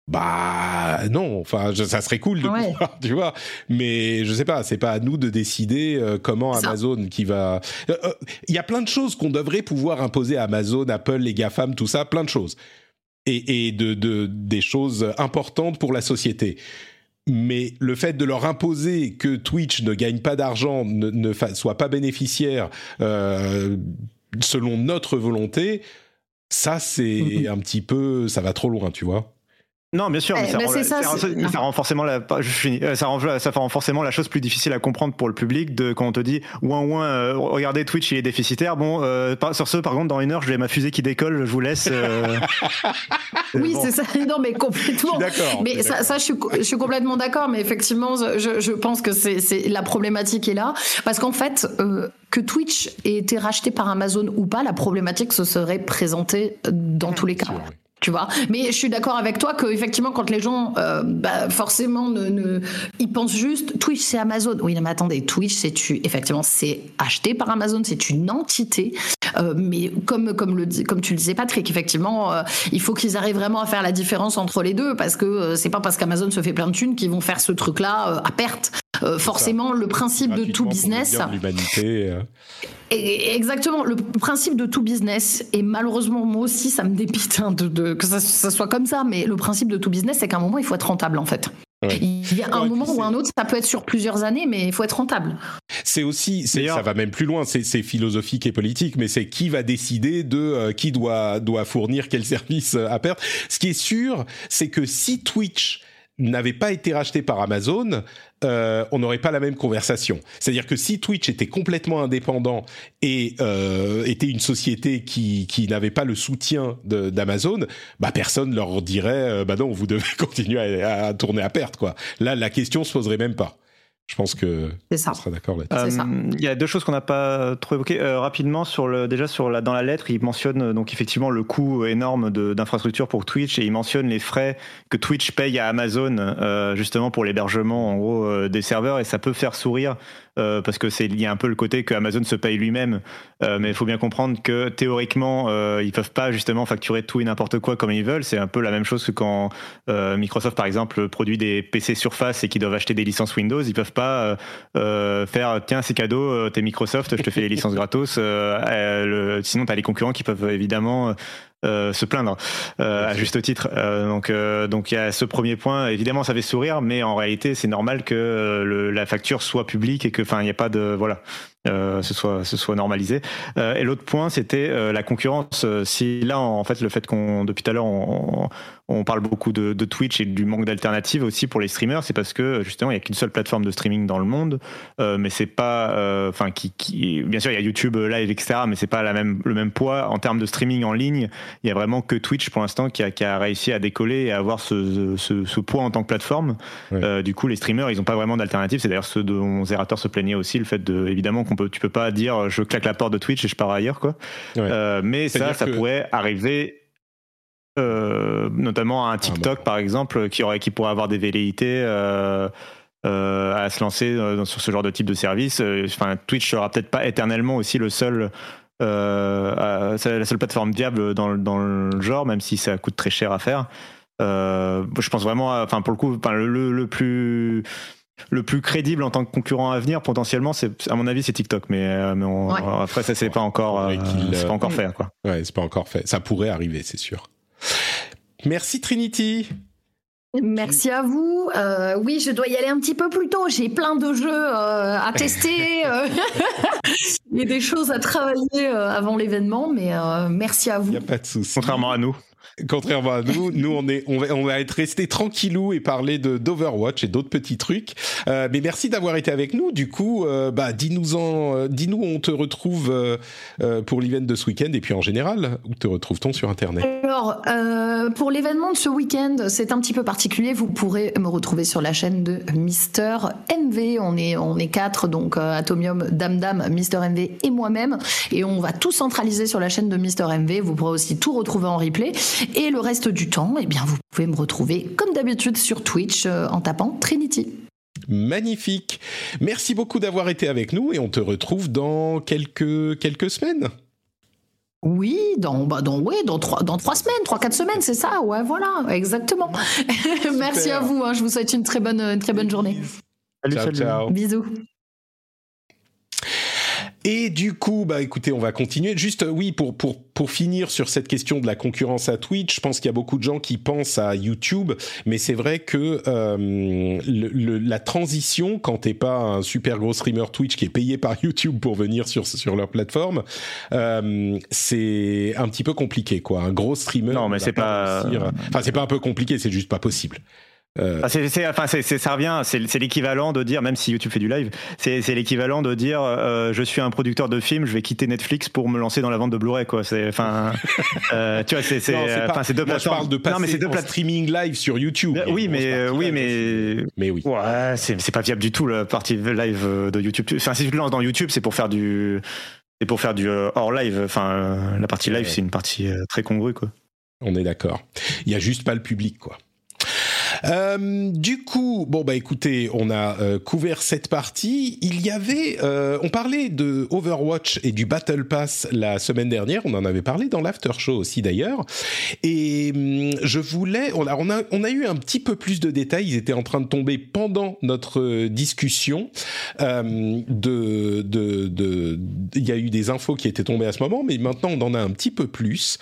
Bah non, enfin ça serait cool de pouvoir, (laughs) tu vois, mais je sais pas, c'est pas à nous de décider comment Amazon qui va. Il y a plein de choses qu'on devrait pouvoir imposer à Amazon, Apple, les GAFAM, tout ça, plein de choses, et, et de, de, des choses importantes pour la société mais le fait de leur imposer que Twitch ne gagne pas d'argent, ne, soit pas bénéficiaire euh, selon notre volonté, ça c'est mm-hmm. un petit peu, ça va trop loin, tu vois. Non, bien sûr, mais, ça, rend, forcément la, je ça, rend, ça rend forcément la chose plus difficile à comprendre pour le public de quand on te dit ouin ouin, euh, regardez Twitch il est déficitaire. Bon, euh, sur ce, par contre, dans une heure, je vais ma fusée qui décolle, je vous laisse. Euh. (laughs) oui, c'est ça. (laughs) Non, mais complètement. D'accord. Mais ça, ça, je suis, je suis complètement d'accord. Mais effectivement, je, je pense que c'est la problématique est là parce qu'en fait, que Twitch ait été racheté par Amazon ou pas, la problématique se serait présentée dans tous les cas tu vois. Mais je suis d'accord avec toi que effectivement, quand les gens, euh, bah, forcément, ne, ne, ils pensent juste Twitch, c'est Amazon. Oui, mais attendez, Twitch, c'est tu, effectivement, c'est acheté par Amazon, c'est une entité. Euh, mais comme comme le comme tu le disais, Patrick, effectivement, euh, il faut qu'ils arrivent vraiment à faire la différence entre les deux parce que c'est pas parce qu'Amazon se fait plein de thunes qu'ils vont faire ce truc-là à perte. Euh, forcément, le principe de tout business. Euh. Exactement, le principe de tout business, et malheureusement, moi aussi, ça me dépite hein, de, que ça, soit comme ça, mais le principe de tout business, c'est qu'à un moment, il faut être rentable, en fait. Il y a un moment ou un autre, ça peut être sur plusieurs années, mais il faut être rentable. C'est aussi, ça va même plus loin, c'est philosophique et politique, mais c'est qui va décider de euh, qui doit, doit fournir quel (laughs) service à perdre. Ce qui est sûr, c'est que si Twitch n'avait pas été racheté par Amazon, euh, on n'aurait pas la même conversation. C'est-à-dire que si Twitch était complètement indépendant et euh, était une société qui, qui n'avait pas le soutien d'Amazon, bah personne leur dirait euh, bah non, vous devez (laughs) continuer à, tourner à perte quoi. Là, la question se poserait même pas. Je pense que C'est ça. on sera d'accord là-dessus. Euh, Il y a deux choses qu'on n'a pas trop évoquées Euh, rapidement. Sur le, déjà sur la, dans la lettre, il mentionne euh, donc effectivement le coût énorme de- d'infrastructure pour Twitch et il mentionne les frais que Twitch paye à Amazon euh, justement pour l'hébergement en gros euh, des serveurs et ça peut faire sourire euh, parce que c'est a un peu le côté que Amazon se paye lui-même, Euh, mais il faut bien comprendre que théoriquement euh, ils peuvent pas justement facturer tout et n'importe quoi comme ils veulent. C'est un peu la même chose que quand euh, Microsoft par exemple produit des PC Surface et qui doivent acheter des licences Windows, ils peuvent pas euh, euh, faire tiens c'est cadeau t'es Microsoft je te fais les licences gratos. Le- sinon t'as les concurrents qui peuvent évidemment euh, se plaindre euh, à juste titre. Euh, donc euh, donc il y a ce premier point. Évidemment ça fait sourire mais en réalité c'est normal que le- la facture soit publique et que enfin il n'y a pas de voilà euh, ce soit ce soit normalisé Euh, et l'autre point c'était euh, la concurrence si là en fait le fait qu'on depuis tout à l'heure on, on parle beaucoup de, de Twitch et du manque d'alternatives aussi pour les streamers, c'est parce que justement il n'y a qu'une seule plateforme de streaming dans le monde, mais c'est pas, enfin qui, qui, bien sûr il y a YouTube Live etc, mais c'est pas la même le même poids en termes de streaming en ligne. Il y a vraiment que Twitch pour l'instant qui a, qui a réussi à décoller et à avoir ce, ce, ce poids en tant que plateforme. Ouais. Du coup les streamers ils n'ont pas vraiment d'alternative. C'est d'ailleurs ce dont Zerator se plaignait aussi, le fait de évidemment qu'on peut, tu peux pas dire je claque la porte de Twitch et je pars ailleurs quoi. Ouais. Euh, mais ça, ça que- pourrait arriver euh, notamment à un TikTok bon. par exemple qui aurait qui pourrait avoir des velléités euh, euh, à se lancer sur ce genre de type de service. Enfin, Twitch sera peut-être pas éternellement aussi le seul. À- la seule plateforme viable dans, le- dans le genre, même si ça coûte très cher à faire. Je pense vraiment, enfin pour le coup, enfin, le, le- le plus le plus crédible en tant que concurrent à venir potentiellement, c'est à mon avis c'est TikTok, mais, euh, mais on- Ouais. après ça c'est pas encore euh, c'est euh, pas encore fait quoi. Ouais, c'est pas encore fait. Ça pourrait arriver, c'est sûr. Merci Trinity. Merci à vous. Euh, oui, je dois y aller un petit peu plus tôt. J'ai plein de jeux euh, à tester euh, (laughs) et des choses à travailler euh, avant l'événement, mais euh, merci à Il vous. n'y a pas de souci. Contrairement à nous. Contrairement à nous, nous on est, on va, on va être resté tranquillou et parler de d'Overwatch et d'autres petits trucs. Euh, mais merci d'avoir été avec nous. Du coup, euh, bah dis-nous en, euh, dis-nous où on te retrouve euh, euh, pour l'event de ce week-end et puis en général où te retrouve-t-on sur internet? Alors, euh, pour l'événement de ce week-end, c'est un petit peu particulier. Vous pourrez me retrouver sur la chaîne de Mister MV. On est, on est quatre, donc euh, Atomium, Dame Dame, Mister MV et moi-même. Et on va tout centraliser sur la chaîne de Mister MV. Vous pourrez aussi tout retrouver en replay. Et le reste du temps, eh bien, vous pouvez me retrouver comme d'habitude sur Twitch euh, en tapant Trinity. Magnifique. Merci beaucoup d'avoir été avec nous et on te retrouve dans quelques quelques semaines. Oui, dans, bah, dans, ouais, dans, trois, dans trois semaines, trois, quatre semaines, c'est ça, ouais, voilà, exactement. (laughs) Merci à vous, hein, je vous souhaite une très bonne, une très bonne journée. Salut, ciao, salut. ciao. Bisous. Et du coup, bah écoutez, on va continuer. Juste, euh, oui, pour pour pour finir sur cette question de la concurrence à Twitch, je pense qu'il y a beaucoup de gens qui pensent à YouTube, mais c'est vrai que euh, le, le- la transition, quand t'es pas un super gros streamer Twitch qui est payé par (laughs) YouTube pour venir sur sur leur plateforme, euh, c'est un petit peu compliqué, quoi. Un gros streamer. Non, mais c'est pas- réussir- Enfin, c'est pas un peu compliqué, c'est juste pas possible. Euh, Ah, c'est, enfin, ça revient, c'est, l'équivalent de dire, même si YouTube fait du live, c'est, l'équivalent de dire, euh, je suis un producteur de films, je vais quitter Netflix pour me lancer dans la vente de Blu-ray, quoi. C'est, enfin, (laughs) euh, tu vois, c'est, c'est, c'est pas- enfin, c'est deux moi, je plateformes. parle de passer non, mais c'est deux en streaming live sur YouTube. Oui, mais oui, mais mais oui. ouais, c'est, pas viable du tout la partie live euh, de YouTube. Enfin, si tu te lances dans YouTube, c'est pour faire du, c'est pour faire du hors live. Enfin, la partie live, Ouais. c'est une partie très congrue, quoi. On est d'accord. Il y a juste pas le public, quoi. Euh, du coup, bon bah écoutez, on a euh, couvert cette partie. Il y avait, euh, on parlait de Overwatch et du Battle Pass la semaine dernière. On en avait parlé dans l'after show aussi d'ailleurs. Et hum, je voulais, on a, on a, on a eu un petit peu plus de détails. Ils étaient en train de tomber pendant notre discussion. De, de, de, il y a eu des infos qui étaient tombées à ce moment, mais maintenant on en a un petit peu plus.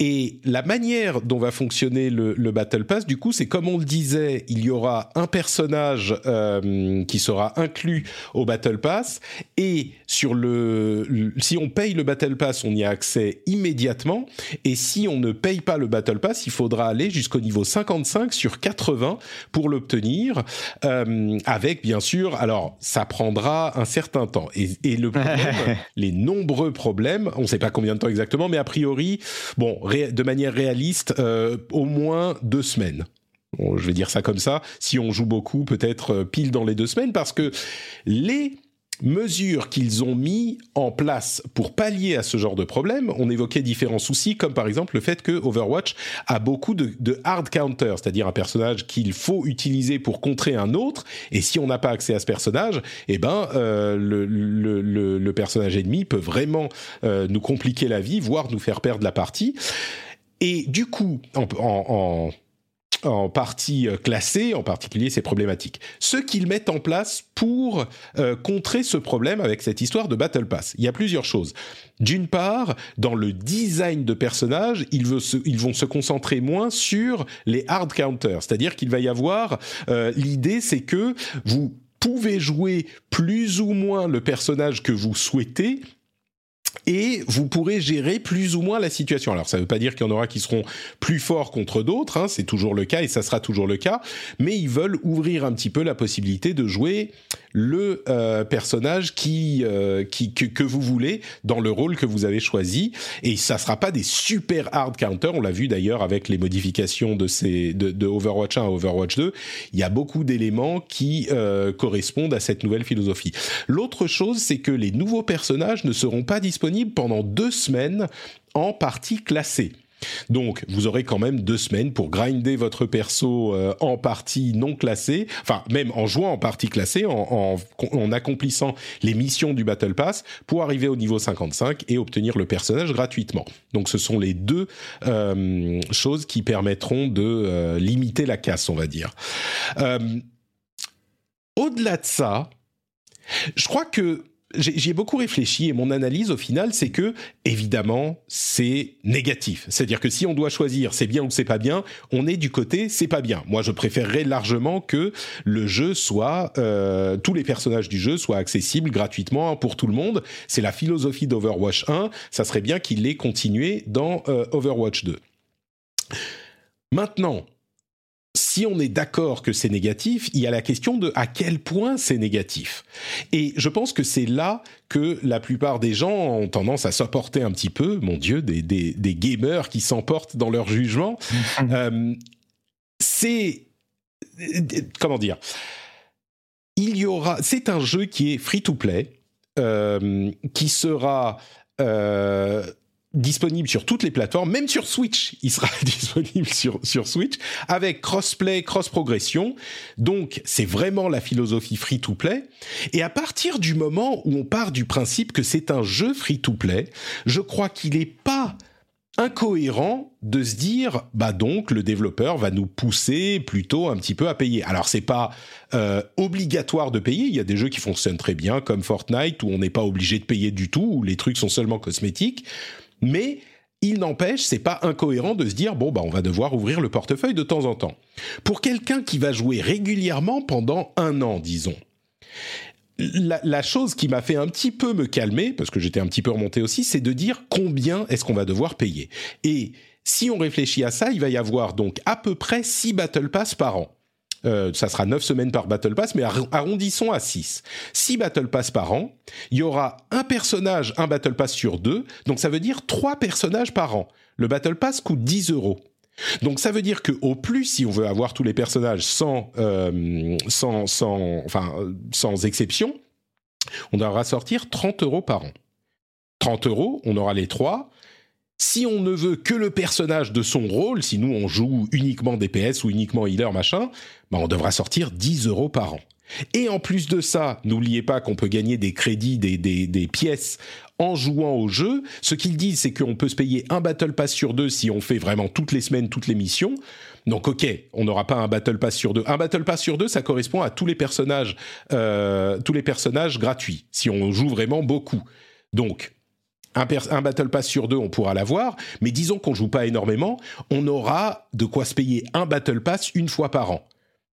Et la manière dont va fonctionner le, le Battle Pass, du coup, c'est comme on le disait, il y aura un personnage euh, qui sera inclus au Battle Pass, et sur le, le- si on paye le Battle Pass, on y a accès immédiatement, et si on ne paye pas le Battle Pass, il faudra aller jusqu'au niveau 55 sur 80 pour l'obtenir, euh, avec bien sûr, alors ça prendra un certain temps. Et, et le (laughs) problème, les nombreux problèmes, on ne sait pas combien de temps exactement, mais a priori, bon, de manière réaliste, euh, au moins deux semaines. je vais dire ça comme ça. Si on joue beaucoup, peut-être pile dans les deux semaines, parce que les mesures qu'ils ont mis en place pour pallier à ce genre de problème, on évoquait différents soucis, comme par exemple le fait que Overwatch a beaucoup de, hard counters, c'est-à-dire un personnage qu'il faut utiliser pour contrer un autre, et si on n'a pas accès à ce personnage, eh ben euh, le, personnage ennemi peut vraiment euh, nous compliquer la vie, voire nous faire perdre la partie. Et du coup, en en partie euh, classée, en particulier ces problématiques. Ce qu'ils mettent en place pour euh, contrer ce problème avec cette histoire de Battle Pass. Il y a plusieurs choses. D'une part, dans le design de personnages, ils, vont se concentrer moins sur les hard counters, c'est-à-dire qu'il va y avoir euh, l'idée, c'est que vous pouvez jouer plus ou moins le personnage que vous souhaitez et vous pourrez gérer plus ou moins la situation. Alors ça ne veut pas dire qu'il y en aura qui seront plus forts contre d'autres, hein, c'est toujours le cas et ça sera toujours le cas, mais ils veulent ouvrir un petit peu la possibilité de jouer le euh, personnage qui, euh, qui que, que, vous voulez dans le rôle que vous avez choisi et ça sera pas des super hard counters, on l'a vu d'ailleurs avec les modifications de ces de, Overwatch 1 à Overwatch 2, il y a beaucoup d'éléments qui euh, correspondent à cette nouvelle philosophie. L'autre chose, c'est que les nouveaux personnages ne seront pas disponibles pendant deux semaines en partie classée. Donc, vous aurez quand même deux semaines pour grinder votre perso euh, en partie non classée, enfin même en jouant en partie classée, en, accomplissant les missions du Battle Pass pour arriver au niveau 55 et obtenir le personnage gratuitement. Donc, ce sont les deux euh, choses qui permettront de euh, limiter la casse, on va dire. Au-delà de ça, je crois que j'y ai beaucoup réfléchi et mon analyse au final, c'est que évidemment c'est négatif. C'est-à-dire que si on doit choisir c'est bien ou c'est pas bien, on est du côté c'est pas bien. Moi, je préférerais largement que le jeu soit euh, tous les personnages du jeu soient accessibles gratuitement pour tout le monde. C'est la philosophie d'Overwatch 1. Ça serait bien qu'il l'ait continué dans euh, Overwatch 2. Maintenant, si on est d'accord que c'est négatif, il y a la question de à quel point c'est négatif. Et je pense que c'est là que la plupart des gens ont tendance à s'emporter un petit peu, mon Dieu, des, des, gamers qui s'emportent dans leur jugement. Euh, c'est... Comment dire Il y aura... C'est un jeu qui est free-to-play, euh, qui sera... Euh, disponible sur toutes les plateformes, même sur Switch, il sera (laughs) disponible sur, sur Switch, avec crossplay, cross-progression. Donc, c'est vraiment la philosophie free-to-play. Et à partir du moment où on part du principe que c'est un jeu free-to-play, je crois qu'il n'est pas incohérent de se dire bah donc le développeur va nous pousser plutôt un petit peu à payer. Alors c'est pas euh, obligatoire de payer, il y a des jeux qui fonctionnent très bien comme Fortnite où on n'est pas obligé de payer du tout où les trucs sont seulement cosmétiques. Mais il n'empêche, c'est pas incohérent de se dire bon bah on va devoir ouvrir le portefeuille de temps en temps. Pour quelqu'un qui va jouer régulièrement pendant un an, disons. La, chose qui m'a fait un petit peu me calmer, parce que j'étais un petit peu remonté aussi, c'est de dire combien est-ce qu'on va devoir payer. Et si on réfléchit à ça, il va y avoir donc à peu près 6 Battle Pass par an. Euh, ça sera 9 semaines par Battle Pass, mais arrondissons à 6. 6 Battle Pass par an, il y aura un personnage, un Battle Pass sur deux, donc ça veut dire 3 personnages par an. Le Battle Pass coûte 10 euros. Donc ça veut dire que au plus, si on veut avoir tous les personnages sans, euh, sans, sans, enfin, sans exception, on devra sortir 30 euros par an. 30 euros, on aura les trois. Si on ne veut que le personnage de son rôle, si nous on joue uniquement DPS ou uniquement healer machin, bah on devra sortir 10 euros par an. Et en plus de ça, n'oubliez pas qu'on peut gagner des crédits, des, des, pièces en jouant au jeu. Ce qu'ils disent, c'est qu'on peut se payer un Battle Pass sur deux si on fait vraiment toutes les semaines, toutes les missions. Donc ok, on n'aura pas un Battle Pass sur deux. Un Battle Pass sur deux, ça correspond à tous les personnages, euh, tous les personnages gratuits, si on joue vraiment beaucoup. Donc un, Battle Pass sur deux, on pourra l'avoir, mais disons qu'on joue pas énormément, on aura de quoi se payer un Battle Pass une fois par an.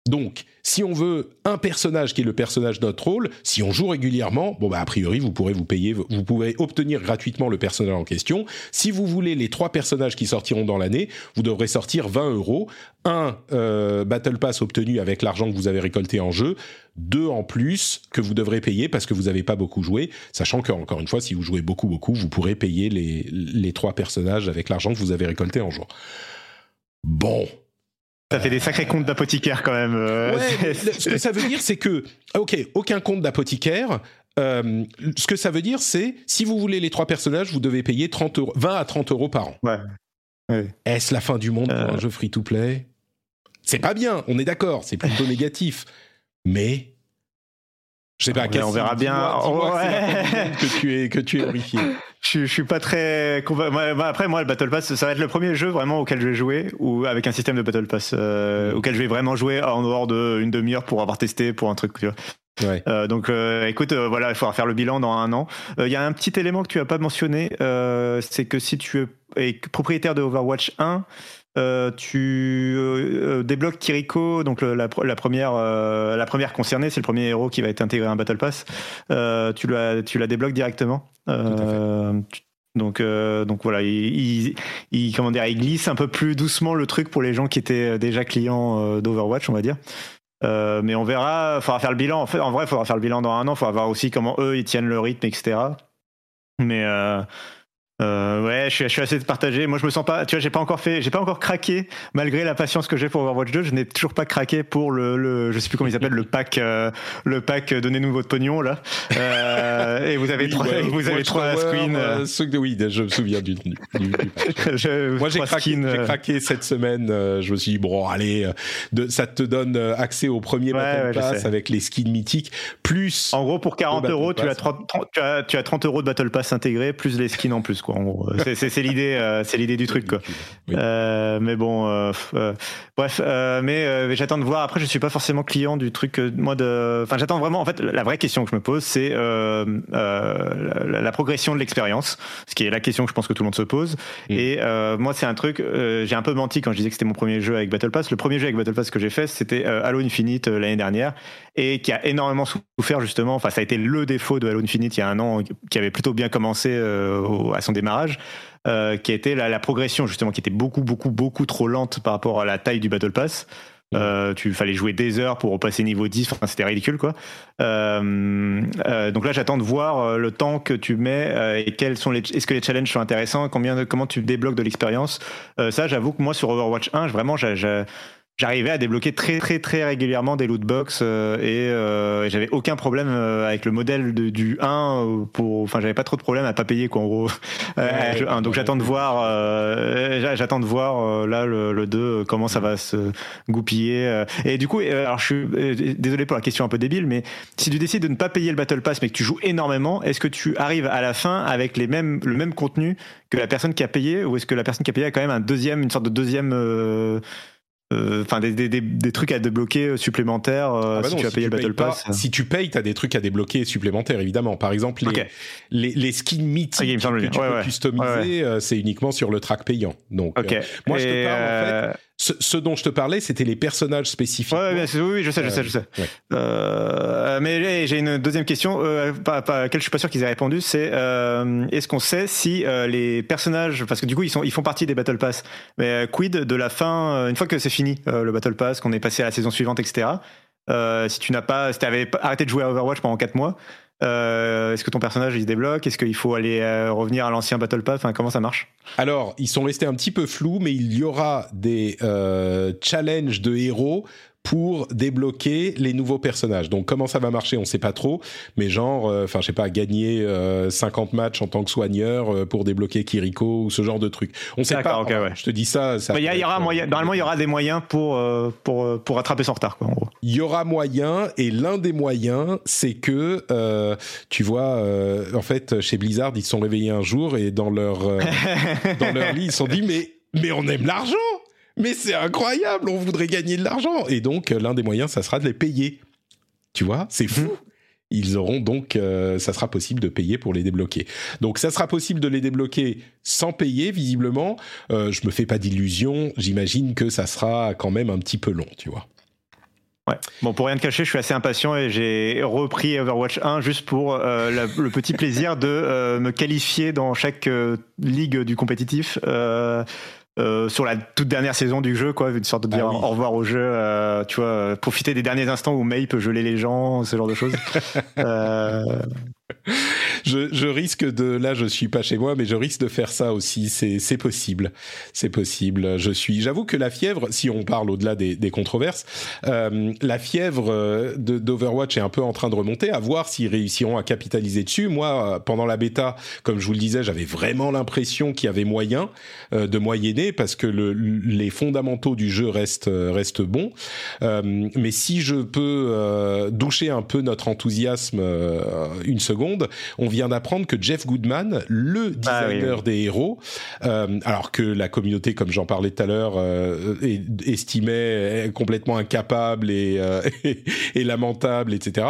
Donc, si on veut un personnage qui est le personnage de notre rôle, si on joue régulièrement, bon bah a priori vous pourrez vous payer, vous pouvez obtenir gratuitement le personnage en question. Si vous voulez les trois personnages qui sortiront dans l'année, vous devrez sortir 20 euros, un euh, battle pass obtenu avec l'argent que vous avez récolté en jeu, deux en plus que vous devrez payer parce que vous n'avez pas beaucoup joué, sachant qu'encore une fois, si vous jouez beaucoup beaucoup, vous pourrez payer les, les trois personnages avec l'argent que vous avez récolté en jeu. Bon, Ça fait des sacrés comptes d'apothicaire quand même. Ouais, ce que ça veut dire, c'est que, ok, aucun compte d'apothicaire. Euh, ce que ça veut dire, c'est si vous voulez les trois personnages, vous devez payer 30 euros, 20 à 30 euros par an. Ouais. Est-ce la fin du monde pour un jeu free-to-play? C'est pas bien, on est d'accord, c'est plutôt négatif. Mais je sais pas, on, on verra bien. ouais. (laughs) que tu es que tu es horrifié. Je, je suis pas très. Après, moi, le Battle Pass, ça va être le premier jeu vraiment auquel je vais jouer, ou avec un système de Battle Pass, euh, auquel je vais vraiment jouer en dehors d'une demi-heure pour avoir testé pour un truc. Tu vois. Ouais. Euh, donc, euh, écoute, euh, voilà, il faudra faire le bilan dans un an. Il y a un petit élément que tu as pas mentionné, c'est que si tu es propriétaire de Overwatch 1, euh, tu euh, débloques Kiriko, donc le, la, la, première, euh, la première concernée, c'est le premier héros qui va être intégré à un Battle Pass. tu, la, tu la débloques directement. donc, donc voilà, il, il, comment dire, il glisse un peu plus doucement le truc pour les gens qui étaient déjà clients d'Overwatch, on va dire. mais on verra, il faudra faire le bilan. En, fait, en vrai, il faudra faire le bilan dans un an. Il faudra voir aussi comment eux ils tiennent le rythme, etc. Mais euh, ouais, je suis, je suis, assez partagé. Moi, je me sens pas. Tu vois, j'ai pas encore fait, j'ai pas encore craqué malgré la patience que j'ai pour Overwatch 2. Je n'ai toujours pas craqué pour le, le, je sais plus comment il s'appelle, le pack, euh, le pack. Euh, donnez-nous votre pognon là. Euh, et vous avez oui, trois, ouais, vous avez trois screens. Euh, de, oui, je me souviens du. du, du (laughs) je, Moi, j'ai craqué, skins, craqué, cette semaine. je me suis dit bon, allez, de, ça te donne accès au premier ouais, Battle ouais, Pass avec les skins mythiques, plus. En gros, pour 40 euros, tu as, 30, 30, tu as, tu as 30 euros de Battle Pass intégré plus les skins en plus, quoi. En gros, c'est l'idée, euh, c'est l'idée du truc, quoi. Oui. Euh, mais bon, euh, bref, mais j'attends de voir. Après, je suis pas forcément client du truc. moi, de, enfin, j'attends vraiment. En fait, la vraie question que je me pose, c'est la, la, progression de l'expérience, ce qui est la question que je pense que tout le monde se pose. Mm. Et moi, c'est un truc. j'ai un peu menti quand je disais que c'était mon premier jeu avec Battle Pass. Le premier jeu avec Battle Pass que j'ai fait, c'était Halo Infinite l'année dernière, et qui a énormément souffert justement. Enfin, ça a été le défaut de Halo Infinite il y a un an, qui avait plutôt bien commencé à son démarrage. Euh, qui été la, la, progression justement, qui était beaucoup, beaucoup, beaucoup trop lente par rapport à la taille du Battle Pass. Euh, tu fallait jouer des heures pour repasser niveau 10, enfin, c'était ridicule quoi. Euh, euh, donc là j'attends de voir le temps que tu mets et quels sont les est-ce que les challenges sont intéressants, combien de, comment tu débloques de l'expérience? ça j'avoue que moi sur Overwatch 1, vraiment j'ai j'arrivais à débloquer très très très régulièrement des loot box euh, et, euh, et j'avais aucun problème euh, avec le modèle de, du 1 euh, pour enfin j'avais pas trop de problème à pas payer quoi en gros. (laughs) Ouais, euh, donc j'attends de voir j'attends de voir là le, le 2 comment ça va se goupiller et du coup alors je suis désolé pour la question un peu débile mais si tu décides de ne pas payer le battle pass mais que tu joues énormément est-ce que tu arrives à la fin avec les mêmes le même contenu que la personne qui a payé ou est-ce que la personne qui a payé a quand même un deuxième une sorte de deuxième enfin euh, des, des, des, trucs à débloquer euh, supplémentaires euh, ah bah si non, tu as si payé tu le Battle Pass. Pas, si tu payes, tu as des trucs à débloquer supplémentaires, évidemment. Par exemple, les, okay. les, les, skins mythiques ah, que tu ouais, peux ouais. customiser, ouais, c'est uniquement sur le track payant. Donc, okay. euh, moi, Et je te parle, en fait, ce, ce, dont je te parlais, c'était les personnages spécifiques. Ouais, oui, oui, je sais, je sais, je sais. Euh, mais j'ai une deuxième question, euh, pas, pas, à laquelle je suis pas sûr qu'ils aient répondu, c'est euh, est-ce qu'on sait si les personnages, parce que du coup ils sont, ils font partie des Battle Pass, mais quid de la fin, une fois que c'est fini le Battle Pass, qu'on est passé à la saison suivante, etc. si tu n'as pas, si tu avais arrêté de jouer à Overwatch pendant 4 mois, euh, Est-ce que ton personnage il se débloque? Est-ce qu'il faut aller euh, revenir à l'ancien Battle Pass enfin, Comment ça marche? Alors, ils sont restés un petit peu flous, mais il y aura des euh, challenges de héros pour débloquer les nouveaux personnages. Donc comment ça va marcher, on sait pas trop, mais genre, enfin euh, je sais pas, gagner euh, 50 matchs en tant que soigneur euh, pour débloquer Kiriko ou ce genre de truc. On sait pas. Okay, ouais. Je te dis ça. ça il y, y, aura moyen. Normalement, il y aura des moyens pour pour pour rattraper son retard, quoi. En gros. Il y aura moyen, et l'un des moyens, c'est que euh, tu vois, en fait, chez Blizzard, ils se sont réveillés un jour et dans leur (laughs) dans leur lit, ils se sont dit mais mais on aime l'argent mais c'est incroyable, on voudrait gagner de l'argent. Et donc, l'un des moyens, ça sera de les payer. Tu vois, c'est fou. Ils auront donc, euh, ça sera possible de payer pour les débloquer. Donc, ça sera possible de les débloquer sans payer, visiblement. Euh, je me fais pas d'illusions. J'imagine que ça sera quand même un petit peu long, tu vois. Ouais. Bon, pour rien te cacher, je suis assez impatient et j'ai repris Overwatch 1 juste pour euh, la, le petit (laughs) plaisir de euh, me qualifier dans chaque euh, ligue du compétitif. Euh, sur la toute dernière saison du jeu, quoi, une sorte de dire ah oui. au revoir au jeu, euh, tu vois, profiter des derniers instants où May peut geler les gens, ce genre de choses. (laughs) euh, je, je, risque de, là, je suis pas chez moi, mais je risque de faire ça aussi. C'est, possible, c'est possible. Je suis, j'avoue que la fièvre, si on parle au-delà des, des controverses, euh, la fièvre euh, d'Overwatch est un peu en train de remonter. À voir s'ils réussiront à capitaliser dessus. Moi, pendant la bêta, comme je vous le disais, j'avais vraiment l'impression qu'il y avait moyen euh, de moyenner parce que le, les fondamentaux du jeu restent euh, restent bons. Euh, mais si je peux doucher un peu notre enthousiasme une seconde, on vient d'apprendre que Jeff Goodman, le ah designer des héros, alors que la communauté, comme j'en parlais tout à l'heure, estimait complètement incapable et, (laughs) et, lamentable, etc.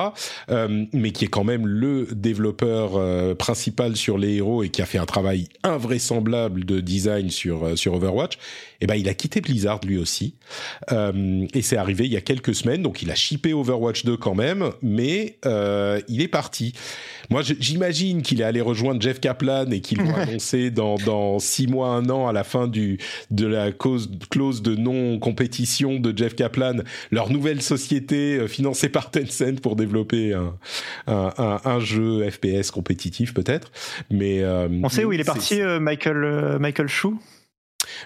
mais qui est quand même le développeur principal sur les héros et qui a fait un travail invraisemblable de design sur euh, sur Overwatch, eh ben il a quitté Blizzard lui aussi. Euh, et c'est arrivé il y a quelques semaines, donc il a shippé Overwatch 2 quand même, mais euh, il est parti. Moi, j'imagine qu'il est allé rejoindre Jeff Kaplan et qu'ils vont annoncer dans dans six mois, un an à la fin du de la cause, clause de non compétition de Jeff Kaplan, leur nouvelle société financée par Tencent pour développer un un, un, jeu FPS compétitif peut-être. Mais on sait où il est parti, Michael Michael Chou?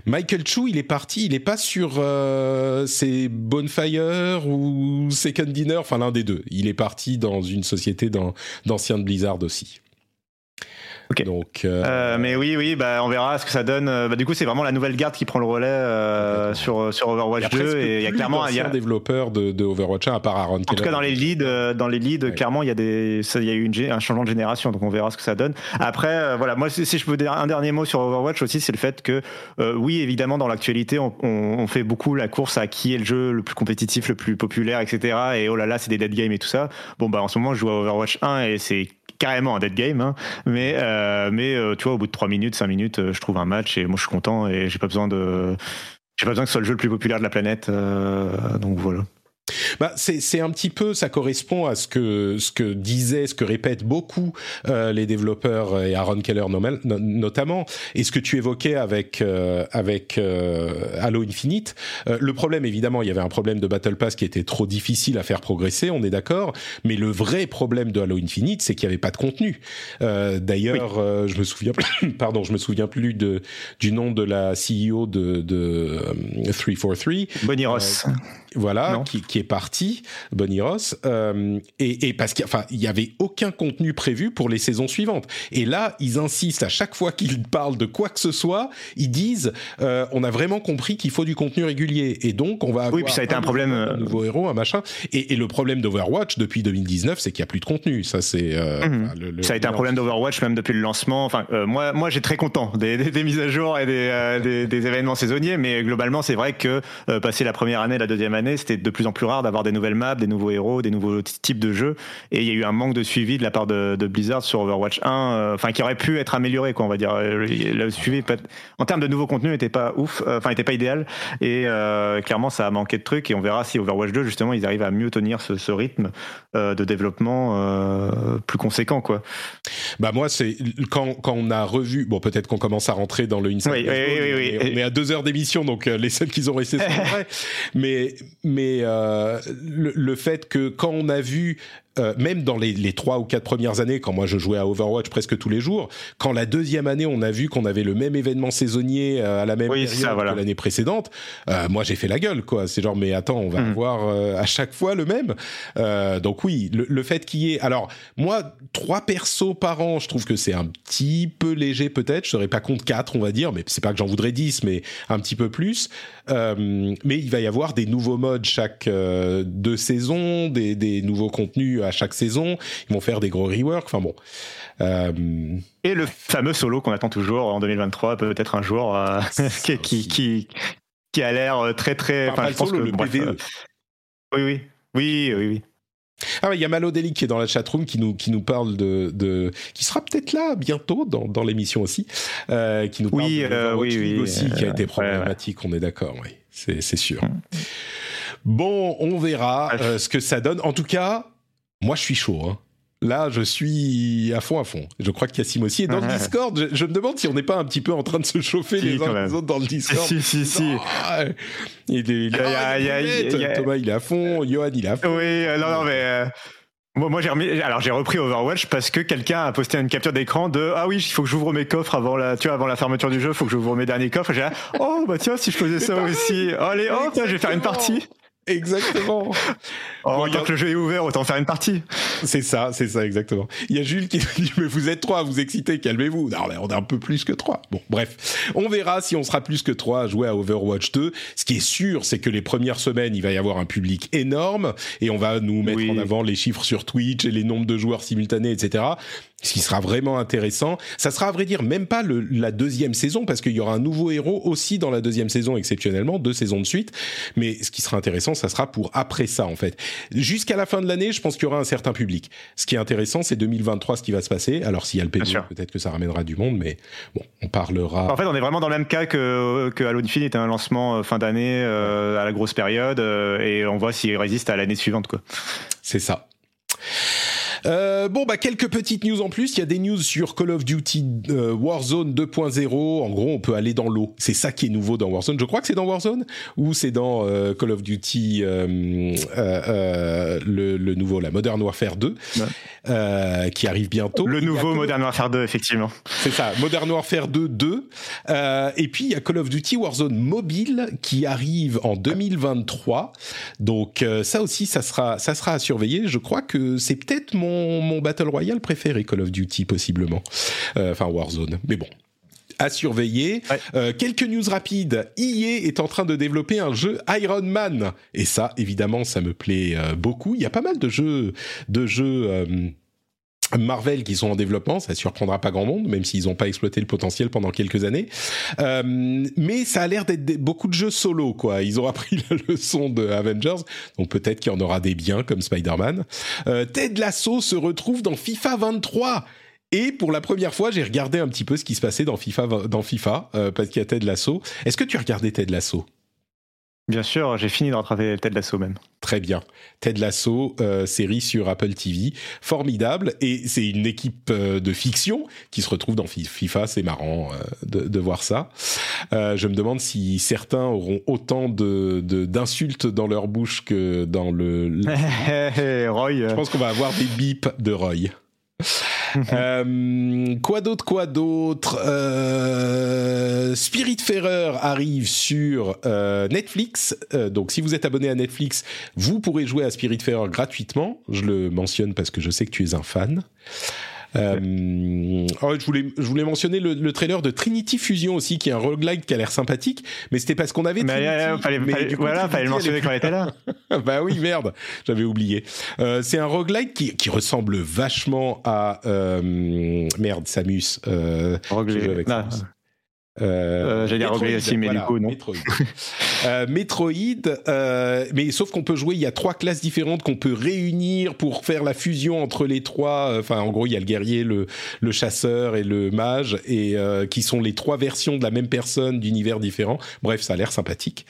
Michael Chu, il est parti, il n'est pas sur euh, c'est Bonfire ou Second Dinner, enfin l'un des deux. Il est parti dans une société d'anciens de Blizzard aussi. Donc, euh, euh, mais oui, oui, bah, on verra ce que ça donne. Bah, du coup, c'est vraiment la nouvelle garde qui prend le relais euh, sur sur Overwatch 2 et il y a clairement il y a développeur de, de, Overwatch 1 à part Aaron. En tout cas, dans les leads, dans les leads, clairement, il y a des, il y a eu une, un changement de génération, donc on verra ce que ça donne. Après, voilà, moi, si, je peux dire un dernier mot sur Overwatch aussi, c'est le fait que, oui, évidemment, dans l'actualité, on, on, fait beaucoup la course à qui est le jeu le plus compétitif, le plus populaire, etc. Et oh là là, c'est des dead games et tout ça. Bon, bah, en ce moment, je joue à Overwatch 1 et c'est carrément un dead game, hein. mais euh, mais euh, tu vois, au bout de 3 minutes, 5 minutes, euh, je trouve un match et moi je suis content et j'ai pas besoin de j'ai pas besoin que ce soit le jeu le plus populaire de la planète, donc voilà. Bah, c'est un petit peu, ça correspond à ce que ce que disaient, ce que répètent beaucoup euh, les développeurs et Aaron Keller notamment, et ce que tu évoquais avec euh, avec euh, Halo Infinite. Euh, le problème, évidemment, il y avait un problème de Battle Pass qui était trop difficile à faire progresser, on est d'accord. Mais le vrai problème de Halo Infinite, c'est qu'il n'y avait pas de contenu. Euh, d'ailleurs, je me souviens, (coughs) pardon, je me souviens plus de du nom de la CEO de de 343. Bonnie Ross. Voilà, qui, qui est parti, Bonnie Ross, euh, et, et, parce qu'il enfin, il y avait aucun contenu prévu pour les saisons suivantes. Et là, ils insistent à chaque fois qu'ils (laughs) parlent de quoi que ce soit, ils disent euh, on a vraiment compris qu'il faut du contenu régulier, et donc on va avoir oui, puis ça a été un, problème, un nouveau héros, un machin. Et, et le problème d'Overwatch depuis 2019, c'est qu'il y a plus de contenu. Ça, c'est euh, mhm. le, le, ça a été un problème d'Overwatch même depuis le lancement. Enfin, euh, moi, moi, j'ai très content des, des, des, mises à jour et des, euh, des, des événements saisonniers, mais globalement, c'est vrai que passer la première année, la deuxième année, c'était de plus en plus rare d'avoir des nouvelles maps, des nouveaux héros, des nouveaux types de jeux. Et il y a eu un manque de suivi de la part de, Blizzard sur Overwatch 1, euh, enfin qui aurait pu être amélioré, quoi, on va dire. Euh, le suivi, en termes de nouveaux contenus, n'était pas ouf, euh, enfin n'était pas idéal. Et clairement, ça a manqué de trucs. Et on verra si Overwatch 2, justement, ils arrivent à mieux tenir ce, rythme de développement plus conséquent, quoi. Bah moi, c'est quand, quand on a revu, bon peut-être qu'on commence à rentrer dans le Inside. Oui, oui, oui, on est à deux heures d'émission, donc les seuls qui ont resté sont vrais. (laughs) mais mais le, le, fait que quand on a vu euh, même dans les, les trois ou quatre premières années, quand moi je jouais à Overwatch presque tous les jours, quand la deuxième année on a vu qu'on avait le même événement saisonnier euh, à la même période que l'année précédente, euh, moi j'ai fait la gueule quoi. C'est genre mais attends, on va hmm. avoir euh, à chaque fois le même. Euh, donc oui, le, le fait qu'il y ait, alors moi trois persos par an, je trouve que c'est un petit peu léger peut-être. Je serais pas contre quatre, on va dire, mais c'est pas que j'en voudrais dix, mais un petit peu plus. mais il va y avoir des nouveaux modes chaque deux saisons, des, des nouveaux contenus à chaque saison. Ils vont faire des gros reworks. Enfin bon. Euh, Et le fameux solo qu'on attend toujours en 2023, peut-être un jour, euh, (laughs) qui, qui, qui, a l'air euh, très très. Enfin, je pense que le PVE. oui, oui, oui, oui, oui. Ah il y a Malodeli qui est dans la chatroom qui nous qui nous parle de, de qui sera peut-être là bientôt dans, dans l'émission aussi, euh, qui nous parle oui, de oui, oui, aussi qui a été problématique. On est d'accord, oui, c'est sûr. Mm. Bon, on verra ce que ça donne. En tout cas, moi, je suis chaud. Hein. Là, je suis à fond, à fond. Je crois que Cassim aussi est dans le Discord. Je, me demande si on n'est pas un petit peu en train de se chauffer les uns les autres dans le Discord. Si, si, si. il, Thomas, il est à fond. Johan, il est à fond. Oui, euh, non, non, mais. Euh, Moi, j'ai remis, alors j'ai repris Overwatch parce que quelqu'un a posté une capture d'écran de ah oui il faut que j'ouvre mes coffres avant la tu vois avant la fermeture du jeu il faut que j'ouvre mes derniers coffres j'ai oh bah tiens si je faisais ça aussi allez oh tiens je vais faire une partie Exactement. (laughs) oh, tant que le jeu est ouvert, autant faire une partie. C'est ça, c'est ça, exactement. Il y a Jules qui dit, mais vous êtes trois, vous excitez, calmez-vous. Non, mais on est un peu plus que trois. Bon, bref. On verra si on sera plus que trois à jouer à Overwatch 2. Ce qui est sûr, c'est que les premières semaines, il va y avoir un public énorme et on va nous mettre en avant les chiffres sur Twitch et les nombres de joueurs simultanés, etc ce qui sera vraiment intéressant. Ça sera à vrai dire même pas le, la deuxième saison parce qu'il y aura un nouveau héros aussi dans la deuxième saison exceptionnellement, deux saisons de suite. Mais ce qui sera intéressant, ça sera pour après ça en fait. Jusqu'à la fin de l'année, je pense qu'il y aura un certain public. Ce qui est intéressant, c'est 2023 ce qui va se passer. Alors s'il y a le PV, peut-être que ça ramènera du monde, mais bon, on parlera. En fait, on est vraiment dans le même cas que, que Halo Infinite, un lancement euh, fin d'année euh, à la grosse période, euh, et on voit s'il résiste à l'année suivante quoi. C'est ça. Euh, bon, bah quelques petites news en plus. Il y a des news sur Call of Duty euh, Warzone 2.0. En gros, on peut aller dans l'eau. C'est ça qui est nouveau dans Warzone. Je crois que c'est dans Warzone ou c'est dans euh, Call of Duty le, le, nouveau, la Modern Warfare 2, qui arrive bientôt. Le nouveau Modern Warfare 2, effectivement. C'est ça, Modern Warfare 2 2. et puis il y a Call of Duty Warzone mobile qui arrive en 2023. Donc ça aussi, ça sera, ça sera à surveiller. Je crois que c'est peut-être mon mon, Battle Royale préféré, Call of Duty, possiblement. Euh, enfin, Warzone. Mais bon, à surveiller. Euh, quelques news rapides. EA est en train de développer un jeu Iron Man. Et ça, évidemment, ça me plaît euh, beaucoup. Il y a pas mal de jeux, de jeux Marvel qui sont en développement, ça surprendra pas grand monde, même s'ils n'ont pas exploité le potentiel pendant quelques années. Euh, mais ça a l'air d'être beaucoup de jeux solo, quoi. Ils ont appris (laughs) la leçon de Avengers, donc peut-être qu'il y en aura des biens comme Spider-Man. Euh, Ted Lasso se retrouve dans FIFA 23. Et pour la première fois, j'ai regardé un petit peu ce qui se passait dans FIFA, dans FIFA, euh, parce qu'il y a Ted Lasso. Est-ce que tu regardé Ted Lasso? Bien sûr, j'ai fini de rattraper Ted Lasso même. Très bien. Ted Lasso, euh, série sur Apple TV, formidable. Et c'est une équipe euh, de fiction qui se retrouve dans FIFA. C'est marrant euh, de, de, voir ça. je me demande si certains auront autant de d'insultes dans leur bouche que dans le. (laughs) Roy. Je pense qu'on va avoir des bips de Roy. (laughs) euh, quoi d'autre, quoi d'autre? Euh, Spiritfarer arrive sur euh, Netflix. Donc, si vous êtes abonné à Netflix, vous pourrez jouer à Spiritfarer gratuitement. Je le mentionne parce que je sais que tu es un fan. Euh, oh, je voulais, je voulais mentionner le, le, trailer de Trinity Fusion aussi, qui est un roguelike qui a l'air sympathique, mais c'était parce qu'on avait. Mais, Trinity, euh, fallait, mais fallait, voilà, fallait le mentionner quand il était là. (laughs) bah oui, merde, j'avais oublié. Euh, c'est un roguelike qui, qui ressemble vachement à euh, merde Samus. Euh, Roguelike. Euh, euh, J'allais dire aussi, mais du coup, non. Metroid. (laughs) euh, Metroid euh, mais sauf qu'on peut jouer, il y a trois classes différentes qu'on peut réunir pour faire la fusion entre les trois. Enfin, en gros, il y a le guerrier, le, le chasseur et le mage, et euh, qui sont les trois versions de la même personne d'univers différents. Bref, ça a l'air sympathique.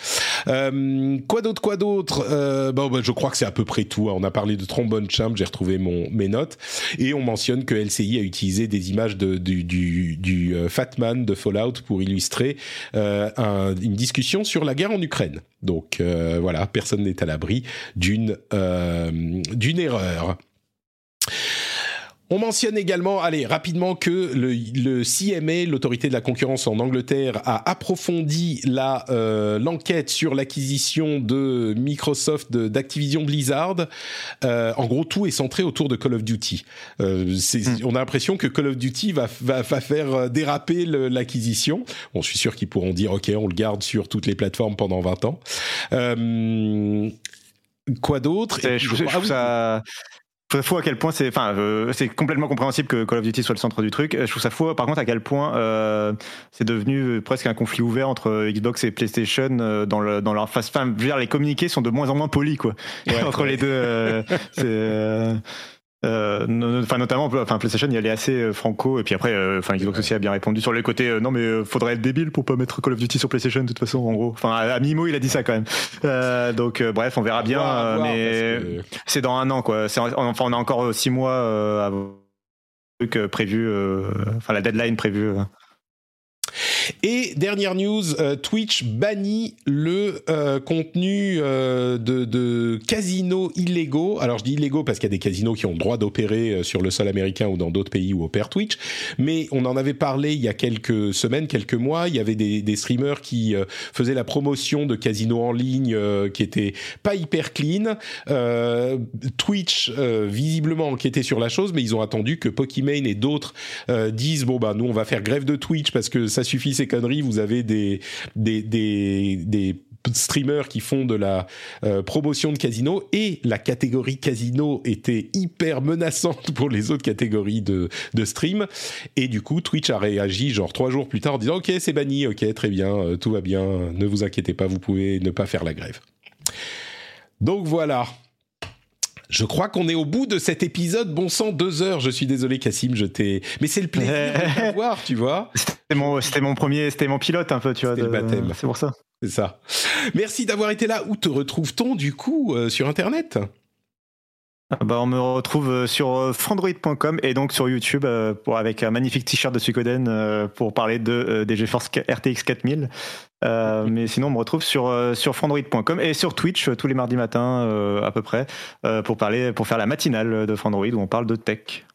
Euh, quoi d'autre, quoi d'autre bon, bah, je crois que c'est à peu près tout. Hein. On a parlé de Trombone Champ, j'ai retrouvé mon, mes notes, et on mentionne que LCI a utilisé des images de, du, du, du Fatman de Fallout pour pour illustrer euh, un, une discussion sur la guerre en Ukraine. Donc euh, voilà, personne n'est à l'abri d'une euh, d'une erreur. On mentionne également, allez, rapidement, que le, le CMA, l'autorité de la concurrence en Angleterre, a approfondi la euh, l'enquête sur l'acquisition de Microsoft d'Activision Blizzard. Euh, en gros, tout est centré autour de Call of Duty. Euh, mm. On a l'impression que Call of Duty va, va, va faire déraper l'acquisition. Bon, je suis sûr qu'ils pourront dire, OK, on le garde sur toutes les plateformes pendant 20 ans. Euh, quoi d'autre? Je, je, je, trouve ça fou à quel point c'est, enfin, euh, c'est complètement compréhensible que Call of Duty soit le centre du truc. Je trouve ça fou, par contre, à quel point euh, c'est devenu presque un conflit ouvert entre Xbox et PlayStation euh, dans, le, dans leur face. Enfin, les communiqués sont de moins en moins polis, quoi, (laughs) entre les deux. Euh, c'est, euh, enfin notamment enfin PlayStation il y allait assez euh, franco et puis après euh, enfin Xbox aussi a bien répondu sur le côté non mais faudrait être débile pour pas mettre Call of Duty sur PlayStation de toute façon en gros. Enfin à, Mimo il a dit ça quand même. Donc bref on verra bien mais c'est dans un an quoi. Enfin on a encore six mois truc prévu enfin la deadline prévue Et dernière news, Twitch bannit le contenu de, de casinos illégaux. Alors je dis illégaux parce qu'il y a des casinos qui ont le droit d'opérer sur le sol américain ou dans d'autres pays où opère Twitch, mais on en avait parlé il y a quelques semaines, quelques mois. Il y avait des, des streamers qui faisaient la promotion de casinos en ligne qui étaient pas hyper clean. Twitch visiblement enquêté sur la chose, mais ils ont attendu que Pokimane et d'autres euh, disent bon bah nous on va faire grève de Twitch parce que ça suffit Vous avez des des des, des streamers qui font de la euh, promotion de casino et la catégorie casino était hyper menaçante pour les autres catégories de, de stream. Et du coup Twitch a réagi genre trois jours plus tard en disant ok c'est banni ok très bien euh, tout va bien ne vous inquiétez pas vous pouvez ne pas faire la grève. Donc voilà je crois qu'on est au bout de cet épisode. Bon sang, deux heures. Je suis désolé, Cassim, je t'ai. Mais c'est le plaisir de (laughs) voir, tu vois. C'était mon, premier, c'était mon pilote un peu, tu vois. Baptême. C'est pour ça. C'est ça. Merci d'avoir été là. Où te retrouve-t-on du coup euh, sur Internet? Ah bah, on me retrouve euh, sur euh, frandroid.com et donc sur YouTube pour, avec un magnifique t-shirt de Suikoden pour parler de, des GeForce RTX 4000. Mais sinon, on me retrouve sur, sur frandroid.com et sur Twitch tous les mardis matins à peu près pour, parler, pour faire la matinale de Frandroid où on parle de tech.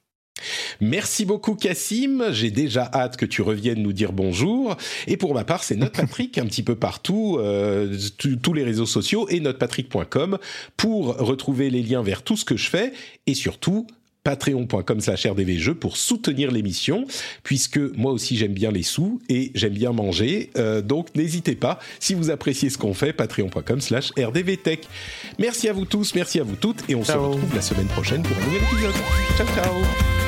Merci beaucoup Cassim, j'ai déjà hâte que tu reviennes nous dire bonjour. Et pour ma part, c'est NotePatrick un petit peu partout, euh, tous les réseaux sociaux et notepatrick.com pour retrouver les liens vers tout ce que je fais et surtout patreon.com slash rdvjeux pour soutenir l'émission, puisque moi aussi j'aime bien les sous et j'aime bien manger. Euh, donc n'hésitez pas, si vous appréciez ce qu'on fait, patreon.com slash rdvtech. Merci à vous tous, merci à vous toutes, et on se retrouve la semaine prochaine pour un nouvel épisode. Ciao ciao